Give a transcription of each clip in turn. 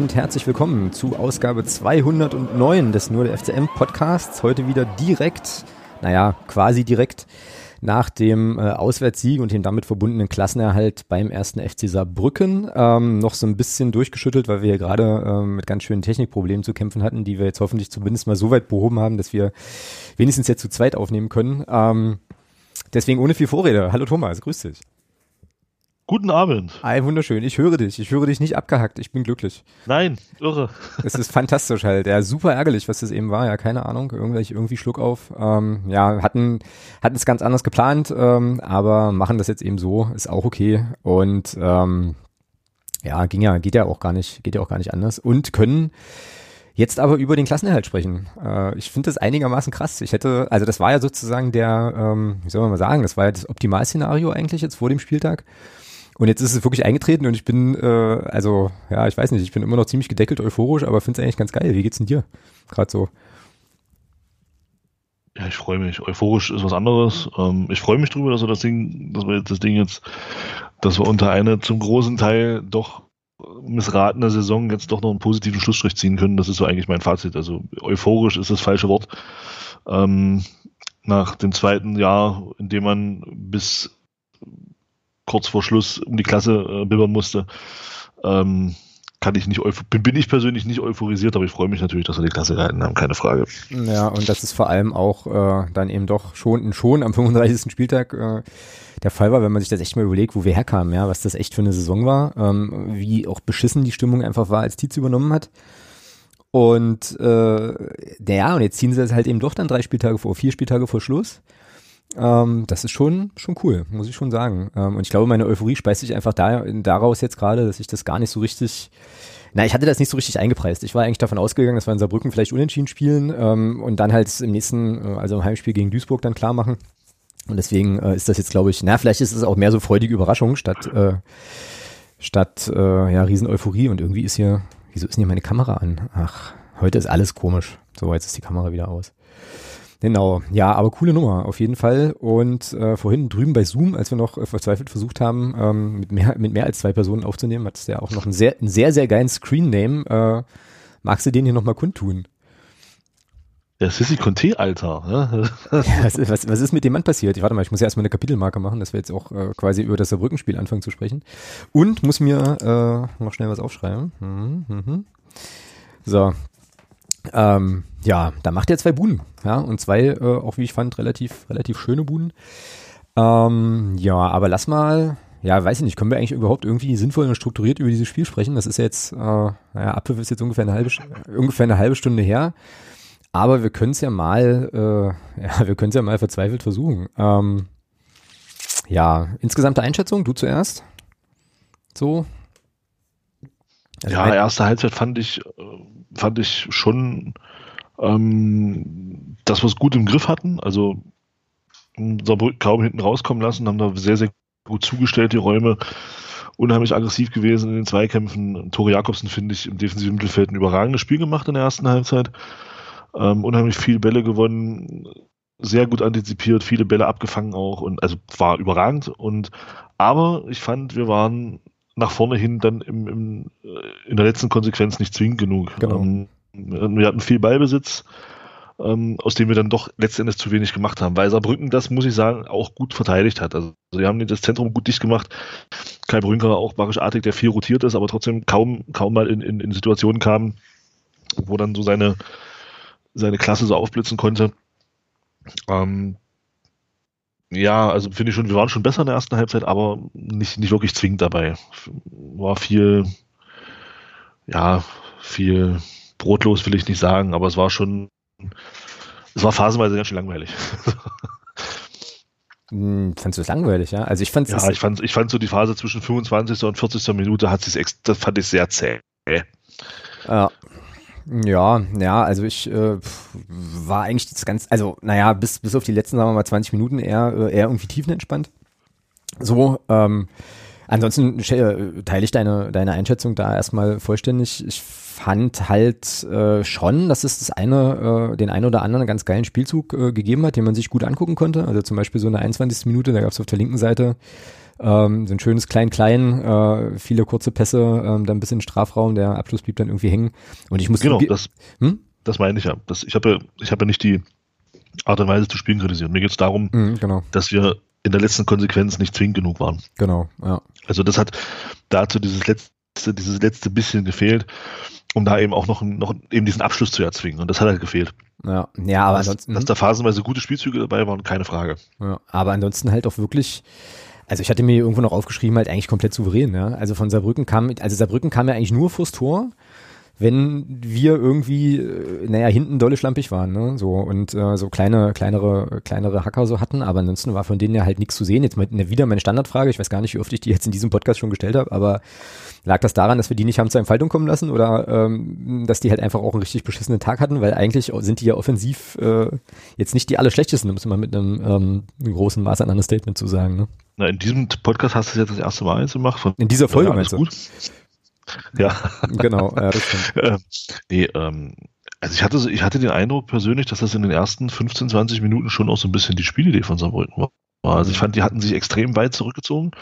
Und herzlich willkommen zu Ausgabe 209 des Nur der FCM Podcasts. Heute wieder direkt, naja, quasi direkt nach dem äh, Auswärtssieg und dem damit verbundenen Klassenerhalt beim ersten FC Saarbrücken. Ähm, noch so ein bisschen durchgeschüttelt, weil wir hier gerade ähm, mit ganz schönen Technikproblemen zu kämpfen hatten, die wir jetzt hoffentlich zumindest mal so weit behoben haben, dass wir wenigstens jetzt zu zweit aufnehmen können. Ähm, deswegen ohne viel Vorrede. Hallo Thomas, grüß dich. Guten Abend. Ei, wunderschön. Ich höre dich. Ich höre dich nicht abgehackt. Ich bin glücklich. Nein, irre. Es ist fantastisch halt. Ja, super ärgerlich, was das eben war. Ja, keine Ahnung. Irgendwelche, irgendwie Schluck auf. Ähm, ja, hatten, hatten es ganz anders geplant, ähm, aber machen das jetzt eben so. Ist auch okay. Und, ähm, ja, ging ja, geht ja auch gar nicht, geht ja auch gar nicht anders. Und können Jetzt aber über den Klassenerhalt sprechen. Äh, ich finde das einigermaßen krass. Ich hätte, also das war ja sozusagen der, ähm, wie soll man mal sagen, das war ja das Optimalszenario eigentlich jetzt vor dem Spieltag. Und jetzt ist es wirklich eingetreten und ich bin, äh, also, ja, ich weiß nicht, ich bin immer noch ziemlich gedeckelt euphorisch, aber finde es eigentlich ganz geil. Wie geht's denn dir? Gerade so. Ja, ich freue mich. Euphorisch ist was anderes. Ähm, ich freue mich drüber, dass wir das Ding, dass wir jetzt das Ding jetzt, dass wir unter eine zum großen Teil doch missratene Saison jetzt doch noch einen positiven Schlussstrich ziehen können. Das ist so eigentlich mein Fazit. Also euphorisch ist das falsche Wort. Ähm, nach dem zweiten Jahr, in dem man bis kurz vor Schluss um die Klasse äh, bibbern musste, ähm, kann ich nicht bin, ich persönlich nicht euphorisiert, aber ich freue mich natürlich, dass wir die Klasse gehalten haben, keine Frage. Ja, und das ist vor allem auch äh, dann eben doch schon, schon am 35. Spieltag äh, der Fall war, wenn man sich das echt mal überlegt, wo wir herkamen, ja, was das echt für eine Saison war, ähm, wie auch beschissen die Stimmung einfach war, als Tietz übernommen hat. Und äh, ja, und jetzt ziehen sie das halt eben doch dann drei Spieltage vor, vier Spieltage vor Schluss. Ähm, das ist schon, schon cool, muss ich schon sagen. Ähm, und ich glaube, meine Euphorie speist sich einfach da, daraus jetzt gerade, dass ich das gar nicht so richtig, na, ich hatte das nicht so richtig eingepreist. Ich war eigentlich davon ausgegangen, dass wir in Saarbrücken vielleicht unentschieden spielen ähm, und dann halt im nächsten, äh, also im Heimspiel gegen Duisburg dann klar machen. Und deswegen äh, ist das jetzt, glaube ich, na, vielleicht ist es auch mehr so freudige Überraschung statt, äh, statt äh, ja, Riesen-Euphorie. Und irgendwie ist hier, wieso ist denn hier meine Kamera an? Ach, heute ist alles komisch. So, jetzt ist die Kamera wieder aus. Genau, ja, aber coole Nummer auf jeden Fall. Und äh, vorhin drüben bei Zoom, als wir noch äh, verzweifelt versucht haben, ähm, mit, mehr, mit mehr als zwei Personen aufzunehmen, hat es ja auch noch einen sehr, einen sehr, sehr geilen Screen-Name. Äh, magst du den hier nochmal kundtun? Der Sissy Conte, Alter. Ne? ja, was, was, was, ist mit dem Mann passiert? Ich warte mal, ich muss ja erstmal eine Kapitelmarke machen, dass wir jetzt auch äh, quasi über das Saarbrückenspiel anfangen zu sprechen. Und muss mir äh, noch schnell was aufschreiben. Mhm, mhm. So, ähm, ja, da macht er zwei Buden, ja, und zwei, äh, auch wie ich fand, relativ, relativ schöne Buden. Ähm, ja, aber lass mal, ja, weiß ich nicht, können wir eigentlich überhaupt irgendwie sinnvoll und strukturiert über dieses Spiel sprechen? Das ist jetzt, äh, naja, Abpfiff ist jetzt ungefähr eine halbe, ungefähr eine halbe Stunde her. Aber wir können es ja mal, äh, ja, wir können es ja mal verzweifelt versuchen. Ähm, ja, insgesamte Einschätzung, du zuerst. So. Also ja, erste Halbzeit fand ich, äh, fand ich schon, ähm, dass wir es gut im Griff hatten. Also Saarbrücken kaum hinten rauskommen lassen, haben da sehr, sehr gut zugestellt, die Räume. Unheimlich aggressiv gewesen in den Zweikämpfen. Tore Jakobsen, finde ich, im defensiven Mittelfeld ein überragendes Spiel gemacht in der ersten Halbzeit. Ähm, unheimlich viele Bälle gewonnen, sehr gut antizipiert, viele Bälle abgefangen auch und also war überragend. Und aber ich fand, wir waren nach vorne hin dann im, im, in der letzten Konsequenz nicht zwingend genug. Genau. Ähm, wir hatten viel Ballbesitz, ähm, aus dem wir dann doch letztendlich zu wenig gemacht haben. Weil Saarbrücken, das muss ich sagen, auch gut verteidigt hat. Also sie haben das Zentrum gut dicht gemacht. Kai Brünker auch barischartig, der viel rotiert ist, aber trotzdem kaum, kaum mal in, in, in Situationen kam, wo dann so seine, seine Klasse so aufblitzen konnte. Ähm, ja, also finde ich schon, wir waren schon besser in der ersten Halbzeit, aber nicht, nicht wirklich zwingend dabei. War viel, ja, viel brotlos will ich nicht sagen, aber es war schon, es war phasenweise ganz schön langweilig. Hm, fandst du es langweilig, ja? Also ich fand Ja, ich fand, ich fand so die Phase zwischen 25. und 40. Minute hat sich das fand ich sehr zäh. Ja. Ja, ja, also ich äh, war eigentlich das ganz, also naja, bis, bis auf die letzten, sagen wir mal, 20 Minuten eher, äh, eher irgendwie tiefenentspannt. So, ähm, ansonsten äh, teile ich deine, deine Einschätzung da erstmal vollständig. Ich fand halt äh, schon, dass es das eine, äh, den einen oder anderen ganz geilen Spielzug äh, gegeben hat, den man sich gut angucken konnte. Also zum Beispiel so eine 21. Minute, da gab es auf der linken Seite Ähm, so ein schönes Klein-Klein, äh, viele kurze Pässe, ähm, dann ein bisschen Strafraum, der Abschluss blieb dann irgendwie hängen. Und ich muss genau, das, hm? das meine ich ja. Das, ich habe ja, ich habe ja nicht die Art und Weise zu spielen kritisiert. Mir geht es darum, mhm, genau. dass wir in der letzten Konsequenz nicht zwingend genug waren. Genau, ja. Also das hat dazu dieses letzte, dieses letzte bisschen gefehlt, um da eben auch noch, noch eben diesen Abschluss zu erzwingen. Und das hat halt gefehlt. Ja, ja aber dass, ansonsten. Dass da phasenweise gute Spielzüge dabei waren, keine Frage. Ja, aber ansonsten halt auch wirklich. Also ich hatte mir irgendwo noch aufgeschrieben, halt eigentlich komplett souverän, ja. Also von Saarbrücken kam, also Saarbrücken kam ja eigentlich nur vors Tor wenn wir irgendwie, äh, naja, hinten dolle schlampig waren, ne? So und äh, so kleine, kleinere, kleinere Hacker so hatten, aber ansonsten war von denen ja halt nichts zu sehen. Jetzt mal, wieder meine Standardfrage, ich weiß gar nicht, wie oft ich die jetzt in diesem Podcast schon gestellt habe, aber lag das daran, dass wir die nicht haben zur Entfaltung kommen lassen oder ähm, dass die halt einfach auch einen richtig beschissenen Tag hatten, weil eigentlich sind die ja offensiv äh, jetzt nicht die allerschlechtesten, muss man mit einem ähm, großen Maß an Understatement zu sagen, ne? Na, in diesem Podcast hast du es jetzt das erste Mal gemacht. Von, in dieser Folge ja, meinst du? Gut. Ja. Genau, ja, das stimmt. ähm, nee, ähm, also ich hatte, ich hatte den Eindruck persönlich, dass das in den ersten 15, 20 Minuten schon auch so ein bisschen die Spielidee von Saarbrücken war. Also ich fand, die hatten sich extrem weit zurückgezogen.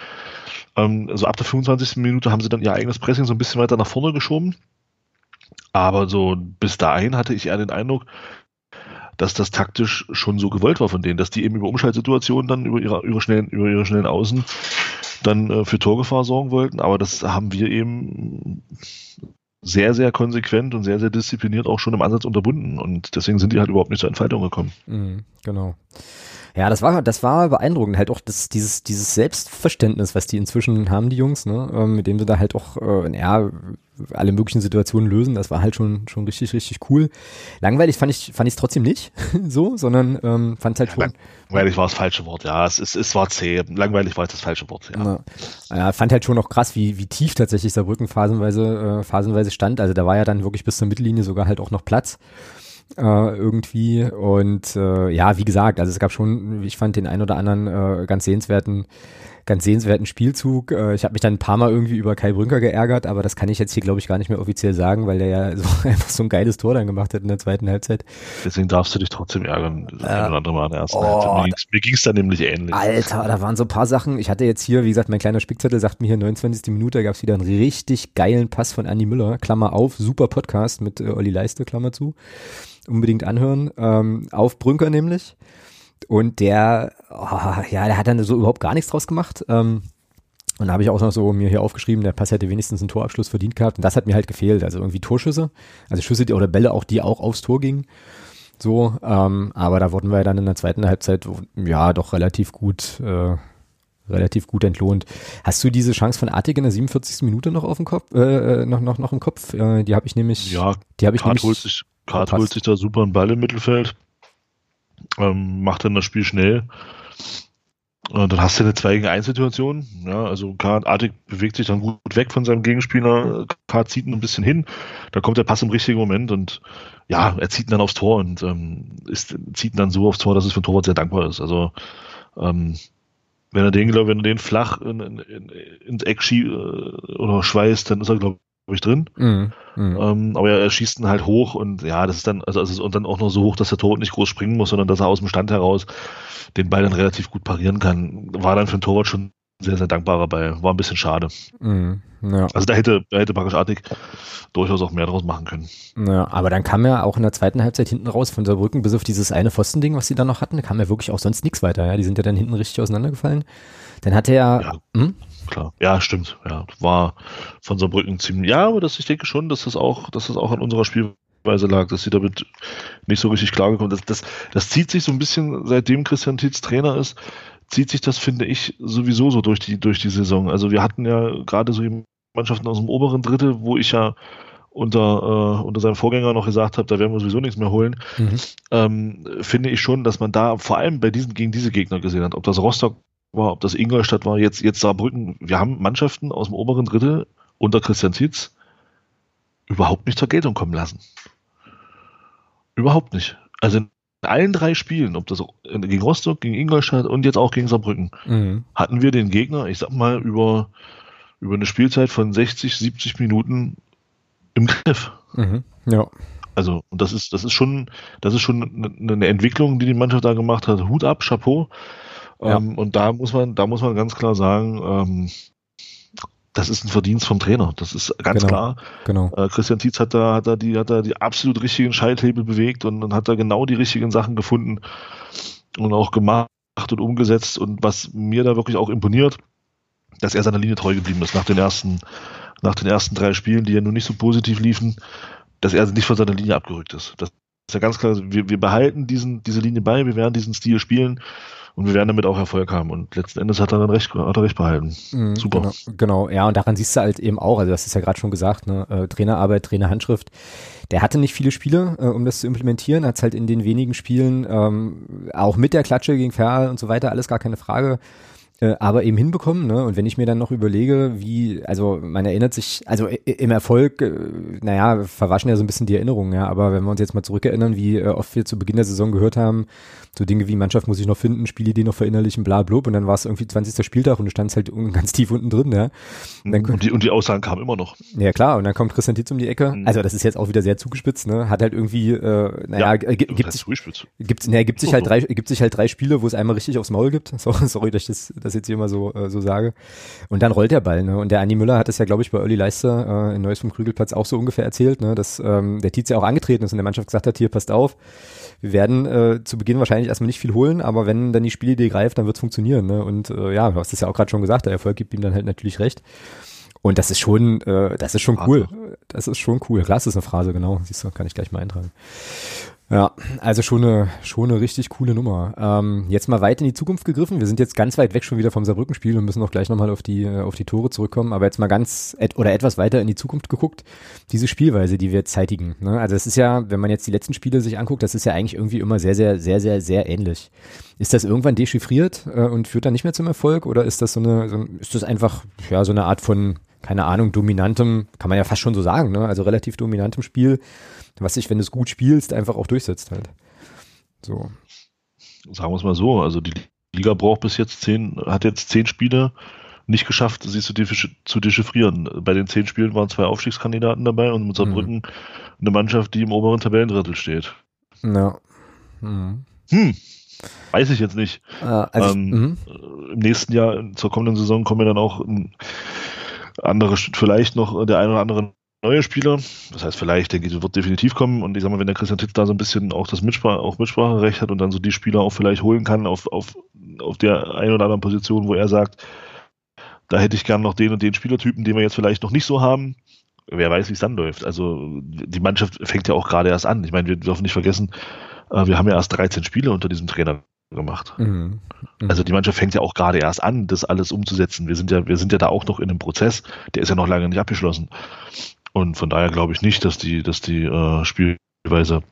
Ähm, also ab der 25. Minute haben sie dann ihr eigenes Pressing so ein bisschen weiter nach vorne geschoben. Aber so bis dahin hatte ich eher den Eindruck, dass das taktisch schon so gewollt war von denen, dass die eben über Umschaltsituationen dann über ihre, ihre schnellen, über ihre schnellen Außen dann äh, für Torgefahr sorgen wollten. Aber das haben wir eben sehr, sehr konsequent und sehr, sehr diszipliniert auch schon im Ansatz unterbunden. Und deswegen sind die halt überhaupt nicht zur Entfaltung gekommen. Mhm, genau. Ja, das war, das war beeindruckend. Halt auch das, dieses, dieses Selbstverständnis, was die inzwischen haben, die Jungs, ne, ähm, mit dem sie da halt auch, äh, ja, alle möglichen Situationen lösen. Das war halt schon, schon richtig, richtig cool. Langweilig fand ich, fand ich es trotzdem nicht, so, sondern ähm, fand halt schon. Langweilig war das falsche Wort, ja. Es, es, es war zäh. Langweilig war das falsche Wort, ja. Na, ja, fand halt schon auch krass, wie, wie tief tatsächlich Saarbrücken phasenweise, äh, phasenweise stand. Also da war ja dann wirklich bis zur Mittellinie sogar halt auch noch Platz äh, irgendwie. Und äh, ja, wie gesagt, also es gab schon, ich fand den ein oder anderen äh, ganz sehenswerten ganz sehenswerten Spielzug. Äh, ich habe mich dann ein paar Mal irgendwie über Kai Brünker geärgert, aber das kann ich jetzt hier, glaube ich, gar nicht mehr offiziell sagen, weil der ja so, einfach so ein geiles Tor dann gemacht hat in der zweiten Halbzeit. Deswegen darfst du dich trotzdem ärgern, das äh, ein oder andere Mal in der ersten oh, Halbzeit. Mir ging es dann nämlich ähnlich. Alter, da waren so ein paar Sachen. Ich hatte jetzt hier, wie gesagt, mein kleiner Spickzettel sagt mir hier 29. Minute, da gab es wieder einen richtig geilen Pass von Andi Müller, Klammer auf, super Podcast mit äh, Olli Leiste, Klammer zu unbedingt anhören. Ähm, auf Brünker nämlich. Und der, oh, ja, der hat dann so überhaupt gar nichts draus gemacht. Ähm, und da habe ich auch noch so mir hier aufgeschrieben, der Pass hätte wenigstens einen Torabschluss verdient gehabt. Und das hat mir halt gefehlt. Also irgendwie Torschüsse, also Schüsse die, oder Bälle auch, die auch aufs Tor gingen. So, ähm, aber da wurden wir dann in der zweiten Halbzeit ja doch relativ gut, äh, relativ gut entlohnt. Hast du diese Chance von Artig in der 47. Minute noch auf dem Kopf, äh, äh, noch, noch, noch im Kopf? Äh, die habe ich nämlich. Ja, die habe ich nämlich. Kart holt sich da super einen Ball im Mittelfeld, ähm, macht dann das Spiel schnell. Und dann hast du eine 2 gegen 1 Situation. Ja, also Kart Artig bewegt sich dann gut weg von seinem Gegenspieler. Kart zieht ihn ein bisschen hin. Da kommt der Pass im richtigen Moment und ja, er zieht ihn dann aufs Tor und ähm, ist, zieht ihn dann so aufs Tor, dass es für den Torwart sehr dankbar ist. Also ähm, wenn er den, glaube wenn er den flach in, in, in, ins Eck schie äh, oder schweißt, dann ist er, glaube ich, drin. Mhm. Mhm. Ähm, aber er, er schießt ihn halt hoch und ja, das ist dann, also, also und dann auch noch so hoch, dass der Torwart nicht groß springen muss, sondern dass er aus dem Stand heraus den Ball dann relativ gut parieren kann. War dann für den Torwart schon sehr, sehr dankbarer Ball. War ein bisschen schade. Mhm, ja. Also da hätte, da hätte Barisch Artig durchaus auch mehr draus machen können. Ja, aber dann kam ja auch in der zweiten Halbzeit hinten raus von Saarbrücken, bis auf dieses eine Pfostending, was sie da noch hatten, kam ja wirklich auch sonst nichts weiter. Ja? Die sind ja dann hinten richtig auseinandergefallen. Dann hatte er. Ja, hm? Klar. Ja, stimmt. Ja, war von Saarbrücken ziemlich. Ja, aber das, ich denke schon, dass das auch, dass das auch an unserer Spielweise lag, dass sie damit nicht so richtig klargekommen das, das, das zieht sich so ein bisschen, seitdem Christian Tietz Trainer ist, zieht sich das, finde ich, sowieso so durch die, durch die Saison. Also wir hatten ja gerade so Mannschaften aus dem oberen Drittel, wo ich ja unter, äh, unter seinem Vorgänger noch gesagt habe, da werden wir sowieso nichts mehr holen, mhm. ähm, finde ich schon, dass man da vor allem bei diesen gegen diese Gegner gesehen hat, ob das Rostock war, ob das Ingolstadt war, jetzt, jetzt Saarbrücken. Wir haben Mannschaften aus dem oberen Drittel unter Christian Tietz überhaupt nicht zur Geltung kommen lassen. Überhaupt nicht. Also in allen drei Spielen, ob das gegen Rostock, gegen Ingolstadt und jetzt auch gegen Saarbrücken, mhm. hatten wir den Gegner, ich sag mal, über, über eine Spielzeit von 60, 70 Minuten im Griff. Mhm. Ja. Also, und das ist, das ist schon, das ist schon eine Entwicklung, die die Mannschaft da gemacht hat. Hut ab, Chapeau. Ähm, ja. Und da muss man, da muss man ganz klar sagen, ähm, das ist ein Verdienst vom Trainer. Das ist ganz genau, klar. Genau. Äh, Christian Tietz hat da, hat da die, hat da die absolut richtigen Schalthebel bewegt und, und hat da genau die richtigen Sachen gefunden und auch gemacht und umgesetzt. Und was mir da wirklich auch imponiert, dass er seiner Linie treu geblieben ist nach den ersten, nach den ersten drei Spielen, die ja nun nicht so positiv liefen, dass er nicht von seiner Linie abgerückt ist. Das ist ja ganz klar, wir, wir behalten diesen, diese Linie bei, wir werden diesen Stil spielen und wir werden damit auch Erfolg haben. Und letzten Endes hat er dann recht, hat er recht behalten. Mhm, Super. Genau, genau, ja, und daran siehst du halt eben auch, also das ist ja gerade schon gesagt, ne, äh, Trainerarbeit, Trainerhandschrift. Der hatte nicht viele Spiele, äh, um das zu implementieren, hat es halt in den wenigen Spielen, ähm, auch mit der Klatsche gegen Ferl und so weiter, alles gar keine Frage, äh, aber eben hinbekommen. Ne? Und wenn ich mir dann noch überlege, wie, also man erinnert sich, also im Erfolg, äh, naja, verwaschen ja so ein bisschen die Erinnerungen, ja, aber wenn wir uns jetzt mal zurückerinnern, wie äh, oft wir zu Beginn der Saison gehört haben, so Dinge wie Mannschaft muss ich noch finden, Spielidee noch verinnerlichen, bla blub und dann war es irgendwie 20. Spieltag und du standst halt ganz tief unten drin, ja. Und, dann, und, die, und die Aussagen kamen immer noch. Ja klar, und dann kommt Christian Titz um die Ecke, mhm. also das ist jetzt auch wieder sehr zugespitzt, ne, hat halt irgendwie, äh, naja, ja, gibt, sich, gibt, naja, gibt sich halt drei, gibt sich halt drei Spiele, wo es einmal richtig aufs Maul gibt, so, sorry, dass ich das, das jetzt hier immer so, äh, so sage, und dann rollt der Ball, ne, und der Andi Müller hat es ja, glaube ich, bei Olli Leister äh, in Neues vom Krügelplatz auch so ungefähr erzählt, ne, dass ähm, der Tietz ja auch angetreten ist und der Mannschaft gesagt hat, hier, passt auf, wir werden äh, zu Beginn wahrscheinlich erstmal nicht viel holen, aber wenn dann die Spielidee greift, dann wird es funktionieren. Ne? Und äh, ja, du hast es ja auch gerade schon gesagt, der Erfolg gibt ihm dann halt natürlich recht. Und das ist schon, äh, das ist schon cool. Das ist schon cool. Klar, das ist eine Phrase, genau. Siehst du, kann ich gleich mal eintragen. Ja, also schon eine, schon eine richtig coole Nummer. Ähm, jetzt mal weit in die Zukunft gegriffen. Wir sind jetzt ganz weit weg schon wieder vom Saarbrücken-Spiel und müssen auch gleich nochmal auf die, äh, auf die Tore zurückkommen. Aber jetzt mal ganz et oder etwas weiter in die Zukunft geguckt. Diese Spielweise, die wir zeitigen. Ne? Also es ist ja, wenn man jetzt die letzten Spiele sich anguckt, das ist ja eigentlich irgendwie immer sehr, sehr, sehr, sehr, sehr ähnlich. Ist das irgendwann dechiffriert äh, und führt dann nicht mehr zum Erfolg? Oder ist das so eine, so, ist das einfach, ja, so eine Art von, keine Ahnung, dominantem, kann man ja fast schon so sagen, ne? Also relativ dominantem Spiel was sich, wenn du es gut spielst, einfach auch durchsetzt halt. So. Sagen wir es mal so, also die Liga braucht bis jetzt zehn, hat jetzt zehn Spiele nicht geschafft, sie zu, zu dechiffrieren. Bei den zehn Spielen waren zwei Aufstiegskandidaten dabei und mit Saarbrücken mhm. eine Mannschaft, die im oberen Tabellendrittel steht. Ja. Mhm. Hm. Weiß ich jetzt nicht. Äh, also ähm, ich, mhm. Im nächsten Jahr, zur kommenden Saison, kommen ja dann auch andere, vielleicht noch der ein oder andere neue Spieler. Das heißt, vielleicht, denke ich, wird definitiv kommen. Und ich sag mal, wenn der Christian Titz da so ein bisschen auch das Mitsprache, auch Mitspracherecht hat und dann so die Spieler auch vielleicht holen kann auf, auf, auf der einen oder anderen Position, wo er sagt, da hätte ich gern noch den und den Spielertypen, den wir jetzt vielleicht noch nicht so haben. Wer weiß, wie es dann läuft. Also die Mannschaft fängt ja auch gerade erst an. Ich meine, wir dürfen nicht vergessen, äh, wir haben ja erst 13 Spiele unter diesem Trainer gemacht. Mhm. Mhm. Also die Mannschaft fängt ja auch gerade erst an, das alles umzusetzen. Wir sind ja, wir sind ja da auch noch in einem Prozess, der ist ja noch lange nicht abgeschlossen. Und von daher glaube ich nicht, dass die, dass die äh, Spielweise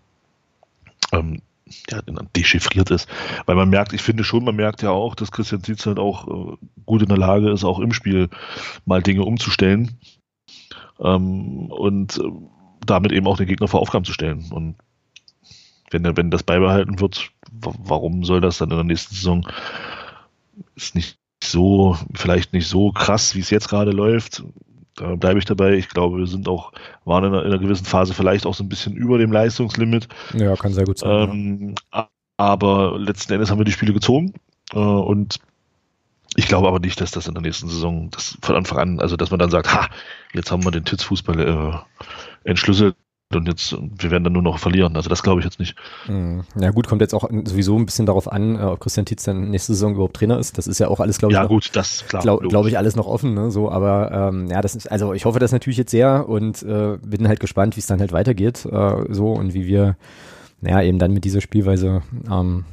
ähm, ja, dechiffriert ist. Weil man merkt, ich finde schon, man merkt ja auch, dass Christian Dietz halt auch äh, gut in der Lage ist, auch im Spiel mal Dinge umzustellen ähm, und äh, damit eben auch den Gegner vor Aufgaben zu stellen. Und wenn, wenn das beibehalten wird, warum soll das dann in der nächsten Saison ist nicht so, vielleicht nicht so krass, wie es jetzt gerade läuft, da bleibe ich dabei. Ich glaube, wir sind auch, waren in einer, in einer, gewissen Phase vielleicht auch so ein bisschen über dem Leistungslimit. Ja, kann sehr gut sein. Ähm, ja. Aber letzten Endes haben wir die Spiele gezogen äh, und ich glaube aber nicht, dass das in der nächsten Saison das von Anfang an, also dass man dann sagt, ha, jetzt haben wir den Titzfußball äh, entschlüsselt und jetzt, wir werden dann nur noch verlieren. Also das glaube ich jetzt nicht. Hm. Ja gut, kommt jetzt auch sowieso ein bisschen darauf an, äh, ob Christian Tietz dann nächste Saison überhaupt Trainer ist. Das ist ja auch alles, glaube ich, ja noch, gut, das glaube glaub ich alles noch offen. Ne? So, aber ähm, ja, das ist, also ich hoffe das natürlich jetzt sehr und äh, bin halt gespannt, wie es dann halt weitergeht, äh, so und wie wir, naja, eben dann mit dieser Spielweise ähm,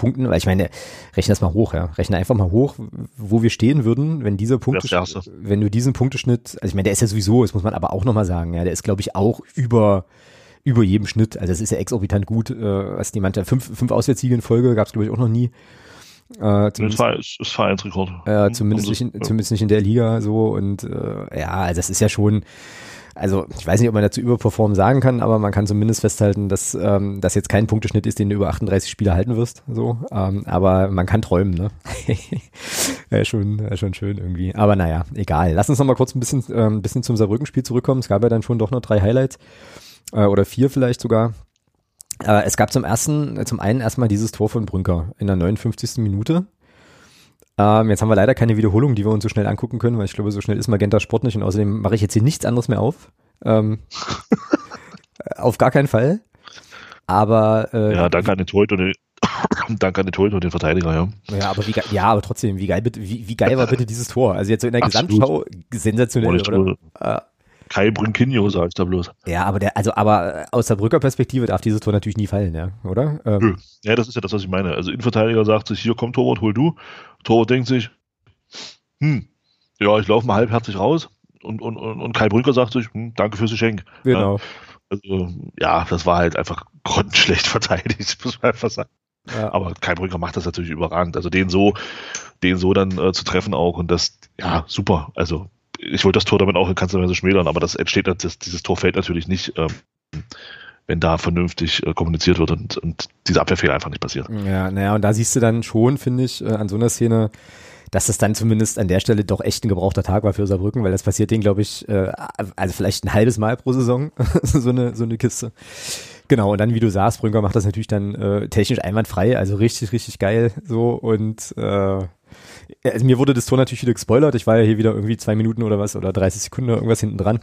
Punkten, weil ich meine, rechne das mal hoch, ja. Rechne einfach mal hoch, wo wir stehen würden, wenn dieser Punkteschnitt, wenn du diesen Punkteschnitt, also ich meine, der ist ja sowieso, das muss man aber auch nochmal sagen, ja, der ist, glaube ich, auch über über jedem Schnitt. Also es ist ja exorbitant gut, äh, was Mannschaft, fünf, fünf Auswärtssiege in Folge gab es, glaube ich, auch noch nie. Äh, zumindest, das ist, Vereinsrekord. Äh, zumindest, nicht in, zumindest nicht in der Liga so und äh, ja, also das ist ja schon, also ich weiß nicht, ob man dazu überperformen sagen kann, aber man kann zumindest festhalten, dass ähm, das jetzt kein Punkteschnitt ist, den du über 38 Spiele halten wirst. So, ähm, aber man kann träumen, ne? ja, schon, schon schön irgendwie. Aber naja, egal. Lass uns noch mal kurz ein bisschen, ähm, bisschen zum Saarbrücken-Spiel zurückkommen. Es gab ja dann schon doch noch drei Highlights äh, oder vier vielleicht sogar. Aber es gab zum ersten, zum einen erstmal dieses Tor von Brünker in der 59. Minute Ähm, jetzt haben wir leider keine Wiederholung, die wir uns so schnell angucken können, weil ich glaube, so schnell ist Magenta Sport nicht und außerdem mache ich jetzt hier nichts anderes mehr auf. Ähm, auf gar keinen Fall. Aber äh, ja, danke an den Torhüter und den, danke an den Torhüter und den Verteidiger, ja. Ja, aber wie ja, aber trotzdem, wie geil wie, wie geil war bitte dieses Tor? Also jetzt so in der Absolut. Gesamtschau sensationell, oder? Äh, Kai Brünkinho sag ich da bloß. Ja, aber der, also aber aus der Brücker Perspektive darf dieses Tor natürlich nie fallen, ja, oder? Ähm, ja, das ist ja das, was ich meine. Also Innenverteidiger sagt sich, hier komm Torwart, hol du. Torwart denkt sich, hm, ja, ich laufe mal halbherzig raus. Und, und, und, und Kai Brünker sagt sich, hm, danke fürs Geschenk. Genau. Ja. Also, ja, das war halt einfach grottenschlecht verteidigt, muss man einfach sagen. Ja. Aber Kai Brünker macht das natürlich überragend. Also den so, den so dann äh, zu treffen auch und das, ja, super. Also ich wollte das Tor damit auch in keinster Weise schmälern, aber das entsteht, das, dieses Tor fällt natürlich nicht, ähm, wenn da vernünftig äh, kommuniziert wird und, und diese Abwehrfehler einfach nicht passiert. Ja, naja, und da siehst du dann schon, finde ich, äh, an so einer Szene, dass es dann zumindest an der Stelle doch echt ein gebrauchter Tag war für Saarbrücken, weil das passiert denen, glaube ich, äh, also vielleicht ein halbes Mal pro Saison, so eine, so eine Kiste. Genau, und dann, wie du sagst, Brünker macht das natürlich dann äh, technisch einwandfrei, also richtig, richtig geil so und äh, also mir wurde das Tor natürlich wieder gespoilert. Ich war ja hier wieder irgendwie zwei Minuten oder was oder 30 Sekunden irgendwas hinten dran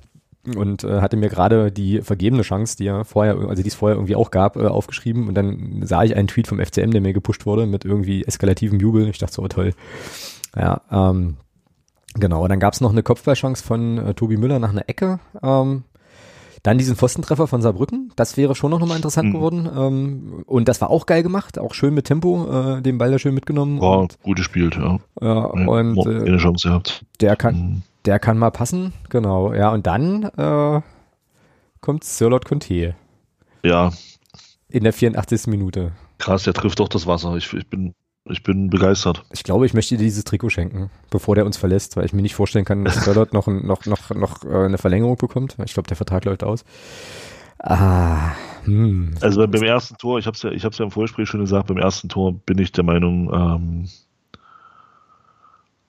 und äh, hatte mir gerade die vergebene Chance, die ja vorher, also die es vorher irgendwie auch gab, äh, aufgeschrieben und dann sah ich einen Tweet vom FCM, der mir gepusht wurde mit irgendwie eskalativem Jubel. Ich dachte so, oh, toll. Ja, ähm, genau. Und dann gab es noch eine Kopfballchance von äh, Tobi Müller nach einer Ecke. Ähm, dann diesen Pfostentreffer von Saarbrücken, das wäre schon noch mal interessant mhm. geworden. Ähm, und das war auch geil gemacht, auch schön mit Tempo, äh, den Ball da schön mitgenommen. War und, gut gespielt, ja. Ja, und äh, eine Chance gehabt. Der kann, mhm. der kann mal passen, genau. Ja, und dann äh, kommt Sirlot Conte. Ja. In der 84. Minute. Krass, der trifft doch das Wasser. Ich, ich bin ich bin begeistert. Ich glaube, ich möchte dir dieses Trikot schenken, bevor der uns verlässt, weil ich mir nicht vorstellen kann, dass Charlotte noch, noch, noch, noch äh, eine Verlängerung bekommt. Ich glaube, der Vertrag läuft aus. Ah, hm. Also beim ersten Tor, ich habe es ja, ich ja im Vorgespräch schon gesagt, beim ersten Tor bin ich der Meinung, ähm,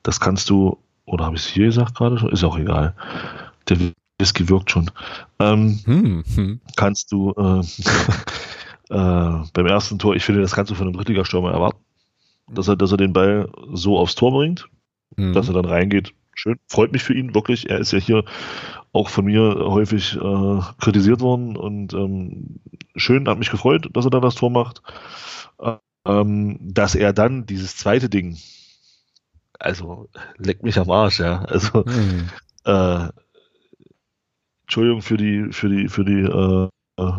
das kannst du, oder habe ich es hier gesagt gerade schon? Ist auch egal. Der Whisky wirkt schon. Ähm, hm, hm. Kannst du äh, äh, beim ersten Tor, ich finde, das kannst du von einem Drittligastürmer erwarten dass er, dass er den Ball so aufs Tor bringt, mhm. dass er dann reingeht. Schön, freut mich für ihn wirklich. Er ist ja hier auch von mir häufig äh, kritisiert worden und ähm, schön, hat mich gefreut, dass er dann das Tor macht. Ähm, dass er dann dieses zweite Ding, also leckt mich am Arsch, ja. Also mhm. äh, Entschuldigung für die, für die, für die, äh,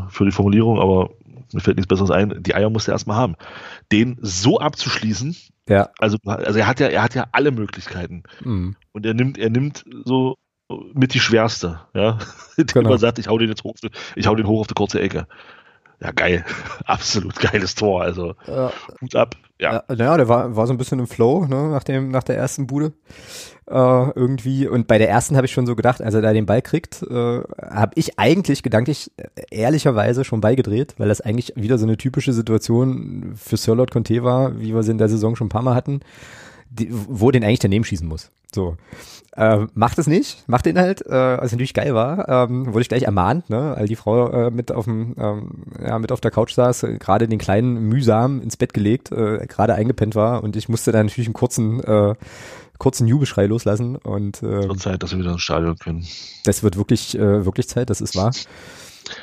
für die Formulierung, aber mir fällt nichts Besseres ein, die Eier muss er erstmal haben. Den so abzuschließen, ja. also, also er hat ja, er hat ja alle Möglichkeiten. Mhm. Und er nimmt, er nimmt so mit die schwerste, ja. Genau. Man sagt, ich hau den jetzt hoch, ich hau den hoch auf die kurze Ecke. Ja, geil. Absolut geiles Tor. Also ja. Hut ab. Ja. ja. Naja, der war, war so ein bisschen im Flow, ne, nach dem, nach der ersten Bude äh, irgendwie. Und bei der ersten habe ich schon so gedacht, als er da den Ball kriegt, äh, habe ich eigentlich gedanklich äh, ehrlicherweise schon beigedreht, weil das eigentlich wieder so eine typische Situation für Sirlot Conte war, wie wir sie in der Saison schon ein paar Mal hatten, die, wo den eigentlich daneben schießen muss. So. Äh, macht es nicht, macht den halt, äh, was natürlich geil war, ähm, wurde ich gleich ermahnt, ne, weil die Frau äh, mit auf dem, ähm, ja, mit auf der Couch saß, gerade den kleinen mühsam ins Bett gelegt, äh, gerade eingepennt war und ich musste dann natürlich einen kurzen äh, kurzen Jubelschrei loslassen und äh, wird Zeit, dass wir wieder ins Stadion können. Das wird wirklich, äh, wirklich Zeit, das ist wahr.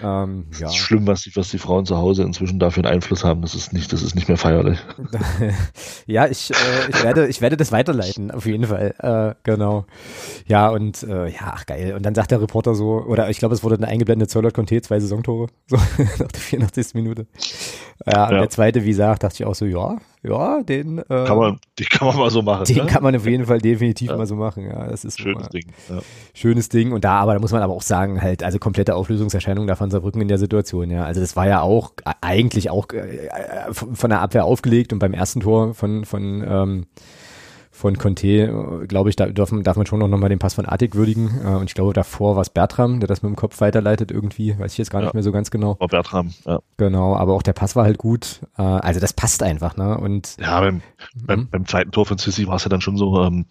Ähm, ja. Ist schlimm, was die, was die Frauen zu Hause inzwischen dafür einen Einfluss haben. Das ist nicht, das ist nicht mehr feierlich. ja, ich, äh, ich werde, ich werde das weiterleiten, auf jeden Fall. Äh, genau. Ja, und äh, ja, ach geil. Und dann sagt der Reporter so, oder ich glaube, es wurde dann eingeblendet, Zöllert Conte, zwei Saisontore, so nach der 84. Minute. Ja, ja. der zweite, wie gesagt, dachte ich auch so, ja, ja, den äh, kann man, den kann man mal so machen. Den ne? kann man auf jeden Fall definitiv ja. mal so machen. Ja, das ist schönes Ding. Ja. Schönes Ding. Und da, aber da muss man aber auch sagen, halt, also komplette Auflösungserscheinung davon Saarbrücken in der Situation. Ja, also das war ja auch eigentlich auch äh, von der Abwehr aufgelegt und beim ersten Tor von von ähm, von Conte, glaube ich, da dürfen, darf man schon noch mal den Pass von Artig würdigen. Äh, und ich glaube, davor war es Bertram, der das mit dem Kopf weiterleitet irgendwie. Weiß ich jetzt gar ja. nicht mehr so ganz genau. War Bertram, ja. Genau, aber auch der Pass war halt gut. Äh, also das passt einfach, ne? Und, ja, beim, beim, mhm. beim zweiten Tor von Sissi war es ja dann schon so, ähm,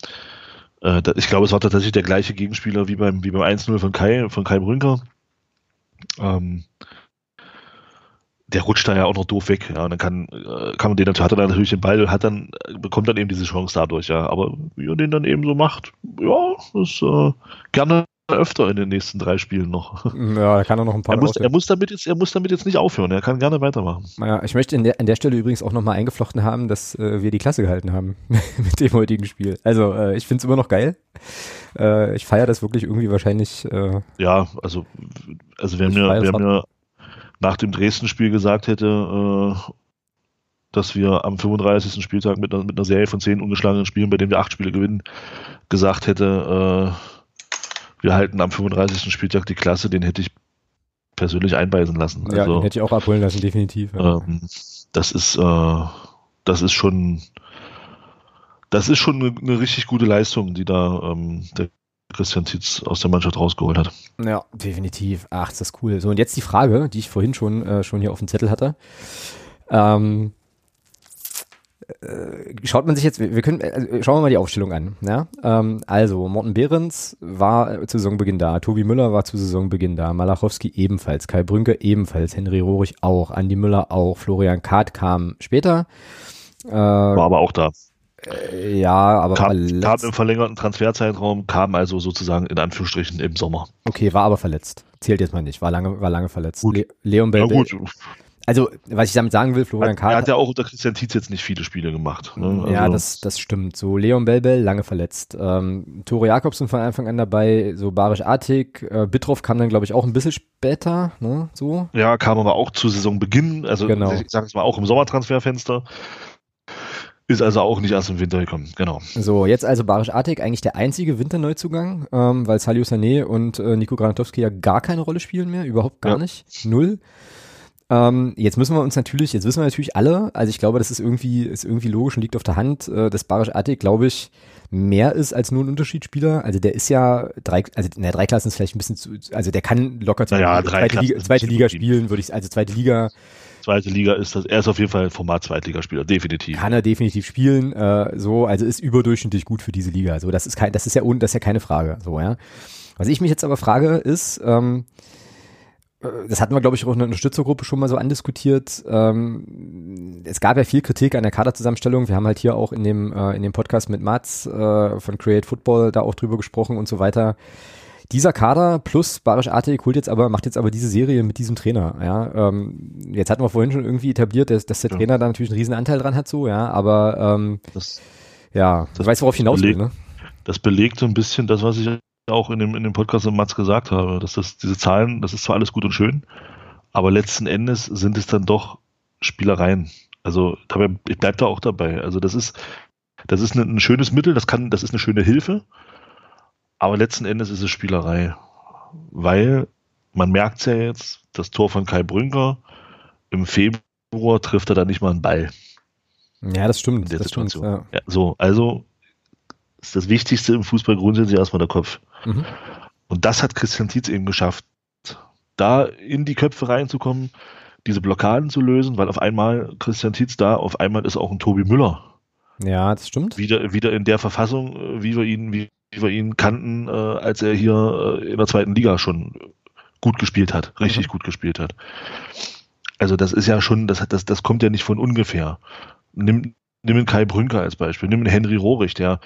äh, ich glaube, es war tatsächlich der gleiche Gegenspieler wie beim, wie beim 1-0 von Kai, von Kai Brünker. Ähm, der rutscht da ja auch noch doof weg. Ja, und dann kann, äh, kann man den hat er dann natürlich den Ball, hat dann, bekommt dann eben diese Chance dadurch, ja. Aber wie er den dann eben so macht, ja, ist äh, gerne öfter in den nächsten drei Spielen noch. Ja, da kann er noch ein paar er muss, er muss, damit jetzt, er muss damit jetzt nicht aufhören, er kann gerne weitermachen. Ja, ich möchte der, an der Stelle übrigens auch nochmal eingeflochten haben, dass äh, wir die Klasse gehalten haben mit dem heutigen Spiel. Also äh, ich finde es immer noch geil. Äh, ich feiere das wirklich irgendwie wahrscheinlich. Äh, ja, also, also mir, wer mir nach dem Dresden-Spiel gesagt hätte, äh, dass wir am 35. Spieltag mit einer, mit einer Serie von zehn ungeschlagenen Spielen, bei denen wir acht Spiele gewinnen, gesagt hätte, äh, wir halten am 35. Spieltag die Klasse, den hätte ich persönlich einweisen lassen. Ja, also, den hätte ich auch abholen lassen, definitiv. Ja. Ähm, das ist, äh, das ist schon, das ist schon eine, eine richtig gute Leistung, die da ähm, der Christian Tietz aus der Mannschaft rausgeholt hat. Ja, definitiv. Ach, ist das cool. So, und jetzt die Frage, die ich vorhin schon, äh, schon hier auf dem Zettel hatte. Ähm, äh, schaut man sich jetzt, wir können, also schauen wir mal die Aufstellung an. Ja? Ähm, also, Morten Behrens war zu Saisonbeginn da, Tobi Müller war zu Saisonbeginn da, Malachowski ebenfalls, Kai Brünke ebenfalls, Henry Rohrig auch, Andi Müller auch, Florian Kahrt kam später. Äh, war aber auch da. Äh, ja, aber kam, kam im verlängerten Transferzeitraum, kam also sozusagen in Anführungsstrichen im Sommer. Okay, war aber verletzt. Zählt jetzt mal nicht, war lange, war lange verletzt. Le Leon Bell. Ja, gut also, was ich damit sagen will, Florian Kahn. Er hat ja auch unter Christian Tietz jetzt nicht viele Spiele gemacht. Ne? Also ja, das, das stimmt. So, Leon Belbel, lange verletzt. Ähm, Tore Jakobsen von Anfang an dabei, so Barisch Artig. Äh, Bittroff kam dann, glaube ich, auch ein bisschen später, ne? So. Ja, kam aber auch zu Saisonbeginn, also genau. ich sage es mal auch im Sommertransferfenster. Ist also auch nicht erst im Winter gekommen, genau. So, jetzt also Barisch Artig, eigentlich der einzige Winterneuzugang, ähm, weil Salio Sané und äh, Nico Granatowski ja gar keine Rolle spielen mehr, überhaupt gar ja. nicht. Null. Ähm, jetzt müssen wir uns natürlich, jetzt wissen wir natürlich alle, also ich glaube, das ist irgendwie, ist irgendwie logisch und liegt auf der Hand, äh, dass Barisch Attic, glaube ich, mehr ist als nur ein Unterschiedsspieler. Also der ist ja drei, also na, drei Klassen ist vielleicht ein bisschen zu, also der kann locker zweite, ja, zweite, Liga, zweite Liga spielen, würde ich, also zweite Liga. Zweite Liga ist das, er ist auf jeden Fall Format Zweitligaspieler, definitiv. Kann er definitiv spielen, äh, so, also ist überdurchschnittlich gut für diese Liga. So, das ist kein, das ist ja, das ist ja keine Frage, so, ja. Was ich mich jetzt aber frage, ist, ähm, äh, das hatten wir, glaube ich, auch in der Unterstützergruppe schon mal so andiskutiert. Ähm, es gab ja viel Kritik an der Kaderzusammenstellung. Wir haben halt hier auch in dem, äh, in dem Podcast mit Mats äh, von Create Football da auch drüber gesprochen und so weiter. Dieser Kader plus Barisch Artig holt jetzt aber, macht jetzt aber diese Serie mit diesem Trainer, ja. Ähm, jetzt hatten wir vorhin schon irgendwie etabliert, dass, dass der ja. Trainer da natürlich einen riesen Anteil dran hat, so, ja, aber ähm, das, ja, das, du weißt, worauf ich hinaus will, ne? Das belegt so ein bisschen das, was ich auch in dem, in dem Podcast mit Mats gesagt habe, dass das, diese Zahlen, das ist zwar alles gut und schön, aber letzten Endes sind es dann doch Spielereien. Also dabei, ich bleibe da auch dabei. Also das ist, das ist ein, ein schönes Mittel, das kann, das ist eine schöne Hilfe, aber letzten Endes ist es Spielerei. Weil man merkt es ja jetzt, das Tor von Kai Brünker im Februar trifft er da nicht mal einen Ball. Ja, das stimmt. In der das Situation. Stimmt, ja. Ja, so, also ist das Wichtigste im Fußball grundsätzlich erstmal der Kopf. Mhm. Und das hat Christian Tietz eben geschafft, da in die Köpfe reinzukommen, diese Blockaden zu lösen, weil auf einmal Christian Tietz da, auf einmal ist auch ein Tobi Müller. Ja, das stimmt. Wieder, wieder in der Verfassung, äh, wie wir ihn, wie, wie wir ihn kannten, äh, als er hier äh, in der zweiten Liga schon gut gespielt hat, richtig mhm. gut gespielt hat. Also das ist ja schon, das, das, das kommt ja nicht von ungefähr. Nimm, nimm einen Kai Brünker als Beispiel, nimm einen Henry Rohrig, der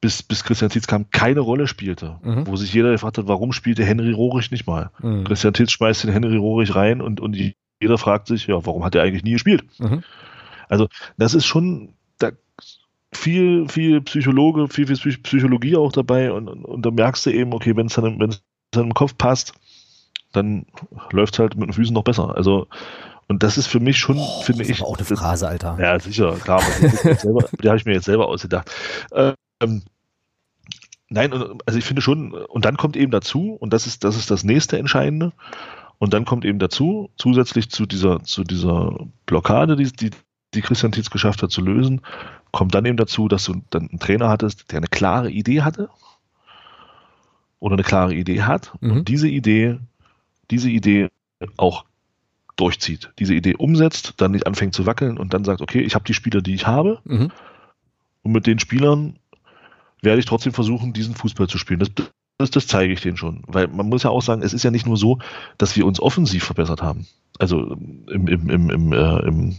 bis, bis Christian Tietz kam, keine Rolle spielte. Mhm. Wo sich jeder gefragt hat, warum spielte Henry Rohrig nicht mal? Mhm. Christian Tietz schmeißt den Henry Rohrig rein und, und jeder fragt sich, ja, warum hat er eigentlich nie gespielt? Mhm. Also, das ist schon da viel, viel Psychologe, viel, viel Psychologie auch dabei und, und, und da merkst du eben, okay, wenn es dann, dann im Kopf passt, dann läuft es halt mit den Füßen noch besser. Also, und das ist für mich schon, oh, finde ich. auch eine Phrase, Alter. Ja, sicher, klar. die habe ich mir jetzt selber ausgedacht. Äh, ähm, nein, also ich finde schon, und dann kommt eben dazu, und das ist, das ist das nächste Entscheidende, und dann kommt eben dazu, zusätzlich zu dieser, zu dieser Blockade, die, die, die Christian Tietz geschafft hat zu lösen, kommt dann eben dazu, dass du dann einen Trainer hattest, der eine klare Idee hatte oder eine klare Idee hat mhm. und diese Idee, diese Idee auch durchzieht, diese Idee umsetzt, dann nicht anfängt zu wackeln und dann sagt, okay, ich habe die Spieler, die ich habe mhm. und mit den Spielern werde ich trotzdem versuchen, diesen Fußball zu spielen. Das, das, das zeige ich denen schon. Weil man muss ja auch sagen, es ist ja nicht nur so, dass wir uns offensiv verbessert haben. Also im, im, im, im, äh, im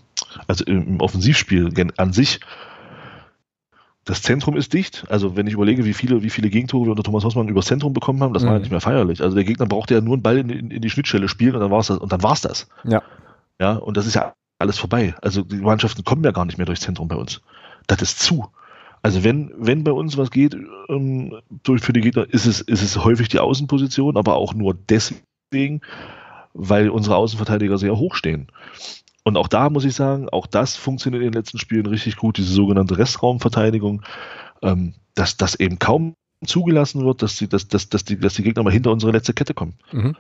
also im Offensivspiel an sich. Das Zentrum ist dicht. Also wenn ich überlege, wie viele, wie viele Gegentore wir unter Thomas Hossmann übers Zentrum bekommen haben, das mhm. war ja nicht mehr feierlich. Also der Gegner brauchte ja nur einen Ball in, in, in die Schnittstelle spielen und dann war es das. Und dann war es das. Ja. Ja, und das ist ja alles vorbei. Also die Mannschaften kommen ja gar nicht mehr durchs Zentrum bei uns. Das ist zu. Also wenn, wenn bei uns was geht ähm, durch, für die Gegner, ist es, ist es häufig die Außenposition, aber auch nur deswegen, weil unsere Außenverteidiger sehr hoch stehen. Und auch da muss ich sagen, auch das funktioniert in den letzten Spielen richtig gut, diese sogenannte Restraumverteidigung, ähm, dass das eben kaum zugelassen wird, dass, die, dass, dass, dass, die, dass die Gegner mal hinter unsere letzte Kette kommen. Mhm.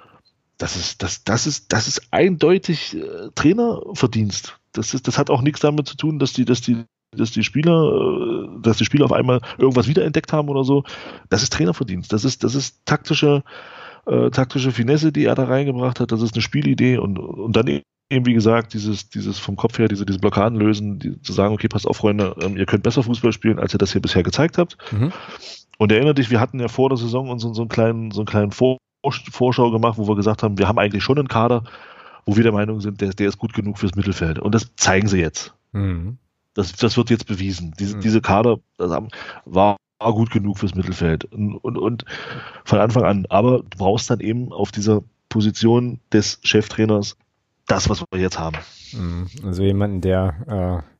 Das ist, das, das ist, das ist eindeutig äh, Trainerverdienst. Das, ist, das hat auch nichts damit zu tun, dass die, dass die dass die Spieler, äh, dass die Spieler auf einmal irgendwas wiederentdeckt haben oder so. Das ist Trainerverdienst. Das ist, das ist taktische, äh, taktische Finesse, die er da reingebracht hat. Das ist eine Spielidee und, und dann eben, wie gesagt, dieses, dieses vom Kopf her, diese, diese Blockaden lösen, die, zu sagen, okay, passt auf, Freunde, ähm, ihr könnt besser Fußball spielen, als ihr das hier bisher gezeigt habt. Mhm. Und erinnert dich, wir hatten ja vor der Saison uns so, so einen kleinen, so einen kleinen vor Vorschau gemacht, wo wir gesagt haben, wir haben eigentlich schon einen Kader, wo wir der Meinung sind, der, der ist gut genug fürs Mittelfeld. Und das zeigen sie jetzt. Mhm. Das, das wird jetzt bewiesen. Diese, mhm. diese Kader war gut genug fürs Mittelfeld und, und, und von Anfang an. Aber du brauchst dann eben auf dieser Position des Cheftrainers das, was wir jetzt haben. Mhm. Also jemanden, der äh,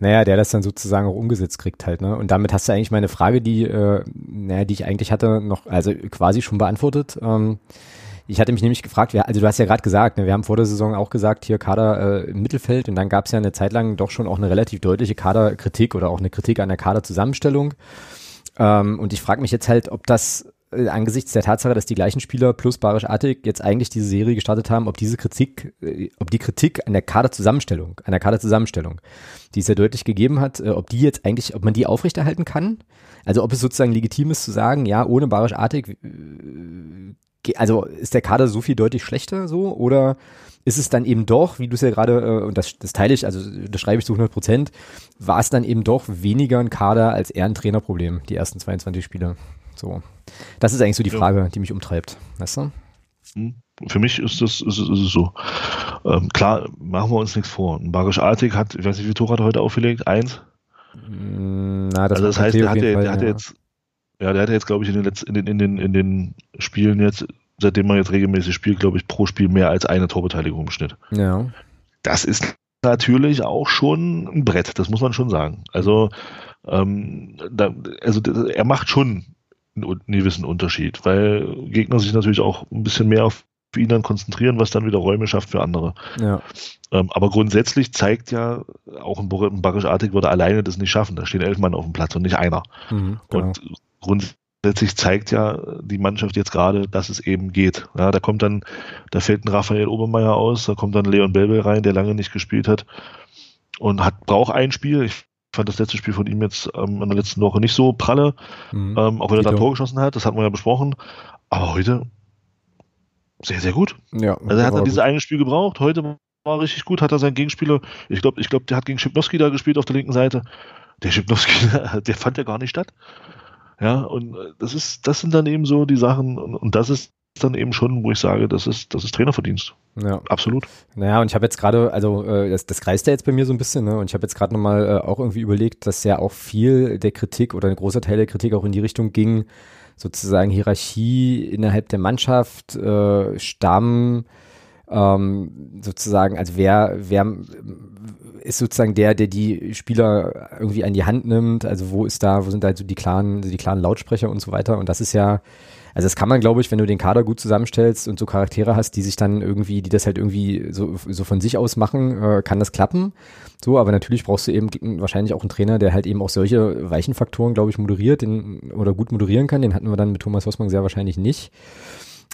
naja, der das dann sozusagen auch umgesetzt kriegt halt, ne? Und damit hast du eigentlich meine Frage, die, äh, naja, die ich eigentlich hatte, noch, also quasi schon beantwortet. Ähm, ich hatte mich nämlich gefragt, also du hast ja gerade gesagt, ne, wir haben vor der Saison auch gesagt, hier Kader äh, im Mittelfeld und dann gab es ja eine Zeit lang doch schon auch eine relativ deutliche Kaderkritik oder auch eine Kritik an der Kaderzusammenstellung. Ähm, und ich frage mich jetzt halt, ob das äh, angesichts der Tatsache, dass die gleichen Spieler plus Barisch Artig jetzt eigentlich diese Serie gestartet haben, ob diese Kritik, äh, ob die Kritik an der Kaderzusammenstellung, an der Kaderzusammenstellung, die es ja deutlich gegeben hat, äh, ob die jetzt eigentlich, ob man die aufrechterhalten kann? Also ob es sozusagen legitim ist zu sagen, ja, ohne Barisch Artig also ist der Kader so viel deutlich schlechter so oder ist es dann eben doch, wie du es ja gerade, äh, und das, das teile ich, also das schreibe ich zu 100 Prozent, war es dann eben doch weniger ein Kader als eher ein Trainerproblem, die ersten 22 Spiele. So. Das ist eigentlich so die Frage, die mich umtreibt. Weißt du? Hm. Für mich ist das ist, ist es so. Ähm, klar, machen wir uns nichts vor. Barisch Artig hat, ich weiß nicht, wie Tor hat heute aufgelegt? Eins? Hm, na, das also das heißt, der hat, der, der hat jetzt ja, der hat jetzt, glaube ich, in den, letzten, in, den, in, den, in den Spielen jetzt, seitdem man jetzt regelmäßig spielt, glaube ich, pro Spiel mehr als eine Torbeteiligung im Schnitt. Ja. Das ist natürlich auch schon ein Brett, das muss man schon sagen. Also, ähm, da, also er macht schon einen gewissen Unterschied, weil Gegner sich natürlich auch ein bisschen mehr auf ihn dann konzentrieren, was dann wieder Räume schafft für andere. Ja. Ähm, aber grundsätzlich zeigt ja, auch ein, ein Barisch-Artig würde alleine das nicht schaffen. Da stehen elf Mann auf dem Platz und nicht einer. Mhm, genau. Und grundsätzlich zeigt ja die Mannschaft jetzt gerade, dass es eben geht. Ja, da kommt dann, da fällt ein Raphael Obermeier aus, da kommt dann Leon Belbel rein, der lange nicht gespielt hat und hat, braucht ein Spiel. Ich fand das letzte Spiel von ihm jetzt ähm, in der letzten Woche nicht so pralle, mhm. ähm, auch wenn er da Tor geschossen hat, das hatten wir ja besprochen. Aber heute sehr, sehr gut. Ja, also er hat dann dieses eine Spiel gebraucht, heute war richtig gut, hat er seinen Gegenspieler, ich glaube, ich glaube, der hat gegen Schipnowski da gespielt auf der linken Seite. Der Schipnowski, der fand ja gar nicht statt. Ja, und äh, das ist, das sind dann eben so die Sachen, und, und das ist dann eben schon, wo ich sage, das ist, das ist Trainerverdienst. Ja. Absolut. Naja, und ich habe jetzt gerade, also äh, das, das kreist ja jetzt bei mir so ein bisschen, ne? Und ich habe jetzt gerade nochmal äh, auch irgendwie überlegt, dass ja auch viel der Kritik oder ein großer Teil der Kritik auch in die Richtung ging, sozusagen Hierarchie innerhalb der Mannschaft, äh, Stamm, ähm, sozusagen, also wer, wer ist sozusagen der, der die Spieler irgendwie an die Hand nimmt, also wo ist da, wo sind da so die klaren, die klaren Lautsprecher und so weiter und das ist ja, also das kann man, glaube ich, wenn du den Kader gut zusammenstellst und so Charaktere hast, die sich dann irgendwie, die das halt irgendwie so, so von sich aus machen, äh, kann das klappen. So, aber natürlich brauchst du eben wahrscheinlich auch einen Trainer, der halt eben auch solche weichen Faktoren, glaube ich, moderiert den, oder gut moderieren kann. Den hatten wir dann mit Thomas Hossmann sehr wahrscheinlich nicht.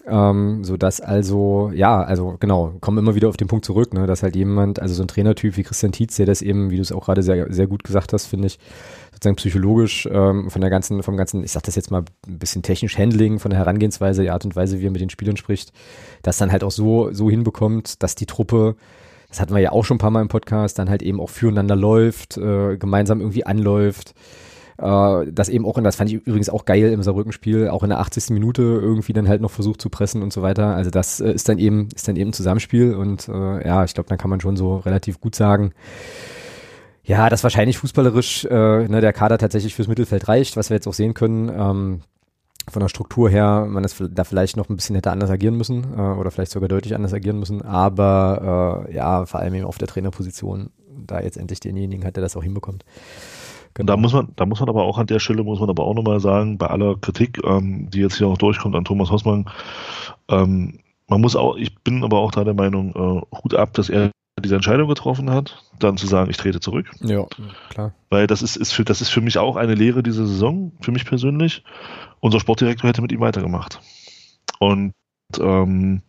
Ähm, so dass also, ja, also genau, kommen immer wieder auf den Punkt zurück, ne, dass halt jemand, also so ein Trainertyp wie Christian Tietz, der das eben, wie du es auch gerade sehr, sehr gut gesagt hast, finde ich, sozusagen psychologisch ähm, von der ganzen, vom ganzen, ich sag das jetzt mal ein bisschen technisch Handling, von der Herangehensweise, die Art und Weise, wie er mit den Spielern spricht, das dann halt auch so, so hinbekommt, dass die Truppe, das hatten wir ja auch schon ein paar Mal im Podcast, dann halt eben auch füreinander läuft, äh, gemeinsam irgendwie anläuft Äh, das eben auch, und das fand ich übrigens auch geil im Saarbrücken-Spiel, auch in der 80. Minute irgendwie dann halt noch versucht zu pressen und so weiter. Also das äh, ist dann eben, ist dann eben Zusammenspiel und äh, ja, ich glaube, dann kann man schon so relativ gut sagen, ja, dass wahrscheinlich fußballerisch äh, ne, der Kader tatsächlich fürs Mittelfeld reicht, was wir jetzt auch sehen können. Ähm, von der Struktur her, man ist da vielleicht noch ein bisschen hätte anders agieren müssen äh, oder vielleicht sogar deutlich anders agieren müssen, aber äh, ja, vor allem eben auf der Trainerposition, da jetzt endlich denjenigen hat, der das auch hinbekommt. Genau. Da muss man, da muss man aber auch an der Stelle muss man aber auch nochmal sagen, bei aller Kritik, ähm, die jetzt hier auch durchkommt an Thomas Hossmann, ähm, man muss auch, ich bin aber auch da der Meinung, äh, Hut ab, dass er diese Entscheidung getroffen hat, dann zu sagen, ich trete zurück. Ja, klar. Weil das ist, ist für, das ist für mich auch eine Lehre dieser Saison, für mich persönlich. Unser Sportdirektor hätte mit ihm weitergemacht. Und ähm,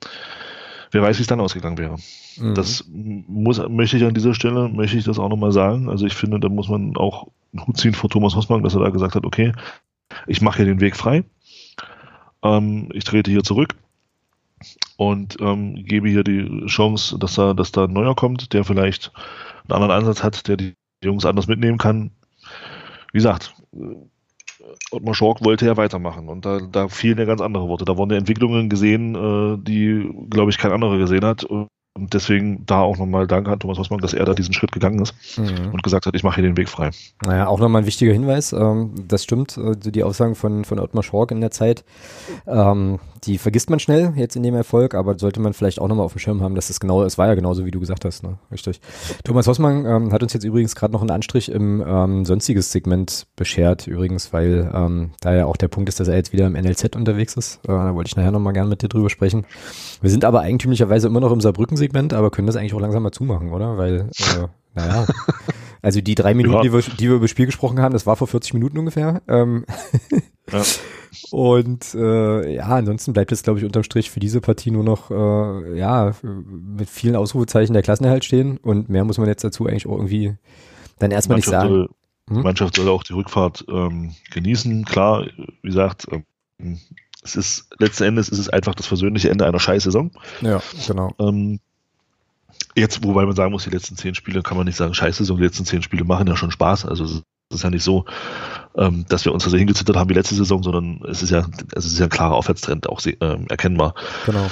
wer weiß, wie es dann ausgegangen wäre. Mhm. Das muss, möchte ich an dieser Stelle, möchte ich das auch nochmal sagen. Also ich finde, da muss man auch Hut ziehen vor Thomas Hossmann, dass er da gesagt hat, okay, ich mache hier den Weg frei. Ähm, ich trete hier zurück und ähm, gebe hier die Chance, dass da, dass da ein neuer kommt, der vielleicht einen anderen Ansatz hat, der die Jungs anders mitnehmen kann. Wie gesagt, Ottmar Schork wollte ja weitermachen und da, da fielen ja ganz andere Worte. Da wurden ja Entwicklungen gesehen, äh, die, glaube ich, kein anderer gesehen hat. Und und deswegen da auch nochmal Danke an Thomas Hossmann, dass er da diesen Schritt gegangen ist mhm. und gesagt hat, ich mache hier den Weg frei. Naja, auch nochmal ein wichtiger Hinweis. Ähm, das stimmt, äh, die Aussagen von, von Ottmar Schork in der Zeit, ähm, die vergisst man schnell jetzt in dem Erfolg, aber sollte man vielleicht auch nochmal auf dem Schirm haben, dass es genau, es war ja genauso, wie du gesagt hast, ne? Richtig. Thomas Hossmann ähm, hat uns jetzt übrigens gerade noch einen Anstrich im ähm, sonstiges Segment beschert, übrigens, weil ähm, da ja auch der Punkt ist, dass er jetzt wieder im NLZ unterwegs ist. Äh, da wollte ich nachher nochmal gerne mit dir drüber sprechen. Wir sind aber eigentümlicherweise immer noch im Saarbrücken-Segment, aber können das eigentlich auch langsam mal zumachen, oder? Weil, äh, naja. Also die drei Minuten, ja. die, wir, die wir über das Spiel gesprochen haben, das war vor 40 Minuten ungefähr. Ähm ja. Und äh, ja, ansonsten bleibt es, glaube ich, unterm Strich für diese Partie nur noch äh, ja mit vielen Ausrufezeichen der Klassenerhalt stehen. Und mehr muss man jetzt dazu eigentlich auch irgendwie dann erstmal nicht sagen. Soll, hm? Die Mannschaft soll auch die Rückfahrt ähm, genießen. Klar, wie gesagt, ähm, es ist letzten Endes ist es einfach das versöhnliche Ende einer Scheißsaison. Ja, genau. Ähm, jetzt, wobei man sagen muss, die letzten zehn Spiele kann man nicht sagen, Scheißsaison, die letzten zehn Spiele machen ja schon Spaß. Also es ist ja nicht so, ähm, dass wir uns so hingezittert haben wie letzte Saison, sondern es ist ja, es ist ja ein klarer Aufwärtstrend auch äh, erkennbar. Genau.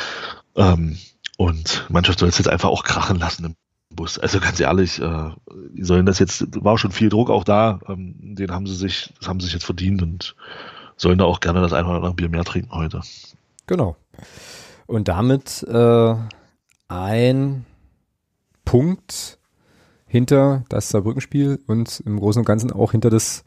Ähm, und Mannschaft soll es jetzt einfach auch krachen lassen im Bus. Also ganz ehrlich, äh, die sollen das jetzt, war schon viel Druck auch da, ähm, den haben sie sich, das haben sie sich jetzt verdient und sollen da auch gerne das ein oder andere Bier mehr trinken heute. Genau. Und damit äh, ein Punkt hinter das Saarbrückenspiel und im Großen und Ganzen auch hinter das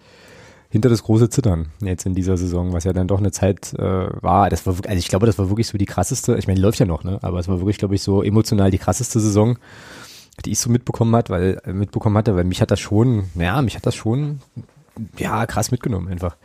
hinter das große Zittern jetzt in dieser Saison, was ja dann doch eine Zeit äh, war. Das war also ich glaube, das war wirklich so die krasseste. Ich meine, läuft ja noch, ne? Aber es war wirklich, glaube ich, so emotional die krasseste Saison, die ich so mitbekommen hat, weil äh, mitbekommen hatte, weil mich hat das schon, ja, mich hat das schon ja, krass mitgenommen einfach.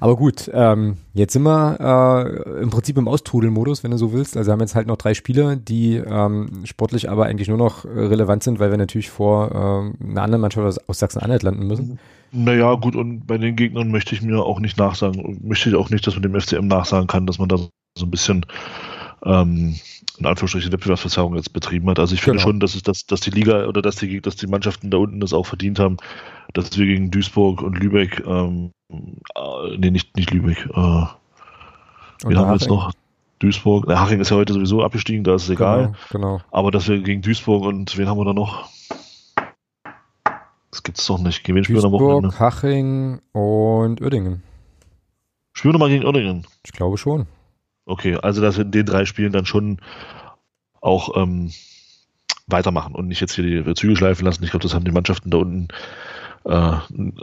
Aber gut, ähm, jetzt sind wir äh, im Prinzip im Austrudelmodus, wenn du so willst. Also haben jetzt halt noch drei Spieler, die ähm, sportlich aber eigentlich nur noch relevant sind, weil wir natürlich vor äh, einer anderen Mannschaft aus Sachsen-Anhalt landen müssen. Naja, gut, und bei den Gegnern möchte ich mir auch nicht nachsagen, möchte ich auch nicht, dass man dem FCM nachsagen kann, dass man da so ein bisschen ähm, in Anführungsstrichen Wettbewerbsverzerrung jetzt betrieben hat. Also ich finde genau. schon, dass es dass, dass die Liga oder dass die, dass die Mannschaften da unten das auch verdient haben, dass wir gegen Duisburg und Lübeck, ähm, äh, nee, nicht, nicht Lübeck, äh, wir haben jetzt noch Duisburg, na, Haching ist ja heute sowieso abgestiegen, da ist es egal. Genau, genau. Aber dass wir gegen Duisburg und wen haben wir da noch? Das gibt's doch nicht. Gegen wen spielen wir am Wochenende? Haching und Uerdingen. Spielen wir nochmal gegen Uerdingen? Ich glaube schon. Okay, also dass wir in den drei Spielen dann schon auch ähm, weitermachen und nicht jetzt hier die Züge schleifen lassen. Ich glaube, das haben die Mannschaften da unten äh,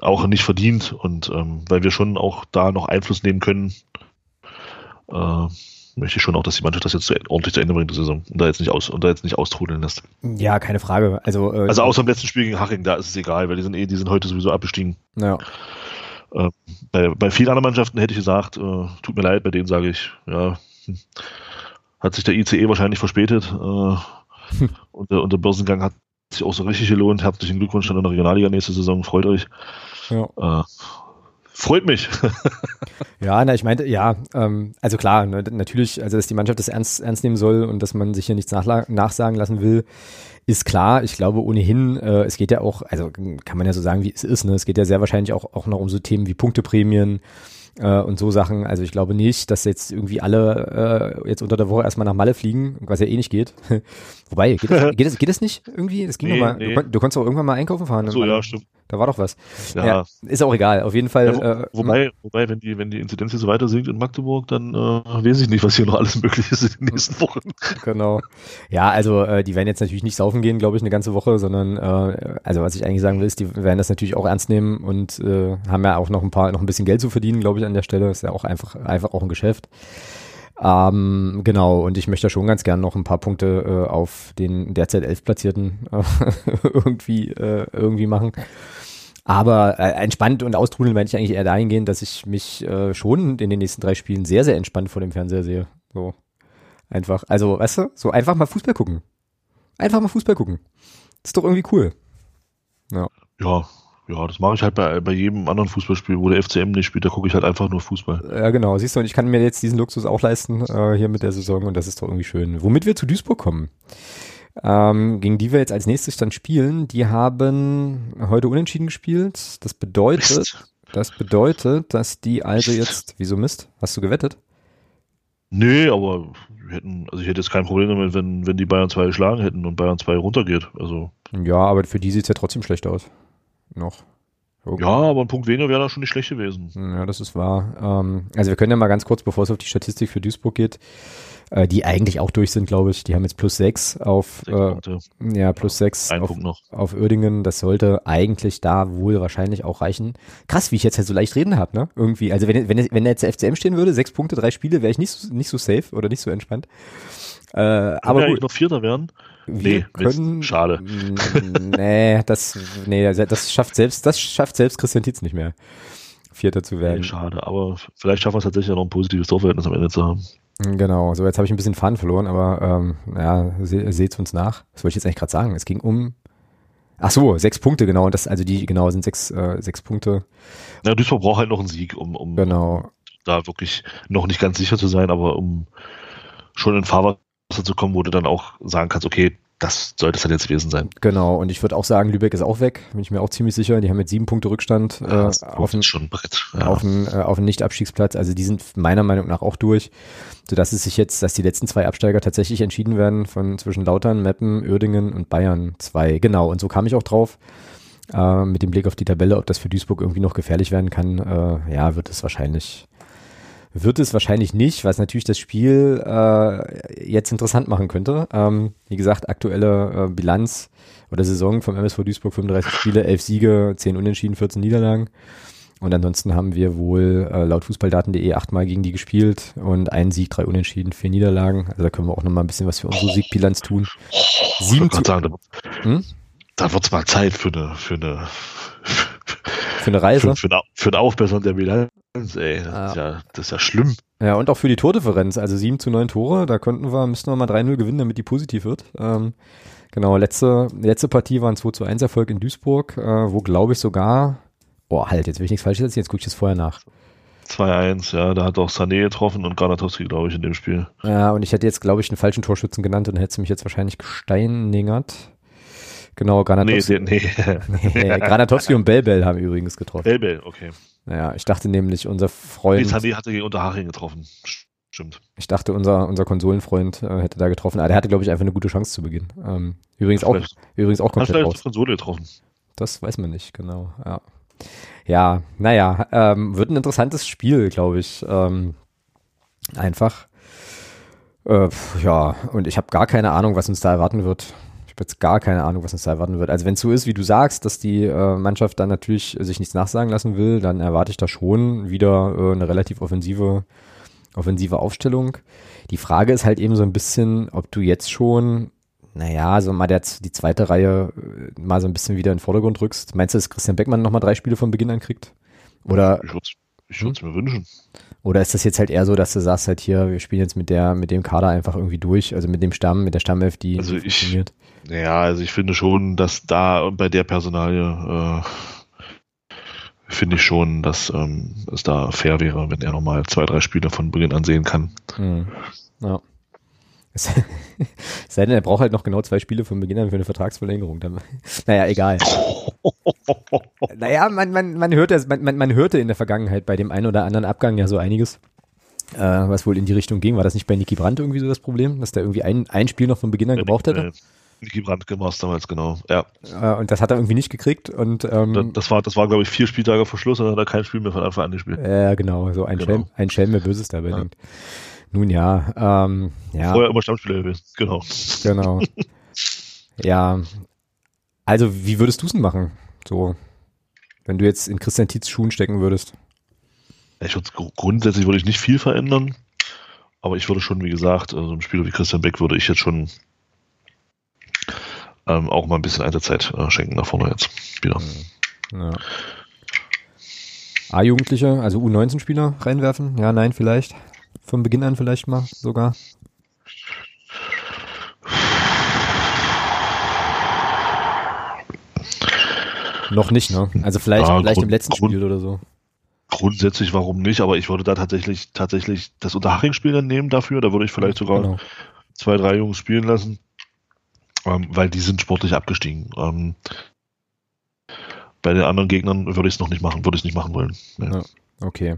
auch nicht verdient und ähm, weil wir schon auch da noch Einfluss nehmen können, äh, möchte ich schon auch, dass die Mannschaft das jetzt ordentlich zu Ende bringt, die Saison und da jetzt nicht aus und da jetzt nicht austrudeln lässt. Ja, keine Frage. Also, äh, also außer im letzten Spiel gegen Haching, da ist es egal, weil die sind eh, die sind heute sowieso abgestiegen. Ja. Äh, bei, bei vielen anderen Mannschaften hätte ich gesagt, äh, tut mir leid, bei denen sage ich, ja, hm, hat sich der ICE wahrscheinlich verspätet äh, und, der, und der Börsengang hat sich auch so richtig gelohnt. Herzlichen Glückwunsch an der Regionalliga nächste Saison, freut euch. Ja. Äh, freut mich. ja, na, ich meinte, ja, ähm, also klar, ne, natürlich, also dass die Mannschaft das ernst, ernst nehmen soll und dass man sich hier nichts nachsagen lassen will, ist klar. Ich glaube ohnehin, äh, es geht ja auch, also kann man ja so sagen, wie es ist, ne? Es geht ja sehr wahrscheinlich auch, auch noch um so Themen wie Punkteprämien, äh, und so Sachen. Also ich glaube nicht, dass jetzt irgendwie alle äh, jetzt unter der Woche erstmal nach Malle fliegen, was ja eh nicht geht. Wobei, geht das, geht, das, geht das nicht irgendwie? Das ging nee, mal. Nee. Du, du, konntest auch irgendwann mal einkaufen fahren. So, ja, stimmt. Da war doch was. Ja. ja ist auch egal. Auf jeden Fall. Ja, wo, äh, wobei, wobei, wenn die, wenn die Inzidenz hier so weiter sinkt in Magdeburg, dann äh, weiß ich nicht, was hier noch alles möglich ist in den nächsten Wochen. Genau. Ja, also äh, die werden jetzt natürlich nicht saufen gehen, glaube ich, eine ganze Woche, sondern äh, also was ich eigentlich sagen will, ist, die werden das natürlich auch ernst nehmen und äh, haben ja auch noch ein paar, noch ein bisschen Geld zu verdienen, glaube ich, an der Stelle. Ist ja auch einfach, einfach auch ein Geschäft. Ähm, genau, und ich möchte schon ganz gern noch ein paar Punkte äh, auf den derzeit elf Platzierten äh, irgendwie, äh, irgendwie machen. Aber äh, entspannt und austrudeln meine ich eigentlich eher dahingehend, dass ich mich äh, schon in den nächsten drei Spielen sehr, sehr entspannt vor dem Fernseher sehe. So. Einfach, also, weißt du, so einfach mal Fußball gucken. Einfach mal Fußball gucken. Das ist doch irgendwie cool. Ja. Ja, ja, das mache ich halt bei, bei jedem anderen Fußballspiel, wo der FCM nicht spielt, da gucke ich halt einfach nur Fußball. Ja, genau. Siehst du, und ich kann mir jetzt diesen Luxus auch leisten, äh, hier mit der Saison, und das ist doch irgendwie schön. Womit wir zu Duisburg kommen, ähm, gegen die wir jetzt als nächstes dann spielen, die haben heute unentschieden gespielt. Das bedeutet, das bedeutet, dass die also jetzt, wieso Mist? Hast du gewettet? Nee, aber wir hätten, also ich hätte jetzt kein Problem damit, wenn, wenn die Bayern 2 geschlagen hätten und Bayern 2 runtergeht. Also. Ja, aber für die sieht es ja trotzdem schlecht aus noch. Okay. Ja, aber ein Punkt weniger wäre da schon nicht schlecht gewesen. Ja, das ist wahr. Ähm, also wir können ja mal ganz kurz, bevor es auf die Statistik für Duisburg geht, äh, die eigentlich auch durch sind, glaube ich. Die haben jetzt plus sechs auf sechs äh, ja plus sechs Ein auf, Punkt noch. auf Uerdingen. Das sollte eigentlich da wohl wahrscheinlich auch reichen. Krass, wie ich jetzt halt so leicht reden habe, ne? Irgendwie. Also wenn wenn wenn jetzt der FCM stehen würde, sechs Punkte, drei Spiele, wäre ich nicht so, nicht so safe oder nicht so entspannt. Äh, aber wir gut. noch Vierter werden. Wir nee, können, Mist, schade. Nee, das, nee, das schafft selbst, das schafft selbst Christian Tietz nicht mehr, Vierter zu werden. Nee, schade, aber vielleicht schaffen wir es tatsächlich noch ein positives Torverhältnis am Ende zu haben. Genau, so jetzt habe ich ein bisschen Faden verloren, aber ähm, ja, se seht's uns nach. Was wollte ich jetzt eigentlich gerade sagen? Es ging um Ach so, sechs Punkte, genau. Und das, also die, genau, sind sechs, äh, sechs Punkte. Ja, Duisburg braucht halt noch einen Sieg, um, um, genau. da wirklich noch nicht ganz sicher zu sein, aber um schon in Fahrwasser zu kommen, wo du dann auch sagen kannst, okay, das sollte es dann jetzt gewesen sein. Genau, und ich würde auch sagen, Lübeck ist auch weg, bin ich mir auch ziemlich sicher. Die haben jetzt sieben Punkte Rückstand ja, äh, auf, ein, schon ja. auf, einen, äh, auf einen Nicht-Abstiegsplatz. Also die sind meiner Meinung nach auch durch, sodass es sich jetzt, dass die letzten zwei Absteiger tatsächlich entschieden werden von zwischen Lautern, Meppen, Uerdingen und Bayern zwei. Genau, und so kam ich auch drauf. Äh, mit dem Blick auf die Tabelle, ob das für Duisburg irgendwie noch gefährlich werden kann, äh, ja, wird es wahrscheinlich wird es wahrscheinlich nicht, was natürlich das Spiel äh, jetzt interessant machen könnte. Ähm, wie gesagt, aktuelle äh, Bilanz oder Saison vom MSV Duisburg 35 Spiele, 11 Siege, 10 Unentschieden, 14 Niederlagen. Und ansonsten haben wir wohl äh, laut Fußballdaten.de achtmal gegen die gespielt und einen Sieg, drei Unentschieden, vier Niederlagen. Also da können wir auch nochmal ein bisschen was für unsere Siegbilanz tun. Sieben zu sagen, hm? da wird es mal Zeit für eine, für eine, für eine Reise. Für, für, eine, für eine Aufbessern der Bilanz ey. Das, ja. Ist ja, das ist ja schlimm. Ja, und auch für die Tordifferenz. Also 7 zu 9 Tore, da könnten wir, müssten wir mal 3-0 gewinnen, damit die positiv wird. Ähm, genau, letzte, letzte Partie war ein 2 zu 1 Erfolg in Duisburg, äh, wo glaube ich sogar, boah, halt, jetzt will ich nichts falsch setzen, jetzt gucke ich das vorher nach. 2-1, ja, da hat auch Sané getroffen und Granatowski, glaube ich, in dem Spiel. Ja, und ich hätte jetzt, glaube ich, einen falschen Torschützen genannt und hätte sie mich jetzt wahrscheinlich gesteinigert. Genau, Granatowski. Nee, nee. nee Granatowski und Belbel haben übrigens getroffen. Belbel, okay. Naja, ich dachte nämlich, unser Freund. Nee, hatte gegen Unterhaching getroffen. Stimmt. Ich dachte, unser, unser Konsolenfreund äh, hätte da getroffen. Aber der hatte, glaube ich, einfach eine gute Chance zu Beginn. Ähm, übrigens, auch, übrigens auch komplett raus. Konsole getroffen. Das weiß man nicht, genau. Ja, ja naja, ähm, wird ein interessantes Spiel, glaube ich. Ähm, einfach. Äh, ja, und ich habe gar keine Ahnung, was uns da erwarten wird habe jetzt gar keine Ahnung, was uns da erwarten wird. Also wenn es so ist, wie du sagst, dass die äh, Mannschaft dann natürlich sich nichts nachsagen lassen will, dann erwarte ich da schon wieder äh, eine relativ offensive, offensive Aufstellung. Die Frage ist halt eben so ein bisschen, ob du jetzt schon, naja, so mal der, die zweite Reihe äh, mal so ein bisschen wieder in den Vordergrund rückst. Meinst du, dass Christian Beckmann nochmal drei Spiele von Beginn an kriegt? Oder? Ich würde ich würde es mir wünschen. Oder ist das jetzt halt eher so, dass du sagst halt hier, wir spielen jetzt mit der, mit dem Kader einfach irgendwie durch, also mit dem Stamm, mit der Stammelf, die also funktioniert? Ja, also ich finde schon, dass da bei der Personalie, äh, finde ich schon, dass ähm, es da fair wäre, wenn er nochmal zwei, drei Spiele von Beginn an sehen kann. Mhm. Ja. Es sei denn, er braucht halt noch genau zwei Spiele von Beginn an für eine Vertragsverlängerung. Dann, naja, egal. naja, man, man, man, hörte, man, man, man hörte in der Vergangenheit bei dem einen oder anderen Abgang ja so einiges, äh, was wohl in die Richtung ging. War das nicht bei Niki Brandt irgendwie so das Problem, dass der irgendwie ein, ein Spiel noch von Beginn an gebraucht hätte? Niki Brandt war es damals, genau, ja. Äh, und das hat er irgendwie nicht gekriegt und ähm, das, war, das war, glaube ich, vier Spieltage vor Schluss und dann hat er kein Spiel mehr von Anfang an gespielt. Ja, genau, so ein genau. Schelm, ein Schelm, wer Böses dabei ja. denkt. Nun ja, ähm, ja. Vorher immer Stammspieler gewesen, genau. Genau. ja. Also, wie würdest du es denn machen? So, wenn du jetzt in Christian Tietz Schuhen stecken würdest? Ich würde, grundsätzlich würde ich nicht viel verändern, aber ich würde schon, wie gesagt, also einem Spieler wie Christian Beck würde ich jetzt schon ähm, auch mal ein bisschen Einsatzzeit äh, schenken nach vorne jetzt wieder. Ja. A-Jugendliche, also U19-Spieler reinwerfen? Ja, nein, vielleicht. Von Beginn an vielleicht mal sogar. Noch nicht, ne? Also vielleicht, ja, vielleicht Grund, im letzten Grund, Spiel oder so. Grundsätzlich, warum nicht? Aber ich würde da tatsächlich, tatsächlich das Unterhaching-Spiel dann nehmen dafür. Da würde ich vielleicht sogar genau. zwei, drei Jungs spielen lassen ähm, weil die sind sportlich abgestiegen. Ähm, bei den anderen Gegnern würde ich es noch nicht machen, würde ich es nicht machen wollen. Ja. okay.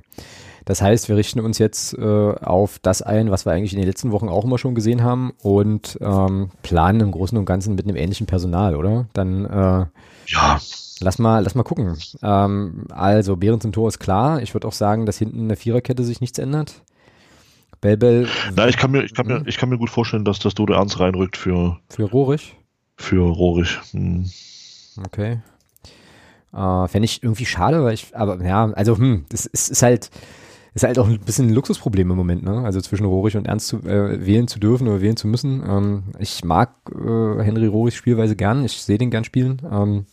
Das heißt, wir richten uns jetzt äh, auf das ein, was wir eigentlich in den letzten Wochen auch immer schon gesehen haben und ähm, planen im Großen und Ganzen mit einem ähnlichen Personal, oder? Dann äh, ja. Lass mal, lass mal gucken. Ähm, also Behrens im Tor ist klar. Ich würde auch sagen, dass hinten in der Viererkette sich nichts ändert. Bell Na, ich kann mir, ich kann mir, ich kann mir gut vorstellen, dass das Dodo Ernst reinrückt für. Für Rohrig? Für Rohrig. Hm. Okay. Äh, Fände ich irgendwie schade, weil ich, aber ja, also, hm, das ist, ist halt, ist halt auch ein bisschen ein Luxusproblem im Moment, ne? Also zwischen Rohrig und Ernst zu, äh, wählen zu dürfen oder wählen zu müssen. Ähm, ich mag äh, Henry Rohrigs Spielweise gern, ich sehe den gern spielen. Ähm,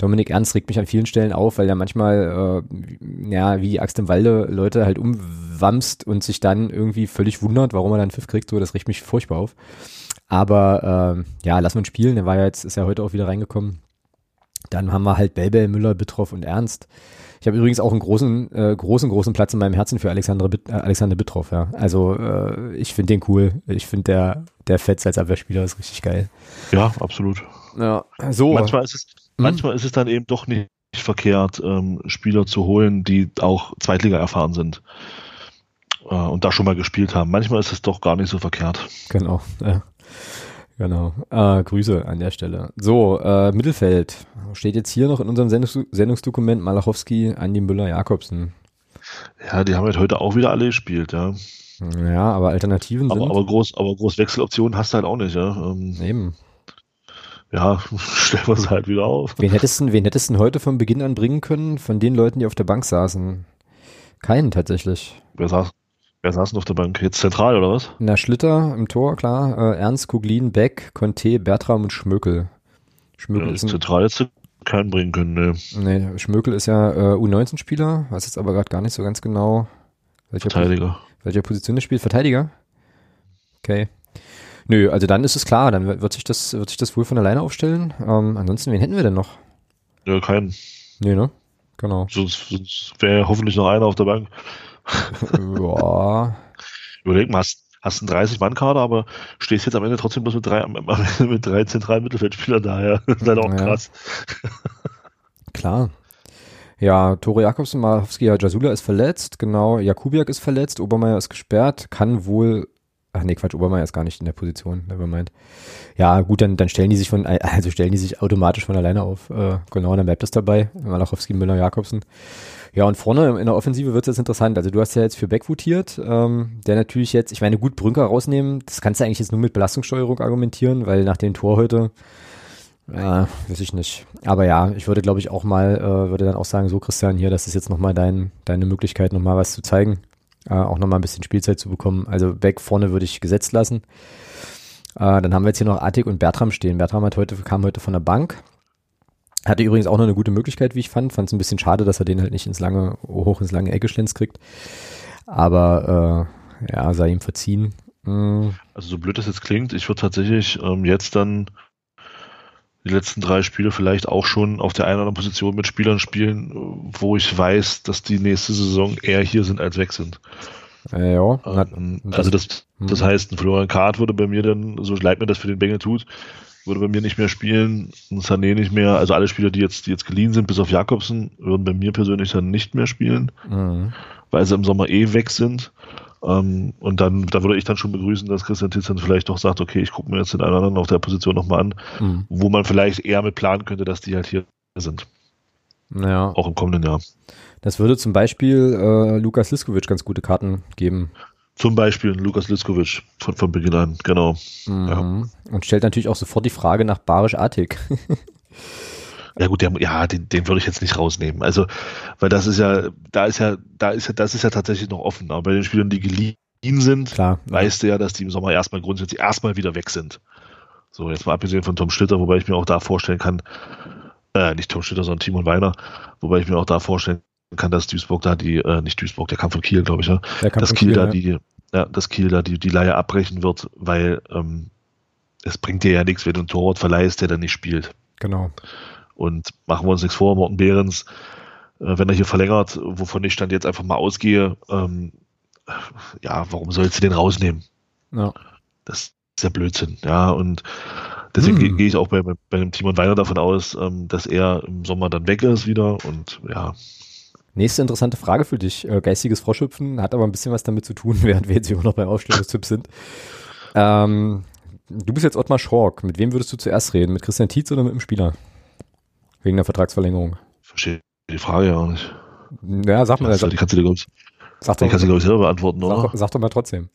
Dominik Ernst regt mich an vielen Stellen auf, weil er manchmal, äh, ja, wie die Axt im Walde Leute halt umwamst und sich dann irgendwie völlig wundert, warum er dann Pfiff kriegt. So, das regt mich furchtbar auf. Aber äh, ja, lass uns spielen. Der war ja jetzt, ist ja heute auch wieder reingekommen. Dann haben wir halt Belbel, Müller, Bittroff und Ernst. Ich habe übrigens auch einen großen, äh, großen, großen Platz in meinem Herzen für Alexander, Bit, äh, Alexander Bittroff, ja. Also äh, ich finde den cool. Ich finde der, der Fetz als Abwehrspieler ist richtig geil. Ja, absolut. Ja, so. Manchmal ist es. Manchmal ist es dann eben doch nicht verkehrt, ähm, Spieler zu holen, die auch Zweitliga erfahren sind äh, und da schon mal gespielt haben. Manchmal ist es doch gar nicht so verkehrt. Genau, ja. Genau. Äh, Grüße an der Stelle. So, äh, Mittelfeld. Steht jetzt hier noch in unserem Sendungs Sendungsdokument Malachowski, Andi Müller, Jakobsen. Ja, die haben halt heute auch wieder alle gespielt, ja. Ja, aber Alternativen aber, sind. Aber groß, aber groß Wechseloptionen hast du halt auch nicht, ja. Ähm, Eben ja, stellen wir es halt wieder auf. Wen hättest, du, wen hättest du heute von Beginn an bringen können, von den Leuten, die auf der Bank saßen? Keinen tatsächlich. Wer saß, wer saß denn auf der Bank? Jetzt zentral oder was? Na, Schlitter im Tor, klar. Äh, Ernst, Kuglin, Beck, Conte, Bertram und Schmökel. Schmökel ja, ist ein, zentral jetzt keinen bringen können, ne. Nee, Schmökel ist ja äh, U19-Spieler, weiß jetzt aber gerade gar nicht so ganz genau. Welcher Verteidiger. Pos welcher Position er spielt? Verteidiger? Okay. Nö, also dann ist es klar, dann wird sich das, wird sich das wohl von alleine aufstellen. Ähm, ansonsten, wen hätten wir denn noch? Ja, keinen. Nee, ne? Genau. Sonst, sonst wäre hoffentlich noch einer auf der Bank. ja. Überleg mal, hast, hast einen 30-Mann-Kader, aber stehst jetzt am Ende trotzdem bloß mit drei, mit drei zentralen Mittelfeldspielern daher. Das ist halt auch ja. krass. Klar. Ja, Tore Jakobsen, Malowski, ja, Jasula ist verletzt, genau, Jakubiak ist verletzt, Obermeier ist gesperrt, kann wohl Ach nee, Quatsch, Obermeier ist gar nicht in der Position, nevermind. Ja, gut, dann, dann stellen die sich von, also stellen die sich automatisch von alleine auf. Äh, genau, dann bleibt es dabei. Malachowski, Müller, Jakobsen. Ja, und vorne in der Offensive wird es jetzt interessant. Also du hast ja jetzt für Beck votiert, ähm, der natürlich jetzt, ich meine, gut, Brünker rausnehmen, das kannst du eigentlich jetzt nur mit Belastungssteuerung argumentieren, weil nach dem Tor heute, ja, weiß ich nicht. Aber ja, ich würde, glaube ich, auch mal, äh, würde dann auch sagen, so Christian, hier, das ist jetzt nochmal dein, deine Möglichkeit, nochmal was zu zeigen äh, auch nochmal ein bisschen Spielzeit zu bekommen. Also Beck vorne würde ich gesetzt lassen. Äh, dann haben wir jetzt hier noch Artig und Bertram stehen. Bertram hat heute, kam heute von der Bank. Hatte übrigens auch noch eine gute Möglichkeit, wie ich fand. Fand es ein bisschen schade, dass er den halt nicht ins lange, hoch ins lange Ecke schlänzt kriegt. Aber äh, ja, sei ihm verziehen. Mhm. Also so blöd das jetzt klingt, ich würde tatsächlich ähm, jetzt dann die letzten drei Spiele vielleicht auch schon auf der einen oder anderen Position mit Spielern spielen, wo ich weiß, dass die nächste Saison eher hier sind als weg sind. Äh, ja. Ähm, also das, das hm. heißt, ein Florian Kart würde bei mir dann, so leid mir das für den Bengel tut, würde bei mir nicht mehr spielen, ein Sané nicht mehr, also alle Spieler, die jetzt, die jetzt geliehen sind, bis auf Jakobsen, würden bei mir persönlich dann nicht mehr spielen, mhm. weil sie im Sommer eh weg sind. Ähm, und dann, da würde ich dann schon begrüßen, dass Christian Titz dann vielleicht doch sagt, okay, ich gucke mir jetzt den einen oder anderen auf der Position nochmal an, mhm. wo man vielleicht eher mit planen könnte, dass die halt hier sind. Ja. Auch im kommenden Jahr. Das würde zum Beispiel äh, Lukas Liskovic ganz gute Karten geben. Zum Beispiel Lukas Liskovic von, von Beginn an, genau. Mhm. Ja. Und stellt natürlich auch sofort die Frage nach Barisch Artig. Ja gut, der, ja, den, den würde ich jetzt nicht rausnehmen. Also, weil das ist ja, da ist ja, da ist ja, das ist ja tatsächlich noch offen. Aber bei den Spielern, die geliehen sind, Klar, weißt ja. du ja, dass die im Sommer erstmal grundsätzlich erstmal wieder weg sind. So, jetzt mal abgesehen von Tom Schlitter, wobei ich mir auch da vorstellen kann, äh, nicht Tom Schlitter, sondern Timon Weiner, wobei ich mir auch da vorstellen kann, dass Duisburg da die, äh, nicht Duisburg, der kam von Kiel, glaube ich, ja. dass Kiel, Kiel da ja. die, ja, dass Kiel da die, die Leihe abbrechen wird, weil ähm, es bringt dir ja nichts, wenn du einen Torwart verleihst, der dann nicht spielt. Genau. Und machen wir uns nichts vor, Morten Behrens, äh, wenn er hier verlängert, wovon ich dann jetzt einfach mal ausgehe, ähm, ja, warum sollst du den rausnehmen? Ja. Das ist ja Blödsinn, ja, und deswegen hm. gehe ich auch bei, bei dem Timon Weiner davon aus, ähm, dass er im Sommer dann weg ist wieder und ja, Nächste interessante Frage für dich. Äh, geistiges Froschhüpfen hat aber ein bisschen was damit zu tun, während wir jetzt immer noch beim Aufstellungstipp sind. Ähm, du bist jetzt Ottmar Schork. Mit wem würdest du zuerst reden? Mit Christian Tietz oder mit dem Spieler? Wegen der Vertragsverlängerung. Verstehe die Frage ja auch nicht. Ja, sag mal. Also, die kannst du dir, glaube ich, sag doch, kannst du, glaube ich, selber beantworten, oder? Sag, sag doch mal trotzdem.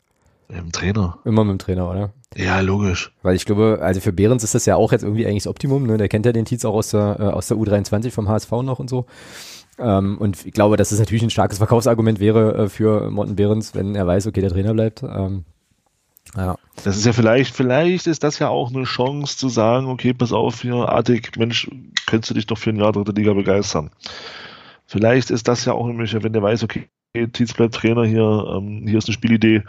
Mit dem Trainer. Immer mit dem Trainer, oder? Ja, logisch. Weil ich glaube, also für Behrens ist das ja auch jetzt irgendwie eigentlich das Optimum, ne? Der kennt ja den Tietz auch aus der, äh, aus der U23 vom HSV noch und so. Ähm, und ich glaube, dass es natürlich ein starkes Verkaufsargument wäre äh, für Morten Behrens, wenn er weiß, okay, der Trainer bleibt. Ähm, ja. Das ist ja vielleicht, vielleicht ist das ja auch eine Chance zu sagen, okay, pass auf, hier, Artig, Mensch, könntest du dich doch für ein Jahr dritte Liga begeistern. Vielleicht ist das ja auch nämlich, wenn der weiß, okay, Tietz bleibt Trainer hier, ähm, hier ist eine Spielidee,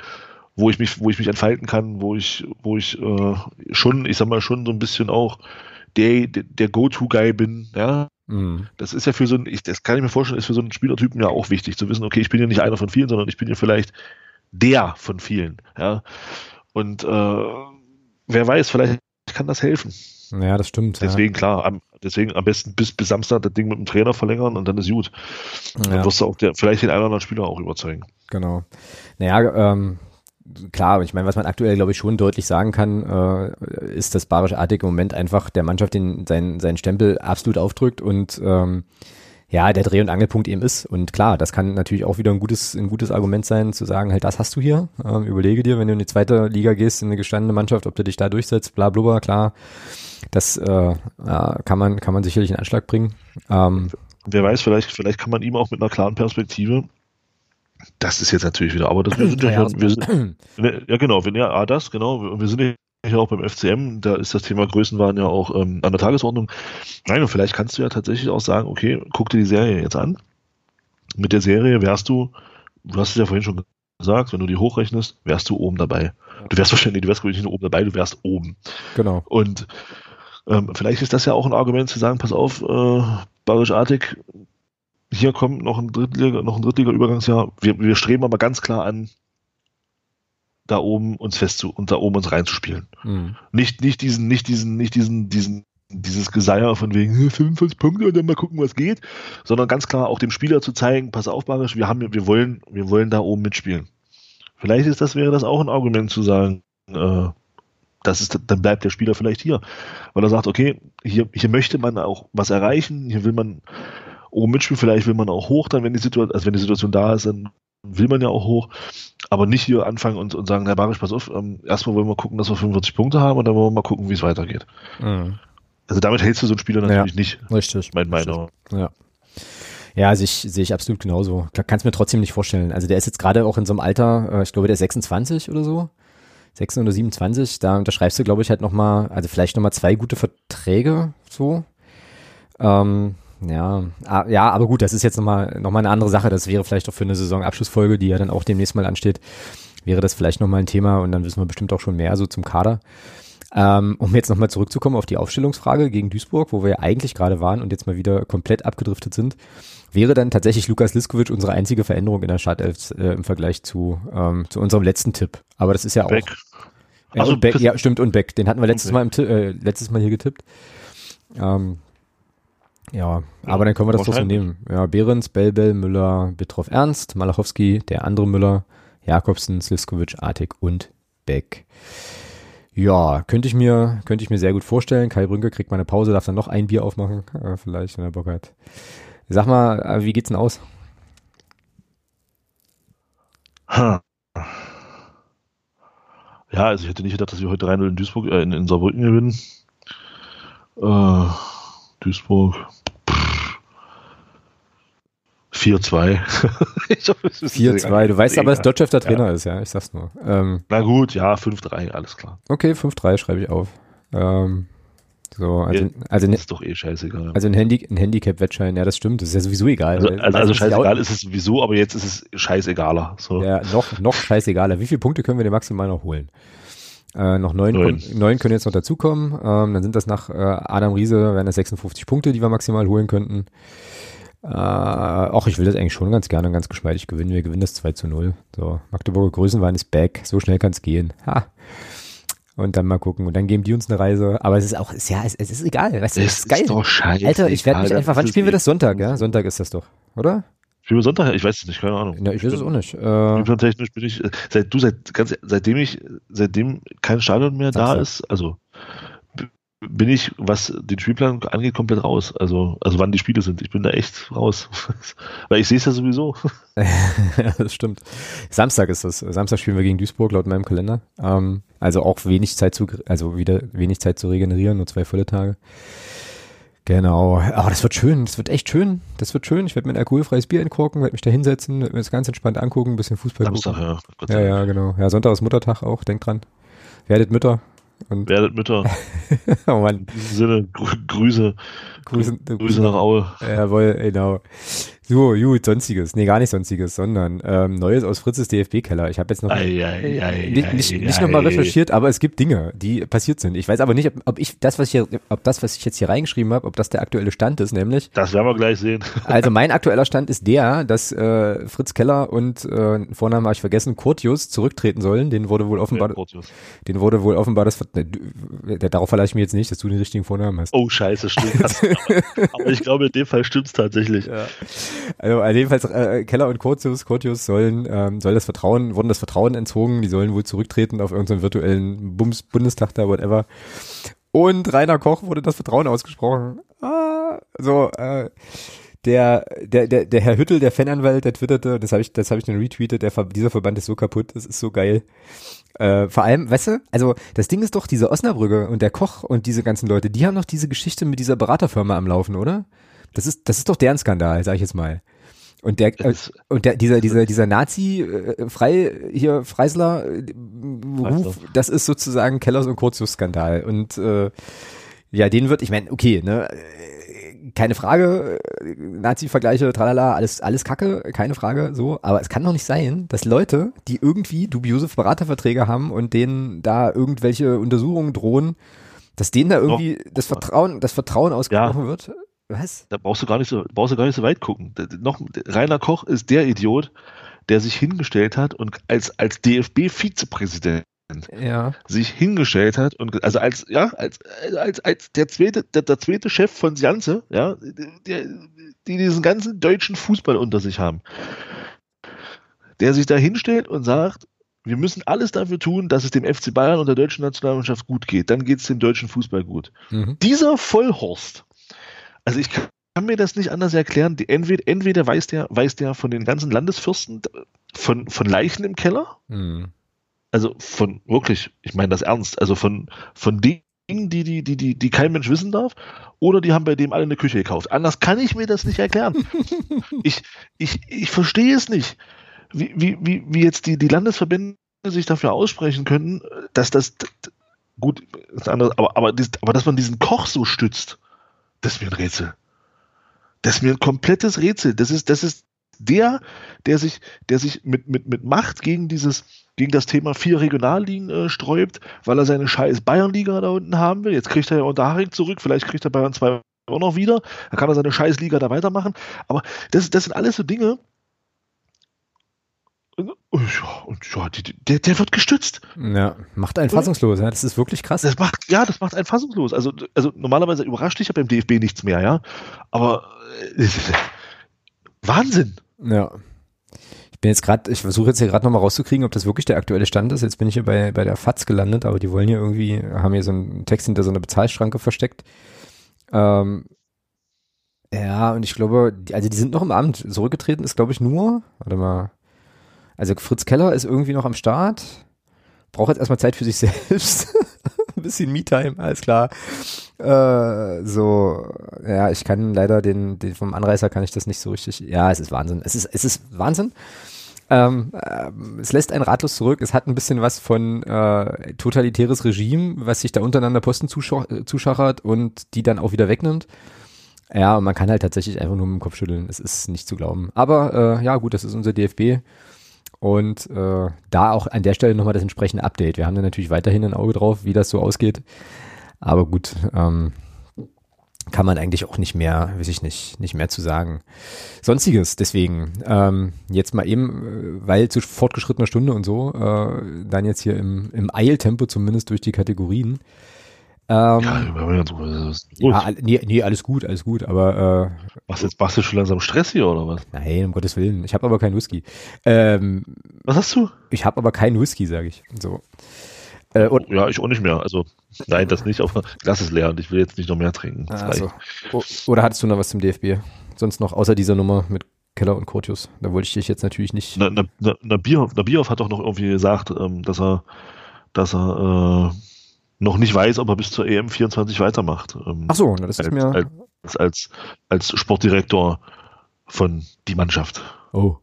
wo ich mich, wo ich mich entfalten kann, wo ich, wo ich äh, schon, ich sag mal, schon so ein bisschen auch der, der Go-To-Guy bin, ja, Mhm. Das ist ja für so ein, ich, das kann ich mir vorstellen, ist für so einen Spielertypen ja auch wichtig zu wissen, okay, ich bin ja nicht einer von vielen, sondern ich bin ja vielleicht der von vielen. Ja. Und äh, wer weiß, vielleicht kann das helfen. Ja, das stimmt. Deswegen, ja. klar, am, deswegen am besten bis, bis Samstag das Ding mit dem Trainer verlängern und dann ist gut. Ja. Dann wirst du auch der, vielleicht den einen oder anderen Spieler auch überzeugen. Genau. Naja, ähm, klar, ich meine, was man aktuell, glaube ich, schon deutlich sagen kann, äh, ist, dass Barisch Artig im Moment einfach der Mannschaft den, seinen, seinen Stempel absolut aufdrückt und ähm, ja, der Dreh- und Angelpunkt eben ist. Und klar, das kann natürlich auch wieder ein gutes, ein gutes Argument sein, zu sagen, halt, das hast du hier. Ähm, überlege dir, wenn du in die zweite Liga gehst, in eine gestandene Mannschaft, ob du dich da durchsetzt, bla, bla, klar. Das äh, ja, kann man, kann man sicherlich in Anschlag bringen. Ähm, Wer weiß, vielleicht, vielleicht kann man ihm auch mit einer klaren Perspektive das ist jetzt natürlich wieder, aber das, wir sind ja, ja, wir sind, ja genau, wir, ja, das, genau, wir sind ja auch beim FCM, da ist das Thema Größenwahn ja auch ähm, an der Tagesordnung. Nein, und vielleicht kannst du ja tatsächlich auch sagen, okay, guck dir die Serie jetzt an. Mit der Serie wärst du, du hast es ja vorhin schon gesagt, wenn du die hochrechnest, wärst du oben dabei. Du wärst wahrscheinlich, du wärst nicht nur oben dabei, du wärst oben. Genau. Und ähm, vielleicht ist das ja auch ein Argument zu sagen, pass auf, äh, Barisch Artig, hier kommt noch ein Drittliga, noch ein Drittliga-Übergangsjahr. Wir, wir streben aber ganz klar an, da oben uns fest zu und da oben uns reinzuspielen. Mhm. Nicht, nicht diesen, nicht diesen, nicht diesen, diesen, dieses Geseier von wegen 45 Punkte und dann mal gucken, was geht, sondern ganz klar auch dem Spieler zu zeigen, pass auf, Barisch, wir haben, wir wollen, wir wollen da oben mitspielen. Vielleicht ist das, wäre das auch ein Argument zu sagen, äh, das ist, dann bleibt der Spieler vielleicht hier. Weil er sagt, okay, hier, hier möchte man auch was erreichen, hier will man oben mitspielen, vielleicht will man auch hoch dann, wenn die Situation, also wenn die Situation da ist, dann will man ja auch hoch, aber nicht hier anfangen und, und sagen, Herr Barisch, pass auf, ähm, erstmal wollen wir gucken, dass wir 45 Punkte haben und dann wollen wir mal gucken, wie es weitergeht. Mhm. Also damit hältst du so einen Spieler natürlich ja, nicht. Richtig. Mein Meinung. Ja. Ja, sehe ich, sehe ich absolut genauso. Kann es mir trotzdem nicht vorstellen. Also der ist jetzt gerade auch in so einem Alter, äh, ich glaube, der ist 26 oder so. 26 oder 27, da unterschreibst du, glaube ich, halt nochmal, also vielleicht nochmal zwei gute Verträge, so. Ähm, ja, ah, ja, aber gut, das ist jetzt nochmal noch mal eine andere Sache. Das wäre vielleicht auch für eine Saisonabschlussfolge, die ja dann auch demnächst mal ansteht, wäre das vielleicht nochmal ein Thema und dann wissen wir bestimmt auch schon mehr so zum Kader. Ähm, um jetzt nochmal zurückzukommen auf die Aufstellungsfrage gegen Duisburg, wo wir ja eigentlich gerade waren und jetzt mal wieder komplett abgedriftet sind, wäre dann tatsächlich Lukas Liskovic unsere einzige Veränderung in der Startelf äh, im Vergleich zu, ähm, zu unserem letzten Tipp. Aber das ist ja auch. Beck. Ja, also, Beck, ja, stimmt, und Beck. Den hatten wir letztes Mal im äh, letztes Mal hier getippt. Ähm, ja, aber dann können wir das doch so nehmen. Ja, Behrens, Belbel, Müller, Bitroff Ernst, Malachowski, der andere Müller, Jakobsen, Sliskovic, Artig und Beck. Ja, könnte ich mir, könnte ich mir sehr gut vorstellen. Kai Brünke kriegt mal eine Pause, darf dann noch ein Bier aufmachen, äh, vielleicht, wenn er Bock hat. Sag mal, äh, wie geht's denn aus? Ja, also ich hätte nicht gedacht, dass wir heute 3-0 in Duisburg, äh, in, in Saarbrücken gewinnen. Äh, Duisburg. 4-2. 4-2. Du weißt aber, dass Dotchev der Trainer ja. ist, ja. Ich sag's nur. Ähm, Na gut, ja, 5-3, alles klar. Okay, 5-3 schreibe ich auf. Ähm, so, also, ja, also ist doch eh scheißegal. Also ein, Handy, ein Handicap-Wettschein, ja, das stimmt, das ist ja sowieso egal. Also, also, also scheißegal ist es sowieso, aber jetzt ist es scheißegaler. So. Ja, noch, noch scheißegaler. Wie viele Punkte können wir denn maximal noch holen? Äh, noch neun, neun. neun können jetzt noch dazukommen. Ähm, dann sind das nach äh, Adam Riese, wären das 56 Punkte, die wir maximal holen könnten. Äh, auch ich will das eigentlich schon ganz gerne und ganz geschmeidig gewinnen. Wir gewinnen das 2 zu 0. So, Magdeburger Größenwahn ist back. So schnell kann es gehen. Ha. Und dann mal gucken. Und dann geben die uns eine Reise. Aber es ist auch, ist, ja, es, es ist egal. Weißt du, es ist geil. Ist doch scheiße. Alter, ich werde mich einfach, wann spielen wir das Sonntag, ja? Sonntag ist das doch, oder? Spielen wir Sonntag? Ich weiß es nicht, keine Ahnung. Ja, ich weiß es auch nicht. Äh, technisch bin ich, seit du, seit, ganz, seitdem ich, seitdem kein Stadion mehr da ist, also bin ich, was den Spielplan angeht, komplett raus. Also, also wann die Spiele sind. Ich bin da echt raus. Weil ich sehe es ja sowieso. ja, das stimmt. Samstag ist das. Samstag spielen wir gegen Duisburg laut meinem Kalender. Ähm, also auch wenig Zeit zu, also wieder wenig Zeit zu regenerieren, nur zwei volle Tage. Genau. Aber das wird schön. Das wird echt schön. Das wird schön. Ich werde mir ein alkoholfreies Bier entkorken, werde mich da hinsetzen, werde mir das ganz entspannt angucken, ein bisschen Fußball Samstag, gucken. Ja, ja, ja, genau. Ja, Sonntag ist Muttertag auch. Denkt dran. Werdet Mütter. Und Werdet Mütter. oh Mann. In diesem Sinne, Grüße. Grüße, Grüße nach Aue. Jawohl, genau. So, gut, sonstiges. Nee, gar nicht sonstiges, sondern ähm, Neues aus Fritzes DFB-Keller. Ich habe jetzt noch ei, ei, ei, nicht, nicht, nicht nochmal recherchiert, aber es gibt Dinge, die passiert sind. Ich weiß aber nicht, ob, ob ich das, was ich hier, ob das, was ich jetzt hier reingeschrieben habe, ob das der aktuelle Stand ist, nämlich. Das werden wir gleich sehen. also mein aktueller Stand ist der, dass äh, Fritz Keller und äh, Vornamen habe ich vergessen, Kurtius zurücktreten sollen. Den wurde wohl offenbar, ja, den wurde wohl offenbar das, ne, darauf verlasse ich mich jetzt nicht, dass du den richtigen Vornamen hast. Oh Scheiße, stimmt. aber, aber ich glaube, in dem Fall stimmt es tatsächlich. Ja. Also jedenfalls äh, Keller und Curtius, Curtius sollen, ähm, soll das Vertrauen, wurden das Vertrauen entzogen, die sollen wohl zurücktreten auf irgendeinen virtuellen Bums Bundestag da, whatever. Und Rainer Koch wurde das Vertrauen ausgesprochen. Ah, so, äh, der, der, der, der Herr Hüttel, der Fananwalt, der twitterte, das habe ich, das habe ich dann retweetet, der, dieser Verband ist so kaputt, das ist so geil. Äh, vor allem, weißt du, also das Ding ist doch, diese Osnabrügge und der Koch und diese ganzen Leute, die haben noch diese Geschichte mit dieser Beraterfirma am Laufen, oder? Das ist, das ist doch deren Skandal, sag ich jetzt mal. Und der äh, und der dieser dieser dieser Nazi äh, frei hier Freisler äh, Ruf, das ist sozusagen Kellers und Kurzius Skandal und äh, ja, den wird, ich meine, okay, ne, äh, keine Frage, äh, Nazi-Vergleiche, tralala, alles, alles Kacke, keine Frage, so, aber es kann doch nicht sein, dass Leute, die irgendwie dubiose Beraterverträge haben und denen da irgendwelche Untersuchungen drohen, dass denen da irgendwie Doch. das Vertrauen, das Vertrauen ausgebrochen ja. wird. Was? Da brauchst du gar nicht so, brauchst du gar nicht so weit gucken. Noch, Rainer Koch ist der Idiot, der sich hingestellt hat und als, als DFB-Vizepräsident ja. sich hingestellt hat und also als ja als als als der zweite der, der zweite Chef von Janze ja der, die diesen ganzen deutschen Fußball unter sich haben der sich da hinstellt und sagt wir müssen alles dafür tun, dass es dem FC Bayern und der deutschen Nationalmannschaft gut geht. Dann geht es dem deutschen Fußball gut. Mhm. Dieser Vollhorst also ich kann mir das nicht anders erklären. Die, entweder, entweder weiß der, weiß der von den ganzen Landesfürsten von, von Leichen im Keller. Mhm. Also von wirklich, ich meine das ernst, also von, von Dingen, die, die, die, die, die kein Mensch wissen darf, oder die haben bei dem alle eine Küche gekauft. Anders kann ich mir das nicht erklären. ich, ich, ich verstehe es nicht, wie, wie, wie, wie jetzt die, die Landesverbände sich dafür aussprechen können, dass das gut, aber, aber, aber dass man diesen Koch so stützt. Das ist mir ein Rätsel. Das ist mir ein komplettes Rätsel. Das ist, das ist, der, der sich, der sich mit, mit, mit Macht gegen dieses, gegen das Thema vier Regionalligen äh, sträubt, weil er seine scheiß Bayernliga da unten haben will. Jetzt kriegt er ja Unterhaching zurück, vielleicht kriegt er Bayern 2 auch noch wieder. Dann kann er seine scheiß Liga da weitermachen. Aber das, das sind alles so Dinge, und ja, der, der wird gestützt. Ja, macht einen fassungslos, ja. Das ist wirklich krass. Das macht, ja, das macht einen fassungslos. Also, also normalerweise überrascht dich ja beim DFB nichts mehr, ja. Aber äh, Wahnsinn. Ja. Ich bin jetzt gerade, ich versuche jetzt hier gerade nochmal rauszukriegen, ob das wirklich der aktuelle Stand ist. Jetzt bin ich hier bei, bei der FAZ gelandet, aber die wollen hier irgendwie, haben hier so einen Text hinter so einer Bezahlschranke versteckt. Ähm, ja, und ich glaube, die, also die sind noch im Amt. Zurückgetreten ist, glaube ich, nur, warte mal, also Fritz Keller ist irgendwie noch am Start, braucht jetzt erstmal Zeit für sich selbst. Ein bisschen Me-Time, alles klar. Äh, so, ja, ich kann leider den, den vom Anreißer kann ich das nicht so richtig. Ja, es ist Wahnsinn. Es ist, es ist Wahnsinn. Ähm, äh, es lässt einen ratlos zurück. Es hat ein bisschen was von äh, totalitäres Regime, was sich da untereinander Posten zuschachert und die dann auch wieder wegnimmt. Ja, und man kann halt tatsächlich einfach nur mit dem Kopf schütteln. Es ist nicht zu glauben. Aber äh, ja, gut, das ist unser DFB. Und äh, da auch an der Stelle nochmal das entsprechende Update. Wir haben da natürlich weiterhin ein Auge drauf, wie das so ausgeht. Aber gut, ähm, kann man eigentlich auch nicht mehr, weiß ich nicht, nicht mehr zu sagen. Sonstiges, deswegen, ähm, jetzt mal eben, äh, weil zu fortgeschrittener Stunde und so, äh, dann jetzt hier im, im Eiltempo zumindest durch die Kategorien. Ähm, ja, ja, nee, nee, alles gut, alles gut, aber äh, Was jetzt machst du schon langsam Stress hier oder was? Nein, um Gottes Willen. Ich habe aber keinen Whisky. Ähm, was hast du? Ich habe aber keinen Whisky, sage ich. So. Äh, und, ja, ich auch nicht mehr. Also nein, das nicht. Aber Glas ist leer und ich will jetzt nicht noch mehr trinken. Also. Oder hattest du noch was zum DFB? Sonst noch außer dieser Nummer mit Keller und Curtius. Da wollte ich dich jetzt natürlich nicht. Na, na, na, na, Bierhoff, na Bierhoff hat doch noch irgendwie gesagt, ähm, dass er, dass er äh, noch nicht weiß, ob er bis zur EM 24 weitermacht. Ähm, Ach so, das als, ist mir als, als, als Sportdirektor von die Mannschaft. Oh.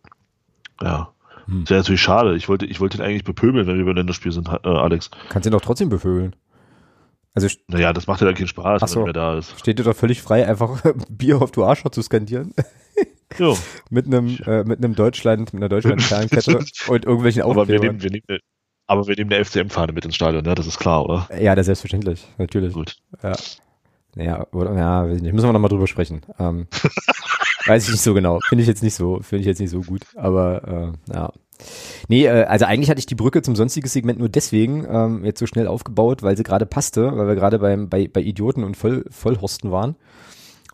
Ja. Hm. Wäre natürlich schade. Ich wollte, ich wollte ihn eigentlich bepöbeln, wenn wir beim Länderspiel sind, äh, Alex. Kannst ihn doch trotzdem bepöbeln. Also, naja, das macht ja dann keinen Spaß, so. wenn er da ist. Steht dir doch völlig frei, einfach Bier auf du Arschloch zu skandieren. Jo. mit einem, äh, mit einem Deutschland, mit einer Deutschland-Perlenkette und irgendwelchen Aufklärern. Aber wir nehmen, wir nehmen, aber wir nehmen eine FCM-Fahne mit ins Stadion, ne? Das ist klar, oder? Ja, das selbstverständlich, natürlich. Gut. Ja. Ja, oder, ja, weiß ich nicht. Müssen wir nochmal drüber sprechen. Ähm, weiß ich nicht so genau. Finde ich jetzt nicht so, finde ich jetzt nicht so gut. Aber äh, ja. Nee, äh, also eigentlich hatte ich die Brücke zum sonstiges Segment nur deswegen ähm, jetzt so schnell aufgebaut, weil sie gerade passte, weil wir gerade beim bei, bei Idioten und Voll, Vollhorsten waren.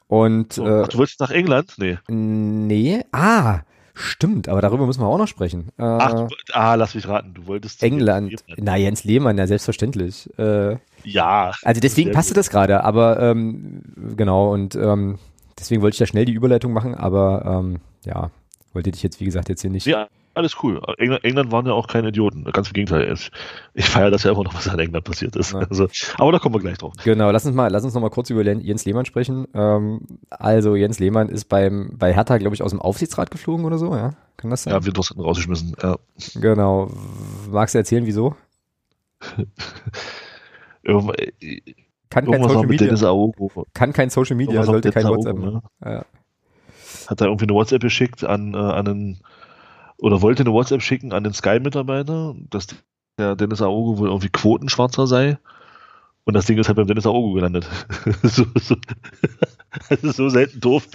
Und äh, ach, du wolltest nach England? Nee. Nee. Ah, Stimmt, aber darüber müssen wir auch noch sprechen. Äh, Ach, ah, lass mich raten, du wolltest. England. Na, Jens Lehmann, ja, selbstverständlich. Äh, ja. Also deswegen passte das gerade, aber ähm, genau, und ähm, deswegen wollte ich da schnell die Überleitung machen, aber ähm, ja, wollte dich jetzt, wie gesagt, jetzt hier nicht. Ja, alles cool. England, England waren ja auch keine Idioten. Ganz im Gegenteil. Ich, ich feiere das ja immer noch, was in England passiert ist. Ja. Also, aber da kommen wir gleich drauf. Genau, lass uns mal, lass uns noch mal kurz über Jens Lehmann sprechen. Ähm, also Jens Lehmann ist beim, bei Hertha, glaube ich, aus dem Aufsichtsrat geflogen oder so, ja? Kann das sein? Ja, wir hatten rausgeschmissen, ja. Genau. Magst du erzählen, wieso? kann kein Social Media. Kann kein Social Media, sollte kein WhatsApp. Ne? Ja. Hat er irgendwie eine WhatsApp geschickt an, äh, an einen oder wollte eine WhatsApp schicken an den Sky-Mitarbeiter, dass der Dennis Aogo wohl irgendwie Quotenschwarzer sei. Und das Ding ist halt beim Dennis Aogo gelandet. so, so, das ist so selten doof.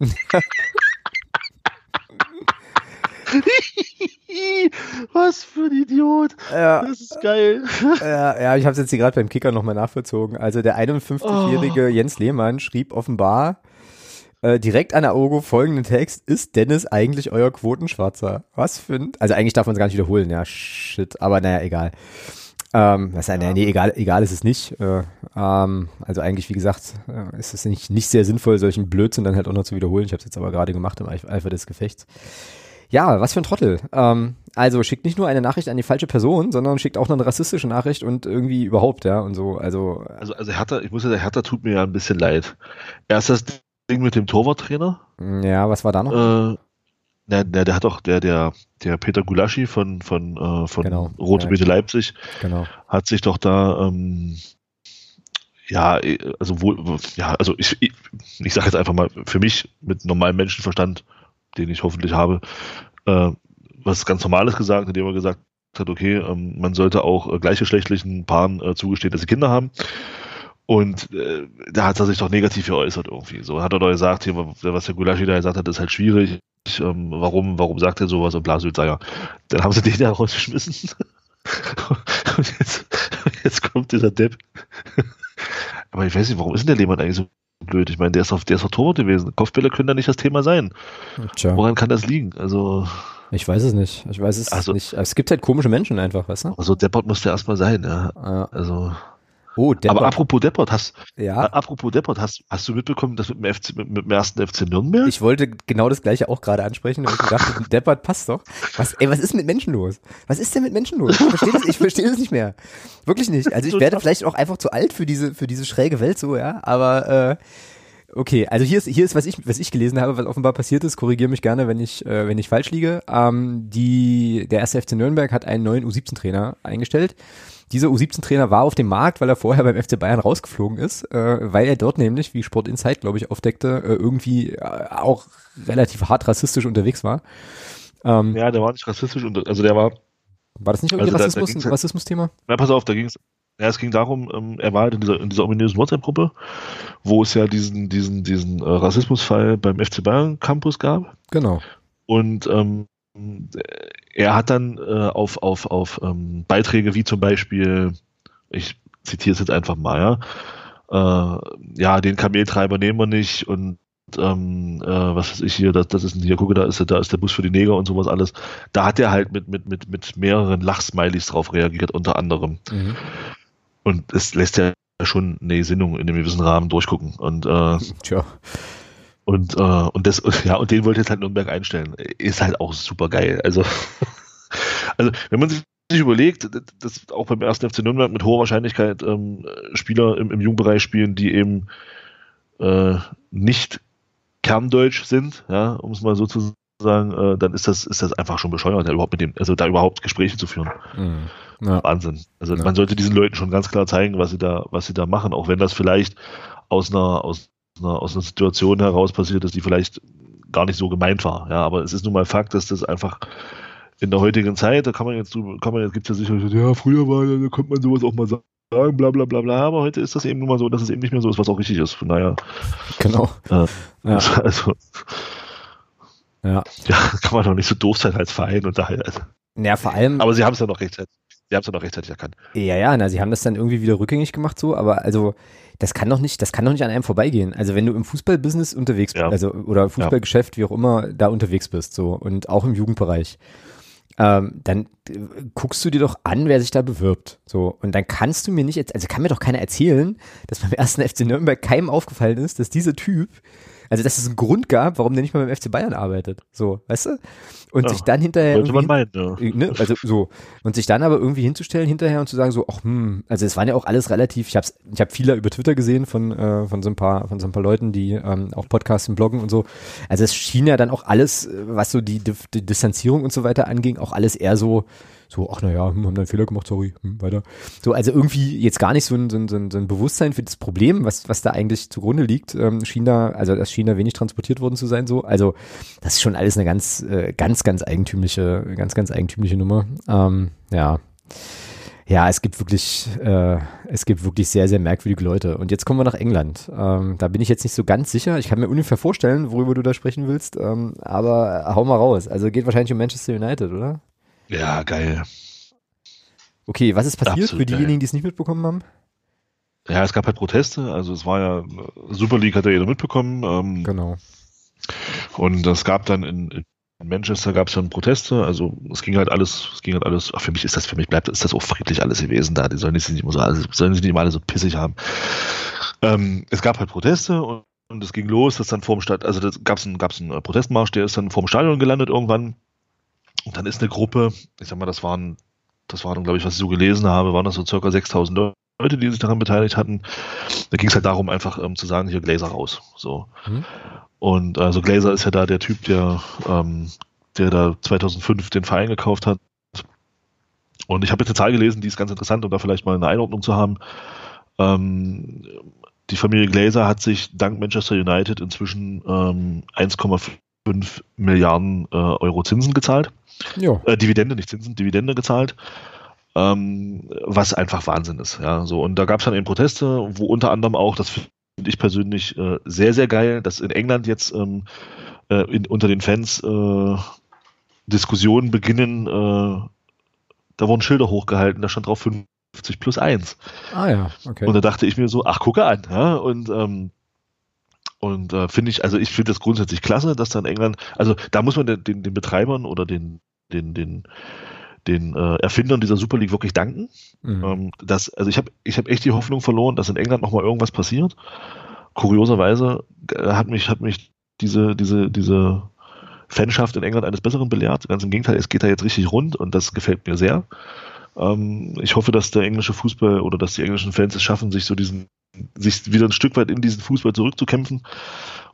Was für ein Idiot. Ja. Das ist geil. Ja, ja ich habe es jetzt hier gerade beim Kicker nochmal nachvollzogen. Also der 51-jährige oh. Jens Lehmann schrieb offenbar, äh, direkt an der Augo folgenden Text. Ist Dennis eigentlich euer Quotenschwarzer? Was für ein, also eigentlich darf man es gar nicht wiederholen, ja, shit, aber naja, egal. Ähm, was, ja. nee, egal, egal ist es nicht. Äh, ähm, also eigentlich, wie gesagt, äh, ist es nicht, nicht sehr sinnvoll, solchen Blödsinn dann halt auch noch zu wiederholen. Ich habe es jetzt aber gerade gemacht im Eifer des Gefechts. Ja, was für ein Trottel. Ähm, also schickt nicht nur eine Nachricht an die falsche Person, sondern schickt auch noch eine rassistische Nachricht und irgendwie überhaupt, ja, und so. Also, also, also Hertha, ich muss ja, der Hertha tut mir ja ein bisschen leid. Erst das Ding mit dem Torwarttrainer. Ja, was war da noch? Äh, na, na, der hat doch, der, der, der Peter Gulaschi von, von, äh, von genau. Rote ja, Beete Leipzig genau. hat sich doch da ähm, ja, also wohl, ja, also ich, ich, ich sage jetzt einfach mal, für mich mit normalem Menschenverstand, den ich hoffentlich habe, äh, was ganz Normales gesagt, indem er gesagt hat, okay, ähm, man sollte auch äh, gleichgeschlechtlichen Paaren äh, zugestehen, dass sie Kinder haben. Und äh, da hat er sich doch negativ geäußert irgendwie. So hat er doch gesagt, hier, was der Gulaschi da gesagt hat, ist halt schwierig. Ähm, warum, warum sagt er sowas und ja. Dann haben sie den da rausgeschmissen. und jetzt, jetzt kommt dieser Depp. Aber ich weiß nicht, warum ist denn der Lehmann eigentlich so blöd? Ich meine, der ist auf, der ist auf Torwart gewesen. Kopfbälle können da nicht das Thema sein. Tja. Woran kann das liegen? Also. Ich weiß es nicht. Ich weiß es also, nicht. Es gibt halt komische Menschen einfach, weißt du? Also Deppert muss der erstmal sein, ja. ja. Also. Oh, Deppert. Aber apropos Deppert, hast, ja. apropos Deppert, hast, hast du mitbekommen, dass mit dem, FC, mit, dem ersten FC Nürnberg? Ich wollte genau das gleiche auch gerade ansprechen, weil ich dachte, Deppert passt doch. Was, ey, was ist mit Menschen los? Was ist denn mit Menschen los? Ich verstehe das, ich verstehe das nicht mehr. Wirklich nicht. Also ich werde vielleicht auch einfach zu alt für diese, für diese schräge Welt so, ja, aber, äh, Okay, also hier ist, hier ist, was ich, was ich gelesen habe, was offenbar passiert ist, korrigiere mich gerne, wenn ich, äh, wenn ich falsch liege. Ähm, die, der erste FC Nürnberg hat einen neuen U17-Trainer eingestellt. Dieser U17-Trainer war auf dem Markt, weil er vorher beim FC Bayern rausgeflogen ist, äh, weil er dort nämlich, wie Sport Insight, glaube ich, aufdeckte, äh, irgendwie äh, auch relativ hart rassistisch unterwegs war. Ähm, ja, der war nicht rassistisch, also der war. War das nicht irgendwie also Rassismus, ein Rassismus-Thema? Ja, pass auf, da ging es ja, es ging darum, ähm, er war halt in dieser, in dieser ominösen WhatsApp-Gruppe, wo es ja diesen, diesen, diesen äh, Rassismusfall beim FC Bayern Campus gab. Genau. Und ähm, er hat dann äh, auf, auf, auf ähm, Beiträge wie zum Beispiel, ich zitiere es jetzt einfach mal, ja, äh, ja, den Kameltreiber nehmen wir nicht und ähm, äh, was weiß ich hier, das, das ist hier, gucke, da ist, da ist der Bus für die Neger und sowas alles. Da hat er halt mit, mit, mit, mit mehreren Lachsmilies drauf reagiert, unter anderem. Mhm. Und es lässt ja schon eine Gesinnung in einem gewissen Rahmen durchgucken. Und, äh, Tja. Und, äh, und das, ja, und den wollte jetzt halt Nürnberg einstellen. Ist halt auch super geil. Also, also wenn man sich überlegt, dass auch beim ersten FC Nürnberg mit hoher Wahrscheinlichkeit ähm, Spieler im, im Jugendbereich spielen, die eben äh, nicht kerndeutsch sind, ja, um es mal so zu sagen, äh, dann ist das, ist das einfach schon bescheuert, da überhaupt mit dem, also da überhaupt Gespräche zu führen. Mhm. Ja. Wahnsinn. Also ja. man sollte diesen Leuten schon ganz klar zeigen, was sie da, was sie da machen, auch wenn das vielleicht aus einer, aus einer, aus einer Situation heraus passiert ist, die vielleicht gar nicht so gemeint war. Ja, aber es ist nun mal Fakt, dass das einfach in der heutigen Zeit, da kann man jetzt, kann man jetzt, gibt es ja sicher, ja, früher war, da konnte man sowas auch mal sagen bla bla bla bla, aber heute ist das eben nun mal so, dass es eben nicht mehr so ist, was auch richtig ist. Von daher. Genau. Äh, ja. Also, ja. ja, kann man doch nicht so doof sein als Verein und daher. Also. Ja, vor allem. Aber sie haben es ja noch rechtzeitig. Sie haben es ja noch rechtzeitig erkannt. Ja, ja, na, sie haben das dann irgendwie wieder rückgängig gemacht, so, aber also, das kann doch nicht, das kann doch nicht an einem vorbeigehen. Also, wenn du im Fußballbusiness unterwegs bist, ja. also, oder Fußballgeschäft, wie auch immer, da unterwegs bist, so, und auch im Jugendbereich, ähm, dann äh, guckst du dir doch an, wer sich da bewirbt. So, und dann kannst du mir nicht, also kann mir doch keiner erzählen, dass beim ersten FC Nürnberg keinem aufgefallen ist, dass dieser Typ also, dass es einen Grund gab, warum der nicht mal beim FC Bayern arbeitet. So, weißt du? Und ja, sich dann hinterher. Sollte man meinen, ja. Ne, also so. Und sich dann aber irgendwie hinzustellen hinterher und zu sagen, so, ach, hm, also es waren ja auch alles relativ, ich hab's, ich habe viele über Twitter gesehen von, äh, von so ein paar, von so ein paar Leuten, die ähm, auch Podcasts und Bloggen und so. Also es schien ja dann auch alles, was so die, die, die Distanzierung und so weiter anging, auch alles eher so, so, ach naja, hm, haben da einen Fehler gemacht, sorry, hm, weiter. So, also irgendwie jetzt gar nicht so ein, so ein, so ein Bewusstsein für das Problem, was, was da eigentlich zugrunde liegt, ähm, schien da, also das schien da wenig transportiert worden zu sein, so. Also, das ist schon alles eine ganz, äh, ganz, ganz eigentümliche, ganz, ganz eigentümliche Nummer. Ähm, ja. Ja, es gibt wirklich, äh, es gibt wirklich sehr, sehr merkwürdige Leute. Und jetzt kommen wir nach England. Ähm, da bin ich jetzt nicht so ganz sicher. Ich kann mir ungefähr vorstellen, worüber du da sprechen willst. Ähm, aber hau mal raus. Also geht wahrscheinlich um Manchester United, oder? Ja, geil. Okay, was ist passiert Absolut für diejenigen, die es nicht mitbekommen haben? Ja, es gab halt Proteste. Also es war ja, Super League hat ja jeder mitbekommen. Ähm, genau. Und es gab dann in, in Manchester gab es dann Proteste, also es ging halt alles, es ging halt alles, ach, für mich ist das, für mich bleibt, ist das auch friedlich alles gewesen da, die sollen sich nicht immer so, also, sollen sich nicht immer alle so pissig haben. Ähm, es gab halt Proteste und, und es ging los, dass dann vorm Stadt, also das gab es einen, gab's einen Protestmarsch, der ist dann vorm Stadion gelandet irgendwann und dann ist eine Gruppe, ich sag mal, das waren, das waren, glaube ich, was ich so gelesen habe, waren das so circa 6000 Leute, die sich daran beteiligt hatten. Da ging es halt darum, einfach ähm, zu sagen, hier Glazer raus. So. Mhm. Und also Glazer ist ja da der Typ, der, ähm, der da 2005 den Verein gekauft hat. Und ich habe jetzt eine Zahl gelesen, die ist ganz interessant, um da vielleicht mal eine Einordnung zu haben. Ähm, die Familie Glazer hat sich dank Manchester United inzwischen ähm, 1,5 Milliarden äh, Euro Zinsen gezahlt. Äh, Dividende, nicht Zinsen, Dividende gezahlt. Ähm, was einfach Wahnsinn ist. Ja, so. Und da gab es dann eben Proteste, wo unter anderem auch, das finde ich persönlich äh, sehr, sehr geil, dass in England jetzt ähm, äh, in, unter den Fans äh, Diskussionen beginnen. Äh, da wurden Schilder hochgehalten, da stand drauf 50 plus 1. Ah ja, okay. Und da dachte ich mir so, ach, gucke an. Ja? Und ähm, und äh, finde ich, also ich finde das grundsätzlich klasse, dass da in England, also da muss man den, den, den Betreibern oder den, den, den, den äh, Erfindern dieser Super League wirklich danken. Mhm. Ähm, dass, also ich habe ich hab echt die Hoffnung verloren, dass in England nochmal irgendwas passiert. Kurioserweise äh, hat mich, hat mich diese, diese, diese Fanschaft in England eines Besseren belehrt. Ganz im Gegenteil, es geht da jetzt richtig rund und das gefällt mir sehr. Ähm, ich hoffe, dass der englische Fußball oder dass die englischen Fans es schaffen, sich so diesen, sich wieder ein Stück weit in diesen Fußball zurückzukämpfen.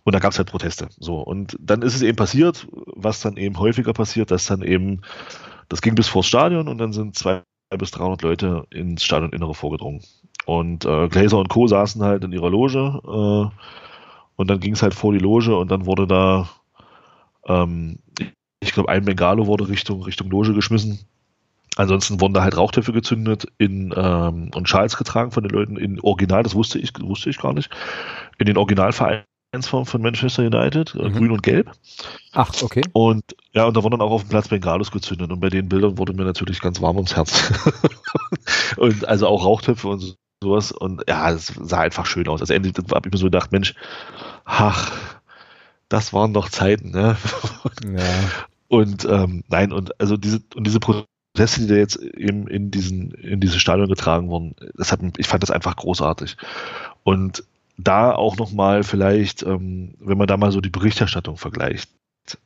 Und da gab es halt Proteste. So. Und dann ist es eben passiert, was dann eben häufiger passiert, dass dann eben, das ging bis vors Stadion und dann sind zwei bis 300 Leute ins Stadioninnere vorgedrungen. Und äh, Glazer und Co. saßen halt in ihrer Loge äh, und dann ging es halt vor die Loge und dann wurde da, ähm, ich glaube, ein Bengalo wurde Richtung, Richtung Loge geschmissen Ansonsten wurden da halt Rauchtöpfe gezündet in, ähm, und Schals getragen von den Leuten in Original, das wusste ich, wusste ich gar nicht, in den Originalvereinsformen von Manchester United, äh, mhm. grün und gelb. Ach, okay. Und ja, und da wurden dann auch auf dem Platz Bengalos gezündet und bei den Bildern wurde mir natürlich ganz warm ums Herz. und also auch Rauchtöpfe und sowas und ja, es sah einfach schön aus. Also endlich habe ich mir so gedacht, Mensch, ach, das waren doch Zeiten, ne? ja. Und ähm, nein, und also diese und diese Proteste, die da jetzt eben in diesen, in diese Stadion getragen wurden, das hat, ich fand das einfach großartig. Und da auch nochmal vielleicht, ähm, wenn man da mal so die Berichterstattung vergleicht,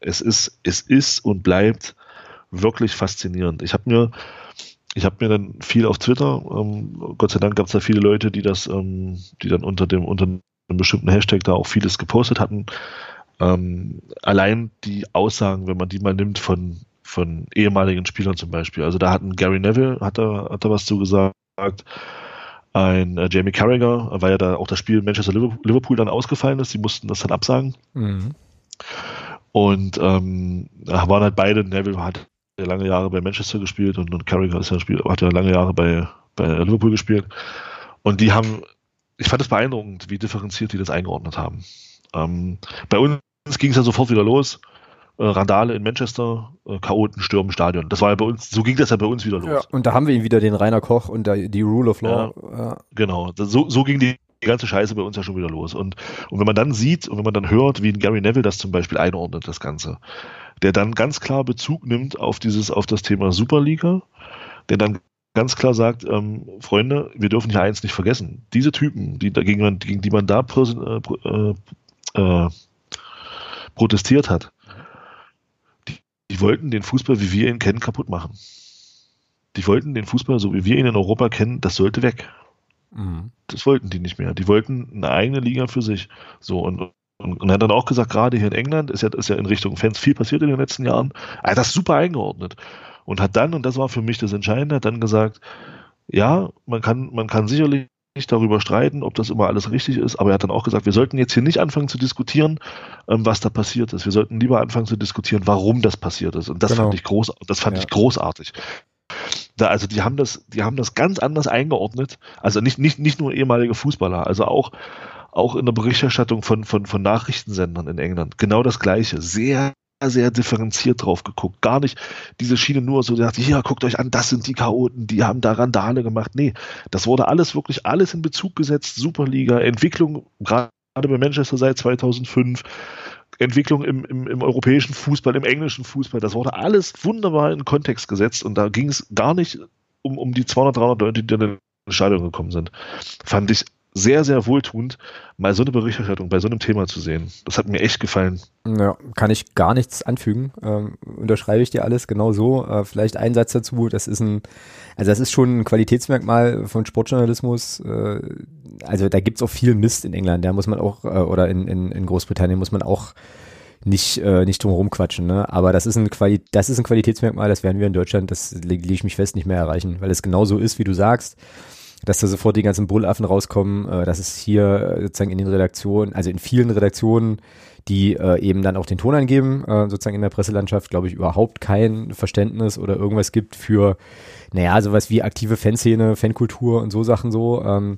es ist, es ist und bleibt wirklich faszinierend. Ich habe mir, ich habe mir dann viel auf Twitter, ähm, Gott sei Dank gab es da viele Leute, die das, ähm, die dann unter dem, unter einem bestimmten Hashtag da auch vieles gepostet hatten. Ähm, allein die Aussagen, wenn man die mal nimmt von von ehemaligen Spielern zum Beispiel. Also da hat ein Gary Neville, hat da, hat da was zu gesagt. Ein äh, Jamie Carragher, weil ja da auch das Spiel Manchester Liverpool dann ausgefallen ist. Die mussten das dann absagen. Mhm. Und ähm, da waren halt beide, Neville hat ja lange Jahre bei Manchester gespielt und, und Carragher ist ja Spiel, hat ja lange Jahre bei, bei Liverpool gespielt. Und die haben, ich fand es beeindruckend, wie differenziert die das eingeordnet haben. Ähm, bei uns ging es ja sofort wieder los äh, Randale in Manchester, äh, Chaoten stürmen Stadion. Das war ja bei uns, so ging das ja bei uns wieder los. Ja, und da haben wir ihn wieder den Rainer Koch und der, die Rule of Law. Ja, ja. Genau, so, so ging die, die ganze Scheiße bei uns ja schon wieder los. Und, und wenn man dann sieht und wenn man dann hört, wie ein Gary Neville das zum Beispiel einordnet, das Ganze, der dann ganz klar Bezug nimmt auf dieses, auf das Thema Superliga, der dann ganz klar sagt, ähm, Freunde, wir dürfen hier eins nicht vergessen. Diese Typen, die, gegen, gegen die man da äh, äh, äh, protestiert hat, die wollten den Fußball, wie wir ihn kennen, kaputt machen. Die wollten den Fußball, so wie wir ihn in Europa kennen, das sollte weg. Mhm. Das wollten die nicht mehr. Die wollten eine eigene Liga für sich. So und und, und er hat dann auch gesagt, gerade hier in England ist ja, ist ja in Richtung Fans viel passiert in den letzten Jahren. Er hat das super eingeordnet. Und hat dann, und das war für mich das Entscheidende, hat dann gesagt, ja, man kann, man kann sicherlich nicht darüber streiten, ob das immer alles richtig ist, aber er hat dann auch gesagt, wir sollten jetzt hier nicht anfangen zu diskutieren, ähm, was da passiert ist. Wir sollten lieber anfangen zu diskutieren, warum das passiert ist. Und das genau. fand ich groß, das fand ja. ich großartig. Da, also die haben das, die haben das ganz anders eingeordnet. Also nicht, nicht, nicht nur ehemalige Fußballer, also auch, auch in der Berichterstattung von, von, von Nachrichtensendern in England. Genau das Gleiche. Sehr sehr differenziert drauf geguckt. Gar nicht diese Schiene nur so, sagt, ja, guckt euch an, das sind die Chaoten, die haben da Randale gemacht. Nee, das wurde alles wirklich alles in Bezug gesetzt. Superliga, Entwicklung, gerade bei Manchester seit 2005, Entwicklung im, im, im europäischen Fußball, im englischen Fußball, das wurde alles wunderbar in Kontext gesetzt und da ging es gar nicht um, um die 200, 300 Leute, die dann in Stadion gekommen sind. Fand ich sehr, sehr wohltuend, mal so eine Berichterstattung bei so einem Thema zu sehen. Das hat mir echt gefallen. Ja, kann ich gar nichts anfügen. Ähm, unterschreibe ich dir alles genau so. Äh, vielleicht ein Satz dazu. Das ist ein, also das ist schon ein Qualitätsmerkmal von Sportjournalismus. Äh, also da gibt's auch viel Mist in England. Da muss man auch, äh, oder in, in, in Großbritannien muss man auch nicht, äh, nicht drum quatschen, ne? Aber das ist ein Quali das ist ein Qualitätsmerkmal, das werden wir in Deutschland, das lege ich mich fest, nicht mehr erreichen, weil es genau so ist, wie du sagst dass da sofort die ganzen Bullaffen rauskommen, äh, dass es hier äh, sozusagen in den Redaktionen, also in vielen Redaktionen, die äh, eben dann auch den Ton angeben, äh, sozusagen in der Presselandschaft, glaube ich, überhaupt kein Verständnis oder irgendwas gibt für, naja, sowas wie aktive Fanszene, Fankultur und so Sachen so. Ähm,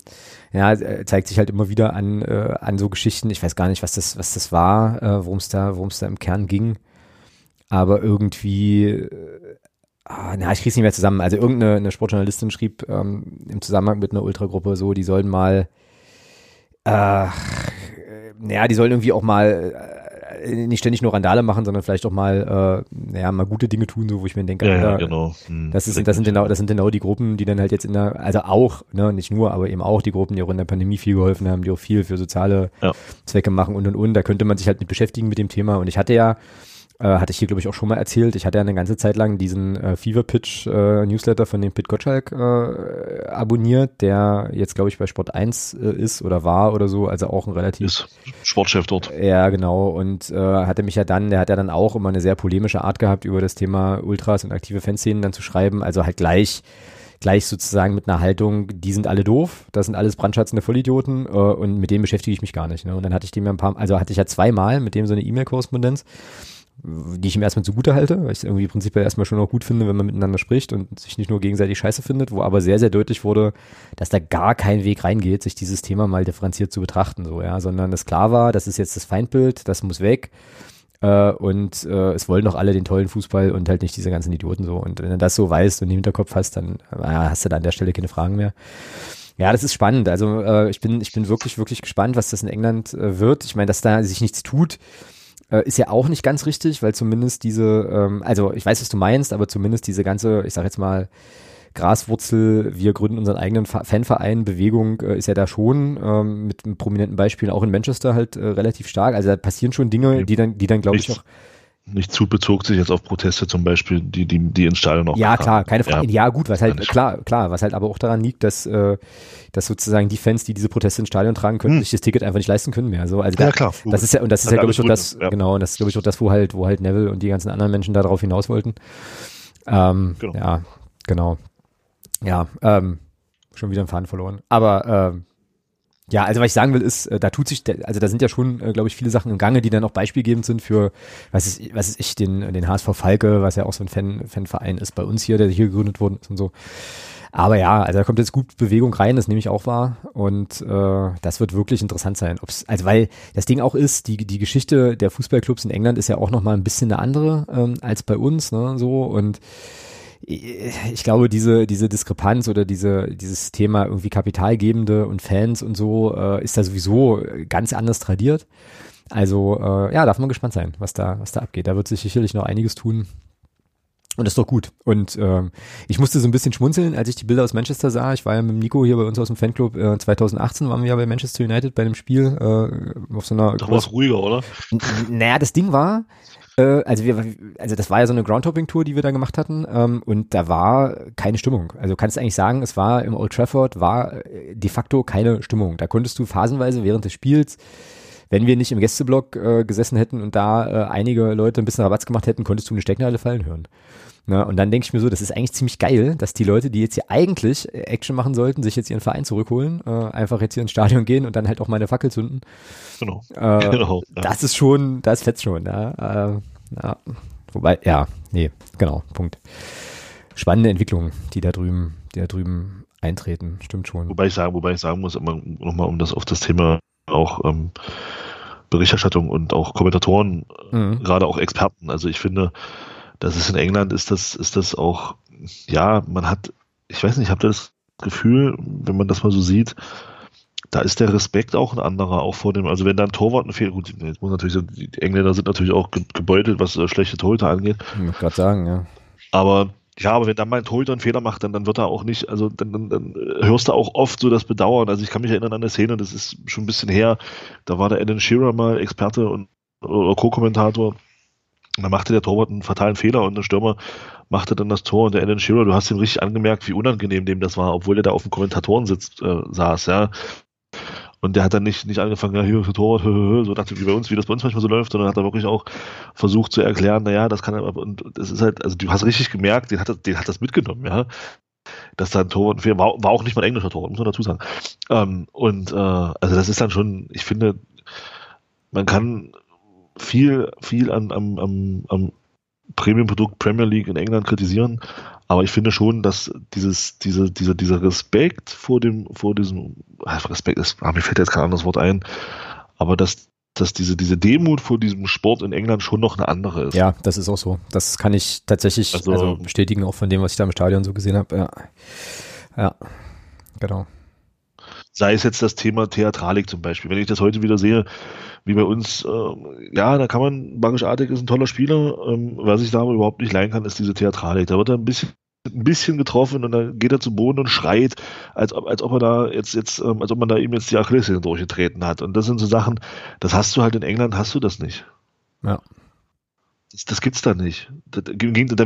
ja, äh, zeigt sich halt immer wieder an, äh, an so Geschichten. Ich weiß gar nicht, was das, was das war, äh, worum es da, worum es da im Kern ging. Aber irgendwie, äh, ah, na, ich krieg's nicht mehr zusammen. Also irgendeine eine Sportjournalistin schrieb ähm, im Zusammenhang mit einer Ultragruppe so, die sollen mal, äh, naja, die sollen irgendwie auch mal äh, nicht ständig nur Randale machen, sondern vielleicht auch mal, äh, naja, mal gute Dinge tun, so wo ich mir denke, ja, ja, genau. Hm, das, ist, das, sind genau, das sind genau die Gruppen, die dann halt jetzt in der, also auch, ne, nicht nur, aber eben auch die Gruppen, die auch in der Pandemie viel geholfen haben, die auch viel für soziale ja. Zwecke machen und und und. Da könnte man sich halt mit beschäftigen mit dem Thema. Und ich hatte ja äh, hatte ich hier, glaube ich, auch schon mal erzählt. Ich hatte ja eine ganze Zeit lang diesen äh, Fever Pitch äh, Newsletter von dem Pit Gottschalk äh, abonniert, der jetzt, glaube ich, bei Sport 1 äh, ist oder war oder so, also auch ein relativ. Ist Sportchef dort. Ja, genau. Und äh, hatte mich ja dann, der hat ja dann auch immer eine sehr polemische Art gehabt, über das Thema Ultras und aktive Fanszenen dann zu schreiben. Also halt gleich gleich sozusagen mit einer Haltung, die sind alle doof, das sind alles brandschatzende Vollidioten äh, und mit denen beschäftige ich mich gar nicht. Ne? Und dann hatte ich dem ja ein paar, also hatte ich ja zweimal mit dem so eine E-Mail-Korrespondenz die ich ihm erstmal zugute halte, weil ich es irgendwie prinzipiell erstmal schon auch gut finde, wenn man miteinander spricht und sich nicht nur gegenseitig scheiße findet, wo aber sehr, sehr deutlich wurde, dass da gar kein Weg reingeht, sich dieses Thema mal differenziert zu betrachten, so, ja, sondern es klar war, das ist jetzt das Feindbild, das muss weg, äh, und äh, es wollen doch alle den tollen Fußball und halt nicht diese ganzen Idioten so. Und wenn du das so weißt und im Hinterkopf hast, dann äh, hast du da an der Stelle keine Fragen mehr. Ja, das ist spannend. Also äh, ich bin, ich bin wirklich, wirklich gespannt, was das in England äh, wird. Ich meine, dass da sich nichts tut, äh, ist ja auch nicht ganz richtig, weil zumindest diese, ähm, also ich weiß, was du meinst, aber zumindest diese ganze, ich sag jetzt mal, Graswurzel, wir gründen unseren eigenen Fanverein, Bewegung äh, ist ja da schon ähm, mit prominenten Beispiel auch in Manchester halt äh, relativ stark. Also da passieren schon Dinge, die dann, die dann glaube ich auch nicht zu bezog sich jetzt auf Proteste zum Beispiel, die, die, die ins Stadion noch Ja, klar, keine Frage. Ja, ja, gut, was halt, klar, klar, was halt aber auch daran liegt, dass, äh, dass sozusagen die Fans, die diese Proteste ins Stadion tragen können, hm. sich das Ticket einfach nicht leisten können mehr. So, also da, ja, klar. Das ist ja, und das ist ja, glaube ich, auch das, ja. genau, und das ist, glaube ich, auch das, wo halt, wo halt Neville und die ganzen anderen Menschen da drauf hinaus wollten. Ähm, genau. Ja, genau. Ja, ähm, schon wieder einen Faden verloren. Aber, ähm, ja, also was ich sagen will, ist, äh, da tut sich, also da sind ja schon, äh, glaube ich, viele Sachen im Gange, die dann auch beispielgebend sind für, was ist, was ist ich, den, den HSV Falke, was ja auch so ein Fan, Fanverein ist bei uns hier, der hier gegründet worden ist und so. Aber ja, also da kommt jetzt gut Bewegung rein, das nehme ich auch wahr. Und äh, das wird wirklich interessant sein. Ob's, also weil das Ding auch ist, die, die Geschichte der Fußballclubs in England ist ja auch nochmal ein bisschen eine andere ähm, als bei uns, ne? So und ich glaube, diese, diese Diskrepanz oder diese, dieses Thema irgendwie Kapitalgebende und Fans und so äh, ist da sowieso ganz anders tradiert. Also äh, ja, darf man gespannt sein, was da, was da abgeht. Da wird sich sicherlich noch einiges tun. Und das ist doch gut. Und ähm, ich musste so ein bisschen schmunzeln, als ich die Bilder aus Manchester sah. Ich war ja mit Nico hier bei uns aus dem Fanclub. Äh, 2018 waren wir ja bei Manchester United bei einem Spiel äh, auf so einer. Da war es ruhiger, oder? N naja, das Ding war, äh, also wir, also das war ja so eine Groundhopping-Tour, die wir da gemacht hatten, ähm, und da war keine Stimmung. Also kannst du eigentlich sagen, es war im Old Trafford war äh, de facto keine Stimmung. Da konntest du phasenweise während des Spiels wenn wir nicht im Gästeblock äh, gesessen hätten und da äh, einige Leute ein bisschen Rabatz gemacht hätten, konntest du eine Stecknadel fallen hören. Na, und dann denke ich mir so, das ist eigentlich ziemlich geil, dass die Leute, die jetzt hier eigentlich äh, Action machen sollten, sich jetzt ihren Verein zurückholen, äh, einfach jetzt hier ins Stadion gehen und dann halt auch mal eine Fackel zünden. Genau. Äh, genau ja. Das ist schon, das fetzt schon, ja. Äh, ja, wobei, ja, nee, genau, Punkt. Spannende Entwicklungen, die da drüben, die da drüben eintreten, stimmt schon. Wobei ich sagen, wobei ich sagen muss, nochmal, um das auf das Thema auch ähm, Berichterstattung und auch Kommentatoren, mhm. gerade auch Experten. Also ich finde, das ist in England, ist das, ist das auch, ja, man hat, ich weiß nicht, habt ihr das Gefühl, wenn man das mal so sieht, da ist der Respekt auch ein anderer, auch vor dem, also wenn da ein Torwart ein Fehler, gut, jetzt muss natürlich, die Engländer sind natürlich auch gebeutelt, was äh, schlechte Torhüter angeht. Ich muss gerade sagen, ja. Aber ja, aber wenn dann mal ein Torhüter einen Fehler macht, dann, dann wird er auch nicht, also dann, dann, dann hörst du auch oft so das Bedauern. Also ich kann mich erinnern an eine Szene, das ist schon ein bisschen her, da war der Alan Shearer mal Experte und oder Co-Kommentator. Da machte der Torwart einen fatalen Fehler und der Stürmer machte dann das Tor und der Alan Shearer, du hast ihm richtig angemerkt, wie unangenehm dem das war, obwohl er da auf dem Kommentatorensitz äh, saß, ja. Und der hat dann nicht, nicht angefangen, ja, hier für Torwart, so dachte wie bei uns, wie das bei uns manchmal so läuft, sondern hat er wirklich auch versucht zu erklären, naja, das kann er, und das ist halt, also du hast richtig gemerkt, den hat, den hat das mitgenommen, ja. dass da ein Torwart. War, war auch nicht mal ein englischer Torwart, muss man dazu sagen. Ähm, und äh, also das ist dann schon, ich finde, man kann viel, viel an, am, am, am Premium-Produkt Premier League in England kritisieren, aber ich finde schon, dass dieses, diese, dieser, dieser Respekt vor dem, vor diesem, Respekt ist, ah, mir fällt jetzt kein anderes Wort ein, aber dass, dass diese, diese Demut vor diesem Sport in England schon noch eine andere ist. Ja, das ist auch so. Das kann ich tatsächlich also, also bestätigen, auch von dem, was ich da im Stadion so gesehen habe. Ja. ja, genau. Sei es jetzt das Thema Theatralik zum Beispiel. Wenn ich das heute wieder sehe, wie bei uns, äh, ja, da kann man, Magisch Artig ist ein toller Spieler, ähm, was ich da aber überhaupt nicht leihen kann, ist diese Theatralik. Da wird er ein bisschen ein bisschen getroffen und dann geht er zu Boden und schreit, als ob, als ob er da jetzt, jetzt, ähm, als ob man da ihm jetzt die Achillessehne durchgetreten hat. Und das sind so Sachen, das hast du halt in England, hast du das nicht. Ja. Das, das gibt's da nicht. Da, da,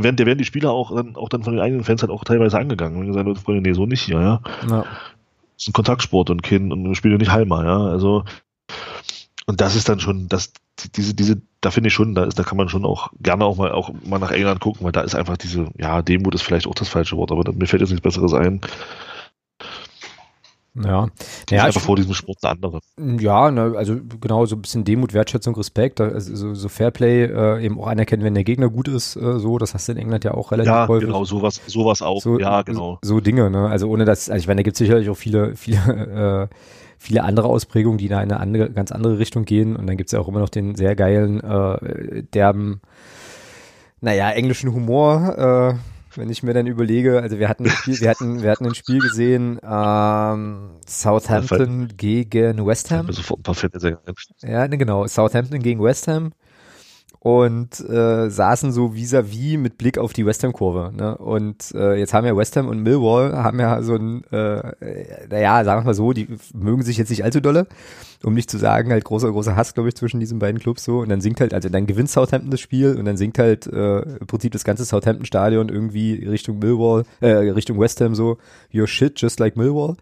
werden, da werden die Spieler auch dann, auch dann von den eigenen Fans halt auch teilweise angegangen. Und gesagt, Freunde, nee, so nicht hier, ja. ja. Ist ein Kontaktsport und Kind und wir spielen ja nicht Halma, ja. Also, und das ist dann schon, das, diese, diese, da finde ich schon, da ist, da kann man schon auch gerne auch mal auch mal nach England gucken, weil da ist einfach diese, ja, Demut ist vielleicht auch das falsche Wort, aber mir fällt jetzt nichts Besseres ein. Ja, die ja, einfach vor diesem Sport eine andere. Ja, ne, also genau so ein bisschen Demut, Wertschätzung, Respekt, also so, so Fairplay, äh, eben auch anerkennen, wenn der Gegner gut ist, äh, so, das hast du in England ja auch relativ ja, häufig. genau, sowas, sowas auch, so, ja, genau. So, so Dinge, ne, also ohne dass, also ich meine, da gibt es sicherlich auch viele, viele äh, viele andere Ausprägungen, die da in eine andere, ganz andere Richtung gehen. Und dann gibt's ja auch immer noch den sehr geilen, äh, derben, naja, englischen Humor, äh, wenn ich mir dann überlege, also wir hatten ein Spiel, wir hatten, wir hatten ein Spiel gesehen, ähm, Southampton gegen West Ham. Ja, ne, genau, Southampton gegen West Ham und äh, saßen so vis-à-vis -vis mit Blick auf die West Ham-Kurve. Ne? Und äh, jetzt haben ja West Ham und Millwall haben ja so ein, äh, naja, sagen wir mal so, die mögen sich jetzt nicht allzu dolle, um nicht zu sagen, halt großer, großer Hass, glaube ich, zwischen diesen beiden Clubs so. Und dann singt halt, also dann gewinnt Southampton das Spiel und dann singt halt äh, im Prinzip das ganze Southampton-Stadion irgendwie Richtung Millwall, äh, Richtung West Ham so, your shit just like Millwall.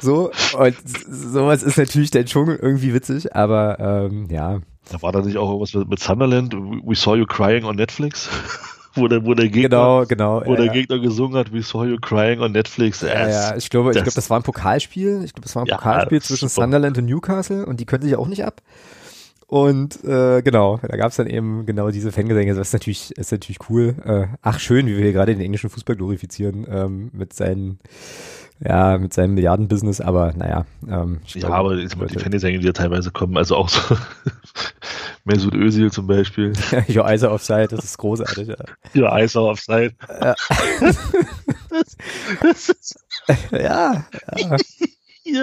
So, und sowas ist natürlich dann schon irgendwie witzig, aber ähm, ja, da war da nicht auch irgendwas mit, mit Sunderland, We Saw You Crying on Netflix? wo der, wo der Gegner, genau, genau, wo ja, der Gegner gesungen hat, We Saw You Crying on Netflix. Ja, ja, ich glaube, das, ich glaube, das war ein Pokalspiel. Ich glaube, das war ein ja, Pokalspiel zwischen super. Sunderland und Newcastle und die können sich auch nicht ab. Und äh, genau, da gab es dann eben genau diese Fangesänge. Das ist natürlich, ist natürlich cool. Äh, ach, schön, wie wir hier gerade den englischen Fußball glorifizieren ähm, mit seinen ja, mit seinem Milliardenbusiness, aber naja. Ähm, ja, glaube, aber die, die Fangesänge, die ja teilweise kommen, also auch so Mesut Özil zum Beispiel. Your Eyes are offside, das ist großartig. Ja. Your Eyes are offside. Ja. das, das ist, ja, ja.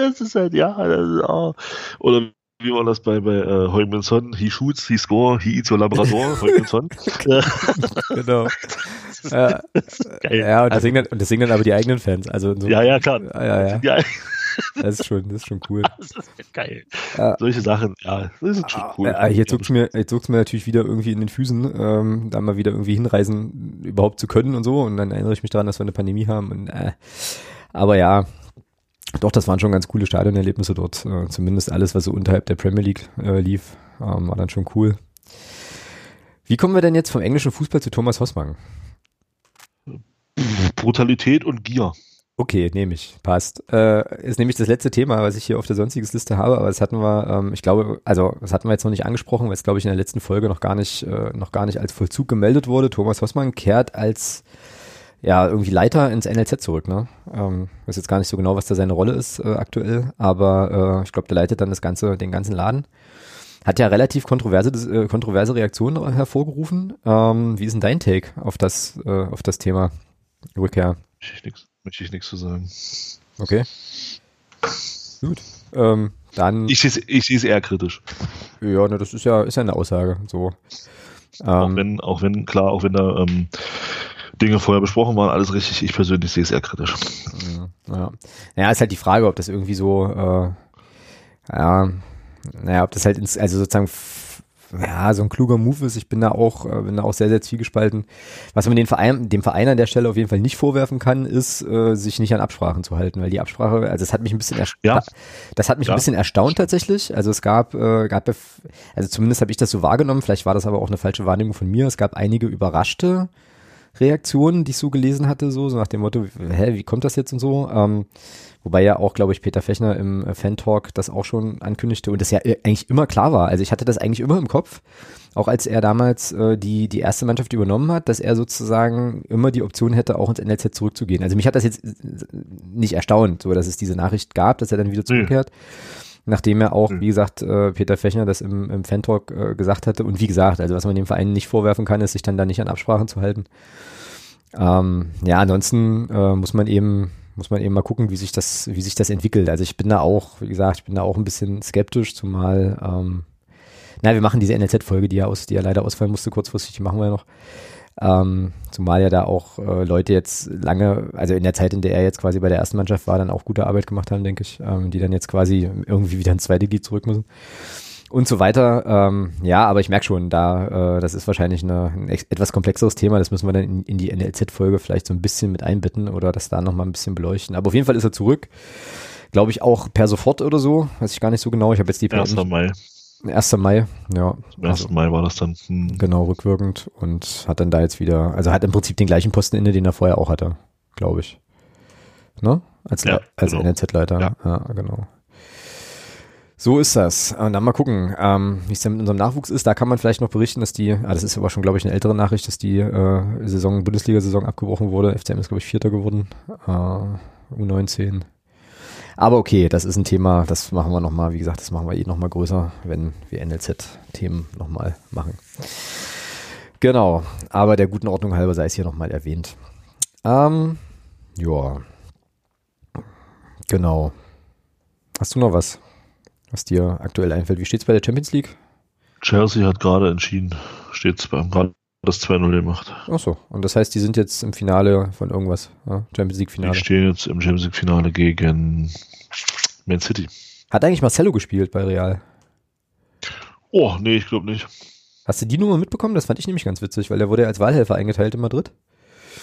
das ist halt, ja, das ist auch. Oder wie war das bei, bei äh, Heung-Min Son? He shoots, he score, he eats your Labrador, Heung-Min Son. genau. Ja, ja und, das singen dann, und das singen dann aber die eigenen Fans. Also so, ja, ja, klar. Ja, ja. ja. Das ist schon, das ist schon cool. Das ist geil. Ja. Solche Sachen, ja, das ist schon cool. Ja, jetzt zuckt mir, jetzt zuckt's mir natürlich wieder irgendwie in den Füßen, ähm, da mal wieder irgendwie hinreisen überhaupt zu können und so. Und dann erinnere ich mich daran, dass wir eine Pandemie haben. Und, äh, aber ja, doch, das waren schon ganz coole Stadionerlebnisse dort. Äh, zumindest alles, was so unterhalb der Premier League äh, lief, ähm, war dann schon cool. Wie kommen wir denn jetzt vom englischen Fußball zu Thomas Hossmann? Brutalität und Gier. Okay, nehme ich. Passt. Äh, ist nämlich das letzte Thema, was ich hier auf der sonstiges Liste habe, aber das hatten wir, ähm, ich glaube, also das hatten wir jetzt noch nicht angesprochen, weil es, glaube ich, in der letzten Folge noch gar nicht, äh, noch gar nicht als Vollzug gemeldet wurde. Thomas Hossmann kehrt als ja, irgendwie Leiter ins NLZ zurück, ne? Ähm, weiß jetzt gar nicht so genau, was da seine Rolle ist äh, aktuell, aber äh, ich glaube, der leitet dann das ganze, den ganzen Laden. Hat ja relativ kontroverse, äh, kontroverse Reaktionen hervorgerufen. Ähm, wie ist denn dein Take auf das, äh, auf das Thema Rückkehr? Möchte ich nichts zu sagen. Okay. Gut. Ähm, dann. Ich sehe ich es eher kritisch. Ja, ne, das ist ja, ist ja eine Aussage. So. auch ähm, wenn, auch wenn, klar, auch wenn da ähm, Dinge vorher besprochen waren, alles richtig. Ich persönlich sehe es eher kritisch. Ja, ja. ist halt die Frage, ob das irgendwie so, äh, ja, naja, ob das halt ins, also sozusagen ja, so ein kluger Move ist. Ich bin da auch, äh, bin da auch sehr, sehr zwiegespalten. Was man den Verein, dem Verein an der Stelle auf jeden Fall nicht vorwerfen kann, ist, äh, sich nicht an Absprachen zu halten, weil die Absprache, also es hat mich ein bisschen erstaunt, ja. das hat mich ja. ein bisschen erstaunt tatsächlich. Also es gab, äh, gab, also zumindest habe ich das so wahrgenommen, vielleicht war das aber auch eine falsche Wahrnehmung von mir. Es gab einige überraschte Reaktionen, die ich so gelesen hatte, so, so nach dem Motto, hä, wie kommt das jetzt und so. Ähm, wobei ja auch, glaube ich, Peter Fechner im äh, Fan-Talk das auch schon ankündigte und das ja äh, eigentlich immer klar war. Also ich hatte das eigentlich immer im Kopf, auch als er damals äh, die, die erste Mannschaft übernommen hat, dass er sozusagen immer die Option hätte, auch ins NLZ zurückzugehen. Also mich hat das jetzt äh, nicht erstaunt, so dass es diese Nachricht gab, dass er dann wieder zurückkehrt. Mhm nachdem er auch, mhm. wie gesagt, äh, Peter Fechner das im, im Fan-Talk äh, gesagt hatte. Und wie gesagt, also was man dem Verein nicht vorwerfen kann, ist, sich dann da nicht an Absprachen zu halten. Ähm, ja, ansonsten äh, muss man eben muss man eben mal gucken, wie sich das, wie sich das entwickelt. Also ich bin da auch, wie gesagt, ich bin da auch ein bisschen skeptisch, zumal, ähm, na, wir machen diese NLZ-Folge, die ja aus, die ja leider ausfallen musste, kurzfristig, die machen wir ja noch. Ähm, zumal ja da auch äh, Leute jetzt lange, also in der Zeit, in der er jetzt quasi bei der ersten Mannschaft war, dann auch gute Arbeit gemacht haben, denke ich, ähm, die dann jetzt quasi irgendwie wieder ins zweite Glied zurück müssen und so weiter. Ähm, ja, aber ich merke schon, da äh, das ist wahrscheinlich eine, ein etwas komplexeres Thema. Das müssen wir dann in, in die NLZ-Folge vielleicht so ein bisschen mit einbetten oder das da nochmal ein bisschen beleuchten. Aber auf jeden Fall ist er zurück. Glaube ich auch per sofort oder so. Weiß ich gar nicht so genau. Ich habe jetzt die 1. Mai. 1. Mai, ja. Am 1. Also, Mai war das dann. Hm. Genau, rückwirkend und hat dann da jetzt wieder, also hat im Prinzip den gleichen Posten inne, den er vorher auch hatte, glaube ich. Ne? Als, ja, als genau. NLZ-Leiter. Ja. ja, genau. So ist das. Und dann mal gucken, ähm, wie es denn mit unserem Nachwuchs ist. Da kann man vielleicht noch berichten, dass die, ah, das ist aber schon, glaube ich, eine ältere Nachricht, dass die äh, Saison, Bundesliga-Saison abgebrochen wurde. FCM ist, glaube ich, Vierter geworden. Äh, U19. Aber okay, das ist ein Thema, das machen wir nochmal, wie gesagt, das machen wir eh nochmal größer, wenn wir NLZ-Themen nochmal machen. Genau, aber der guten Ordnung halber sei es hier nochmal erwähnt. Ähm, ja. Genau. Hast du noch was, was dir aktuell einfällt? Wie steht es bei der Champions League? Chelsea hat gerade entschieden, steht es beim gerade das 2-0 gemacht. Ach so, und das heißt, die sind jetzt im Finale von irgendwas, ja? Champions League Finale. Die stehen jetzt im Champions League Finale gegen Man City. Hat eigentlich Marcelo gespielt bei Real? Oh, nee, ich glaube nicht. Hast du die Nummer mitbekommen? Das fand ich nämlich ganz witzig, weil der wurde ja als Wahlhelfer eingeteilt in Madrid.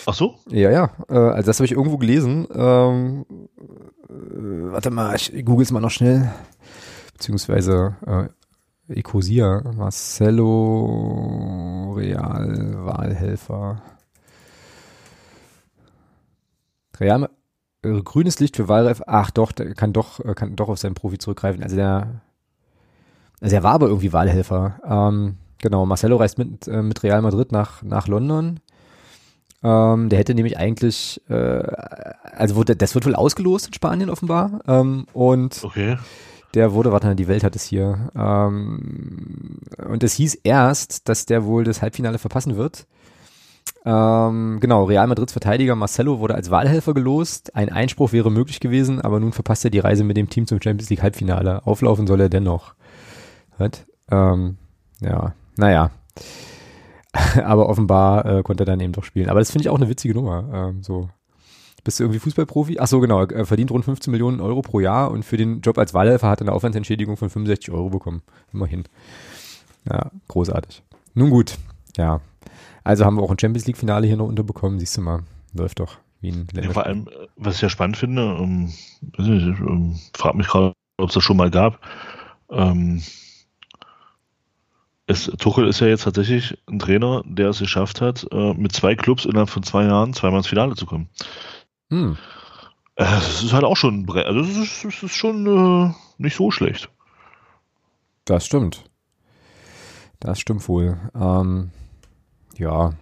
Ach so? Ja, ja. Äh, also das habe ich irgendwo gelesen. Ähm, äh, warte mal, ich google es mal noch schnell. Beziehungsweise äh, Ecosia, Marcelo Real Wahlhelfer. Real äh, grünes Licht für Wahlreif. Ach doch, der kann doch äh, kann doch auf seinen Profi zurückgreifen. Also der also er war aber irgendwie Wahlhelfer. Ähm, genau, Marcelo reist mit äh, mit Real Madrid nach nach London. Ähm, der hätte nämlich eigentlich, äh, also wurde, das wird wohl ausgelost in Spanien offenbar. Ähm, und okay. Der wurde, warte mal, die Welt hat es hier. Ähm, und es hieß erst, dass der wohl das Halbfinale verpassen wird. Ähm, genau, Real Madrids Verteidiger Marcelo wurde als Wahlhelfer gelost. Ein Einspruch wäre möglich gewesen, aber nun verpasst er die Reise mit dem Team zum Champions League Halbfinale. Auflaufen soll er dennoch. Ähm, ja, naja. aber offenbar äh, konnte er dann eben doch spielen. Aber das finde ich auch eine witzige Nummer. Ähm, so bist du irgendwie Fußballprofi? Ach so, genau. Er verdient rund 15 Millionen Euro pro Jahr und für den Job als Wahlhelfer hat er eine Aufwandsentschädigung von 65 Euro bekommen. Immerhin. Ja, großartig. Nun gut, ja. Also haben wir auch ein Champions League Finale hier noch unterbekommen. Siehst du mal, läuft doch wie ein ja, Vor allem, was ich ja spannend finde, um, ich, um, ähm, frag mich gerade, ob es das schon mal gab. Ähm, es, Tuchel ist ja jetzt tatsächlich ein Trainer, der es geschafft hat, äh, mit zwei Clubs innerhalb von zwei Jahren zweimal ins Finale zu kommen. Hm. Äh, das ist halt auch schon, also das ist, das ist schon äh, nicht so schlecht. Das stimmt. Das stimmt wohl. Ähm, ja,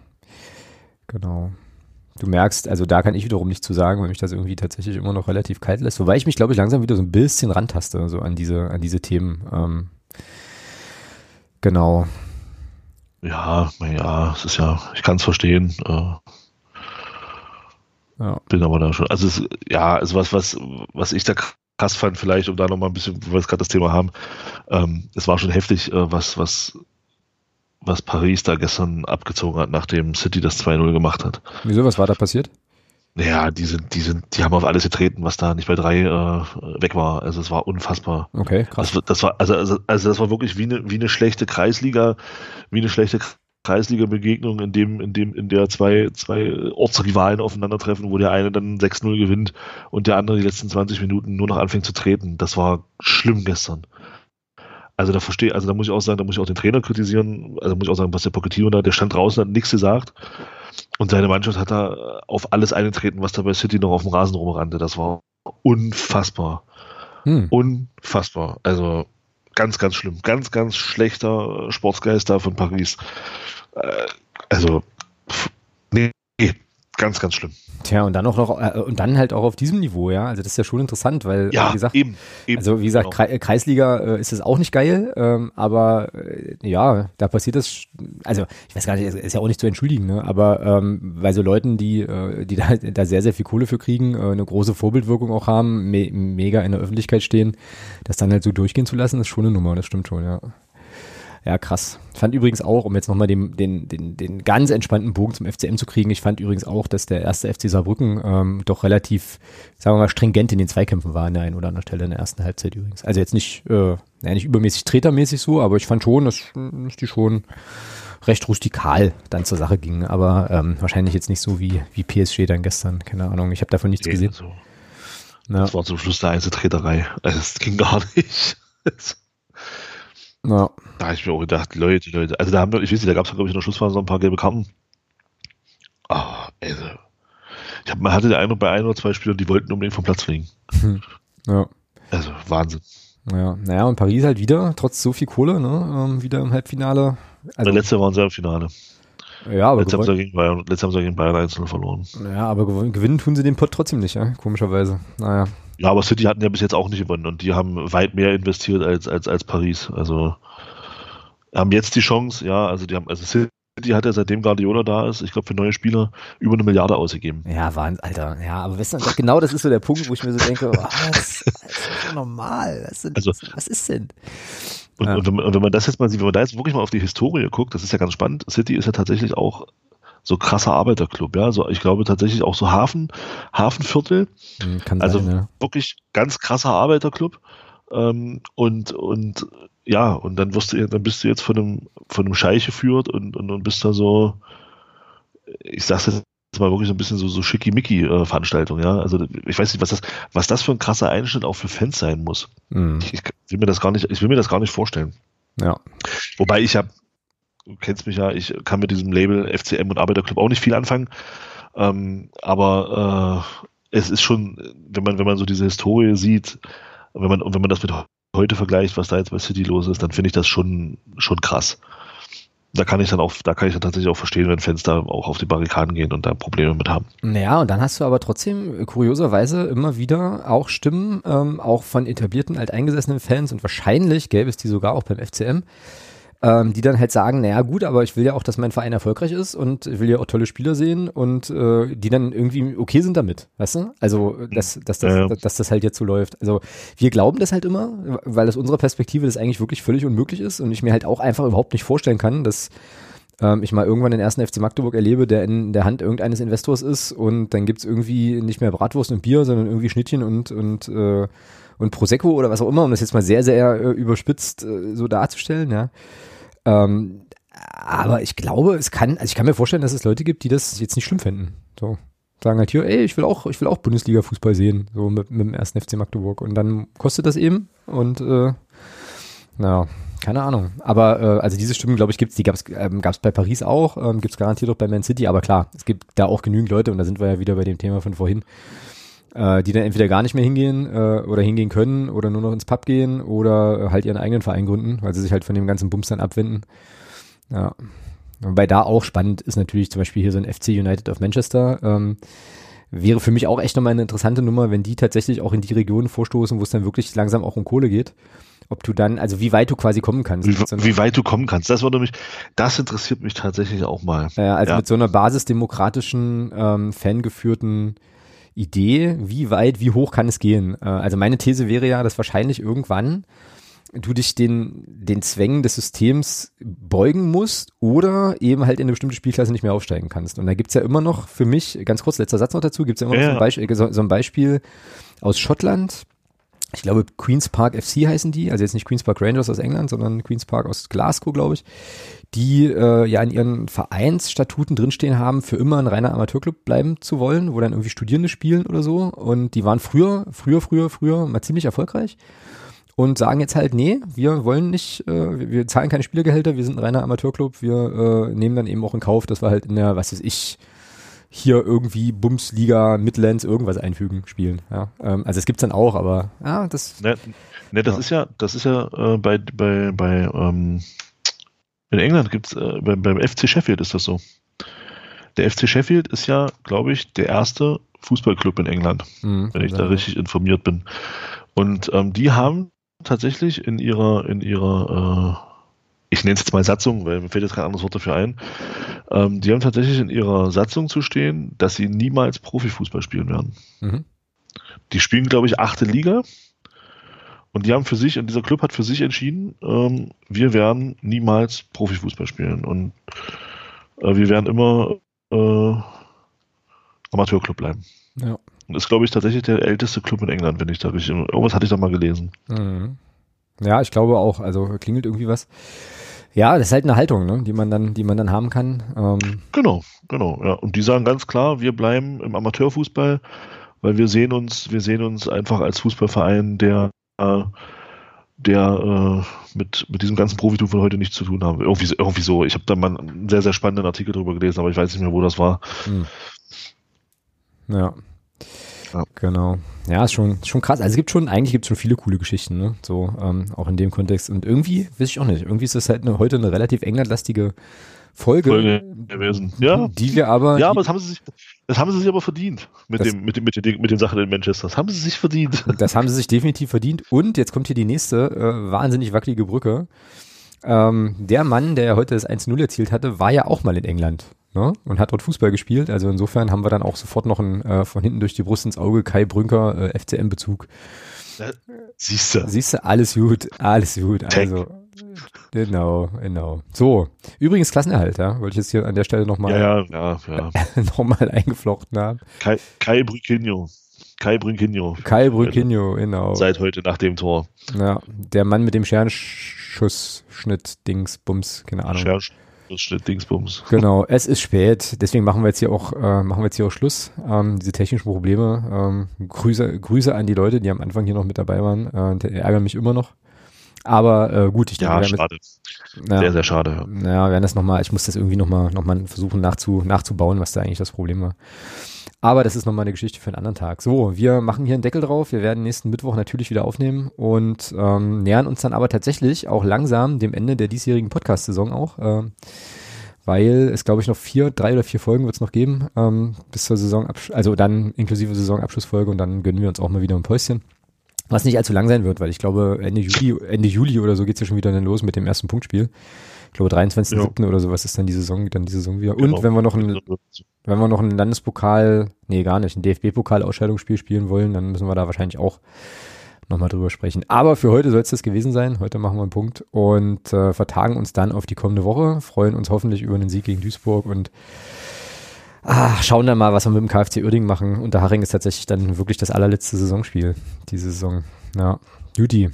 genau. Du merkst, also da kann ich wiederum nichts zu sagen, weil mich das irgendwie tatsächlich immer noch relativ kalt lässt. Wobei ich mich, glaube ich, langsam wieder so ein bisschen rantaste, so an diese, an diese Themen. Ähm, genau. Ja, ja, es ist ja, ich kann es verstehen. Äh, ja. Bin aber da schon. Also es, ja, also was, was, was ich da krass fand, vielleicht, um da nochmal ein bisschen, weil wir jetzt gerade das Thema haben, ähm, es war schon heftig, äh, was, was, was Paris da gestern abgezogen hat, nachdem City das 2-0 gemacht hat. Wieso, was war da passiert? Naja, die sind, die sind, die haben auf alles getreten, was da nicht bei drei äh, weg war. Also es war unfassbar. Okay, krass. Das, das war, also, also, also das war wirklich wie eine, wie eine schlechte Kreisliga, wie eine schlechte Kreisliga-Begegnung, in dem, in dem, in der zwei, zwei Ortsrivalen aufeinandertreffen, wo der eine dann 6-0 gewinnt und der andere die letzten 20 Minuten nur noch anfängt zu treten. Das war schlimm gestern. Also da verstehe, also da muss ich auch sagen, da muss ich auch den Trainer kritisieren, also muss ich auch sagen, was der Pochettino da, der stand draußen, hat nichts gesagt und seine Mannschaft hat da auf alles eingetreten, was da bei City noch auf dem Rasen rumrannte. Das war unfassbar. Hm. Unfassbar. Also ganz, ganz schlimm. Ganz, ganz schlechter Sportsgeist da von Paris. Äh, also, ganz, ganz schlimm. Tja, und dann auch noch, äh, und dann halt auch auf diesem Niveau, ja. Also das ist ja schon interessant, weil, ja, wie gesagt, eben, eben, also wie gesagt, genau. Kreisliga äh, ist es auch nicht geil, ähm, aber äh, ja, da passiert das, also ich weiß gar nicht, ist ja auch nicht zu entschuldigen, ne? aber ähm, weil so Leuten, die, äh, die da, da sehr, sehr viel Kohle für kriegen, äh, eine große Vorbildwirkung auch haben, me mega in der Öffentlichkeit stehen, das dann halt so durchgehen zu lassen, ist schon eine Nummer, das stimmt schon, ja. Ja, krass. Fand übrigens auch, um jetzt nochmal den, den, den, den ganz entspannten Bogen zum FCM zu kriegen, ich fand übrigens auch, dass der erste FC Saarbrücken ähm, doch relativ, sagen wir mal, stringent in den Zweikämpfen war an der einen oder anderen Stelle in der ersten Halbzeit übrigens. Also jetzt nicht, äh, ja, nicht übermäßig tretermäßig so, aber ich fand schon, dass, dass die schon recht rustikal dann zur Sache gingen. Aber ähm, wahrscheinlich jetzt nicht so wie, wie PSG dann gestern. Keine Ahnung, ich habe davon nichts gesehen. So. Ja. Das war zum Schluss der Einzeltreterei. Also, es ging gar nicht. Ja. Da habe ich mir auch gedacht, Leute, Leute, also da haben wir, ich weiß nicht, da gab es glaube ich in der Schlussphase noch ein paar gelbe Karten. Ah, also. Ich hab, man hatte den Eindruck bei ein oder zwei Spielern, die wollten unbedingt vom Platz fliegen. Hm. Ja. Also Wahnsinn. Ja, naja, und Paris halt wieder, trotz so viel Kohle, ne, ähm, wieder im Halbfinale. Also, der letzte waren sie im Finale. Ja, aber letztes haben, sie gegen Bayern, letztes haben sie gegen Bayern einzeln verloren. Ja, aber gewinnen tun sie den Pott trotzdem nicht, ja, komischerweise. Naja. Ja, aber City hatten ja bis jetzt auch nicht gewonnen und die haben weit mehr investiert als, als, als Paris. Also haben jetzt die Chance, ja, also die haben, also City hat ja seitdem Guardiola da ist, ich glaube für neue Spieler über eine Milliarde ausgegeben. Ja, Wahnsinn, Alter. Ja, aber weißt du, genau das ist so der Punkt, wo ich mir so denke, oh, das, das ist normal. Was, also, was ist denn? Und, ja. und, wenn, und, wenn, man das jetzt mal sieht, wenn man da jetzt wirklich mal auf die Historie guckt, das ist ja ganz spannend. City ist ja tatsächlich auch so krasser Arbeiterclub, ja. So, ich glaube tatsächlich auch so Hafen, Hafenviertel. Hm, kann also sein, ja. wirklich ganz krasser Arbeiterclub. Ähm, und, und ja, und dann wirst du, dann bist du jetzt von einem, von einem Scheich geführt und, und, und bist da so, ich sag's jetzt mal wirklich so ein bisschen so, so schickimicki-Veranstaltung, ja. Also ich weiß nicht, was das, was das für ein krasser Einschnitt auch für Fans sein muss. Mhm. Ich, ich, will mir das gar nicht, ich will mir das gar nicht vorstellen. Ja. Wobei ich habe du kennst mich ja, ich kann mit diesem Label FCM und Arbeiterclub auch nicht viel anfangen. Ähm, aber äh, es ist schon, wenn man, wenn man so diese Historie sieht, wenn man, und wenn man das mit heute vergleicht, was da jetzt bei City los ist, dann finde ich das schon, schon krass. Da kann ich dann auch, da kann ich dann tatsächlich auch verstehen, wenn Fans da auch auf die Barrikaden gehen und da Probleme mit haben. Naja, und dann hast du aber trotzdem kurioserweise immer wieder auch Stimmen, ähm, auch von etablierten, alteingesessenen Fans und wahrscheinlich gäbe es die sogar auch beim FCM, ähm, die dann halt sagen, naja gut, aber ich will ja auch, dass mein Verein erfolgreich ist und will ja auch tolle Spieler sehen und äh, die dann irgendwie okay sind damit, weißt du? Also, dass, dass, das, ja. dass das halt jetzt so läuft. Also wir glauben das halt immer, weil aus unserer Perspektive das eigentlich wirklich völlig unmöglich ist und ich mir halt auch einfach überhaupt nicht vorstellen kann, dass ähm, ich mal irgendwann den ersten FC Magdeburg erlebe, der in der Hand irgendeines Investors ist und dann gibt's irgendwie nicht mehr Bratwurst und Bier, sondern irgendwie Schnittchen und, und äh, und Prosecco oder was auch immer, um das jetzt mal sehr, sehr äh, überspitzt äh, so darzustellen, ja. Ähm, aber ich glaube, es kann, also ich kann mir vorstellen, dass es Leute gibt, die das jetzt nicht schlimm finden. So. Sagen halt hier, ey, ich will auch, ich will auch Bundesliga-Fußball sehen, so mit, mit dem ersten FC Magdeburg. Und dann kostet das eben und äh, naja, keine Ahnung. Aber äh, also diese Stimmen, glaube ich, gibt's. Die gab's ähm, gab's bei Paris auch, ähm, gibt's garantiert auch bei Man City. Aber klar, es gibt da auch genügend Leute und da sind wir ja wieder bei dem Thema von vorhin, äh, die dann entweder gar nicht mehr hingehen äh, oder hingehen können oder nur noch ins Pub gehen oder halt ihren eigenen Verein gründen, weil sie sich halt von dem ganzen Bums dann abwenden. Ja. Wobei da auch spannend ist natürlich zum Beispiel hier so ein FC United of Manchester. Ähm, wäre für mich auch echt nochmal eine interessante Nummer, wenn die tatsächlich auch in die Regionen vorstoßen, wo es dann wirklich langsam auch um Kohle geht. Ob du dann, also wie weit du quasi kommen kannst. Wie, so wie weit du kommen kannst, das würde mich, das interessiert mich tatsächlich auch mal. Ja, also ja. mit so einer basisdemokratischen, ähm, fangeführten Idee, wie weit, wie hoch kann es gehen? Äh, also meine These wäre ja, dass wahrscheinlich irgendwann du dich den, den Zwängen des Systems beugen musst oder eben halt in eine bestimmte Spielklasse nicht mehr aufsteigen kannst. Und da gibt's ja immer noch für mich, ganz kurz, letzter Satz noch dazu, gibt's ja immer ja. noch so ein, Beispiel, so, so ein Beispiel aus Schottland. Ich glaube, Queen's Park FC heißen die, also jetzt nicht Queen's Park Rangers aus England, sondern Queen's Park aus Glasgow, glaube ich die äh, ja in ihren Vereinsstatuten drinstehen haben, für immer ein reiner Amateurclub bleiben zu wollen, wo dann irgendwie Studierende spielen oder so. Und die waren früher, früher, früher, früher mal ziemlich erfolgreich. und sagen jetzt halt, nee, wir wollen nicht, äh, wir, wir zahlen keine Spielergehälter, wir sind ein reiner Amateurclub, wir äh, nehmen dann eben auch in Kauf, dass wir halt in der, was weiß ich, hier irgendwie Bumsliga, Midlands, irgendwas einfügen, spielen. Ja? Ähm, also es gibt's dann auch, aber ja, das. Ne, ne das ja. ist ja, das ist ja äh, bei, bei, bei ähm, in England gibt's, äh, beim, beim FC Sheffield ist das so. Der FC Sheffield ist ja, glaube ich, der erste Fußballclub in England, mhm, wenn ich da richtig informiert bin. Und ähm, die haben tatsächlich in ihrer, in ihrer, äh, ich nenne es jetzt mal Satzung, weil mir fällt jetzt kein anderes Wort dafür ein, ähm, die haben tatsächlich in ihrer Satzung zu stehen, dass sie niemals Profifußball spielen werden. Mhm. Die spielen, glaube ich, achte Liga. Und die haben für sich, und dieser Club hat für sich entschieden, ähm, wir werden niemals Profifußball spielen. Und äh, wir werden immer äh, Amateurclub bleiben. Ja. Und ist, glaube ich, tatsächlich der älteste Club in England, wenn ich da richtig. Irgendwas hatte ich da mal gelesen. Mhm. Ja, ich glaube auch. Also klingelt irgendwie was. Ja, das ist halt eine Haltung, ne, die man dann, die man dann haben kann. Ähm. Genau, genau, ja. Und die sagen ganz klar, wir bleiben im Amateurfußball, weil wir sehen uns, wir sehen uns einfach als Fußballverein, der, der äh, mit, mit diesem ganzen Profitum von heute nichts zu tun haben. Irgendwie, irgendwie so. Ich habe da mal einen sehr, sehr spannenden Artikel drüber gelesen, aber ich weiß nicht mehr, wo das war. Hm. Ja. ja. Genau. Ja, ist schon, schon krass. Also es gibt schon, eigentlich gibt es schon viele coole Geschichten, ne? So, ähm, auch in dem Kontext. Und irgendwie, weiß ich auch nicht, irgendwie ist das halt eine, heute eine relativ englandlastige Folge, Folge gewesen. Ja. Die wir aber. Ja, aber das haben sie sich, das haben sie sich aber verdient mit das, dem, mit dem, mit den, mit den Sachen in Manchester. Das haben sie sich verdient. Das haben sie sich definitiv verdient. Und jetzt kommt hier die nächste äh, wahnsinnig wackelige Brücke. Ähm, der Mann, der heute das 1-0 erzielt hatte, war ja auch mal in England ne? und hat dort Fußball gespielt. Also insofern haben wir dann auch sofort noch einen äh, von hinten durch die Brust ins Auge Kai Brünker äh, FCM-Bezug. Siehst du. Siehst du, alles gut, alles gut. Also, genau, genau. So, übrigens Klassenerhalt, ja, wollte ich jetzt hier an der Stelle nochmal ja, ja, ja, ja. noch eingeflochten haben. Kai, Kai Brückinho. Kai Brünkinho. Kai Brünkinho, genau. Seit heute nach dem Tor. Ja, der Mann mit dem Scherenschuss, Schnitt, Dings, Bums, keine Ahnung. Scherenschuss. Dingsbums. Genau, es ist spät, deswegen machen wir jetzt hier auch, äh, machen wir jetzt hier auch Schluss. Ähm, diese technischen Probleme. Ähm, Grüße, Grüße an die Leute, die am Anfang hier noch mit dabei waren. Äh, die ärgern mich immer noch. Aber äh, gut, ich denke, ja, schade. Mit, sehr, sehr schade. Ja, ja werden das nochmal, ich muss das irgendwie nochmal noch mal versuchen nachzu, nachzubauen, was da eigentlich das Problem war. Aber das ist nochmal eine Geschichte für einen anderen Tag. So, wir machen hier einen Deckel drauf. Wir werden nächsten Mittwoch natürlich wieder aufnehmen und ähm, nähern uns dann aber tatsächlich auch langsam dem Ende der diesjährigen Podcast-Saison auch. Äh, weil es, glaube ich, noch vier, drei oder vier Folgen wird es noch geben, ähm, bis zur Saison, also dann inklusive Saisonabschlussfolge und dann gönnen wir uns auch mal wieder ein Päuschen. Was nicht allzu lang sein wird, weil ich glaube, Ende Juli, Ende Juli oder so geht's ja schon wieder dann los mit dem ersten Punktspiel. Ich glaube, 23.07. Ja. oder sowas ist dann die Saison, dann die Saison wieder. Genau. Und wenn wir noch ein, wenn wir noch ein Landespokal, nee, gar nicht, ein DFB-Pokal-Ausscheidungsspiel spielen wollen, dann müssen wir da wahrscheinlich auch nochmal drüber sprechen. Aber für heute soll es das gewesen sein. Heute machen wir einen Punkt und äh, vertagen uns dann auf die kommende Woche, freuen uns hoffentlich über einen Sieg gegen Duisburg und ach, schauen dann mal, was wir mit dem KfC Uerding machen. Und der Haring ist tatsächlich dann wirklich das allerletzte Saisonspiel, diese Saison. Ja, Juti.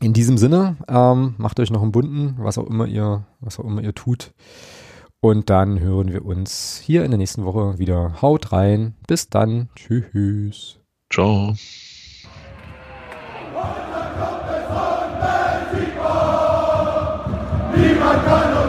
In diesem Sinne, ähm, macht euch noch einen bunten, was auch immer ihr, was auch immer ihr tut. Und dann hören wir uns hier in der nächsten Woche wieder. Haut rein. Bis dann. Tschüss. Ciao. Niemand kann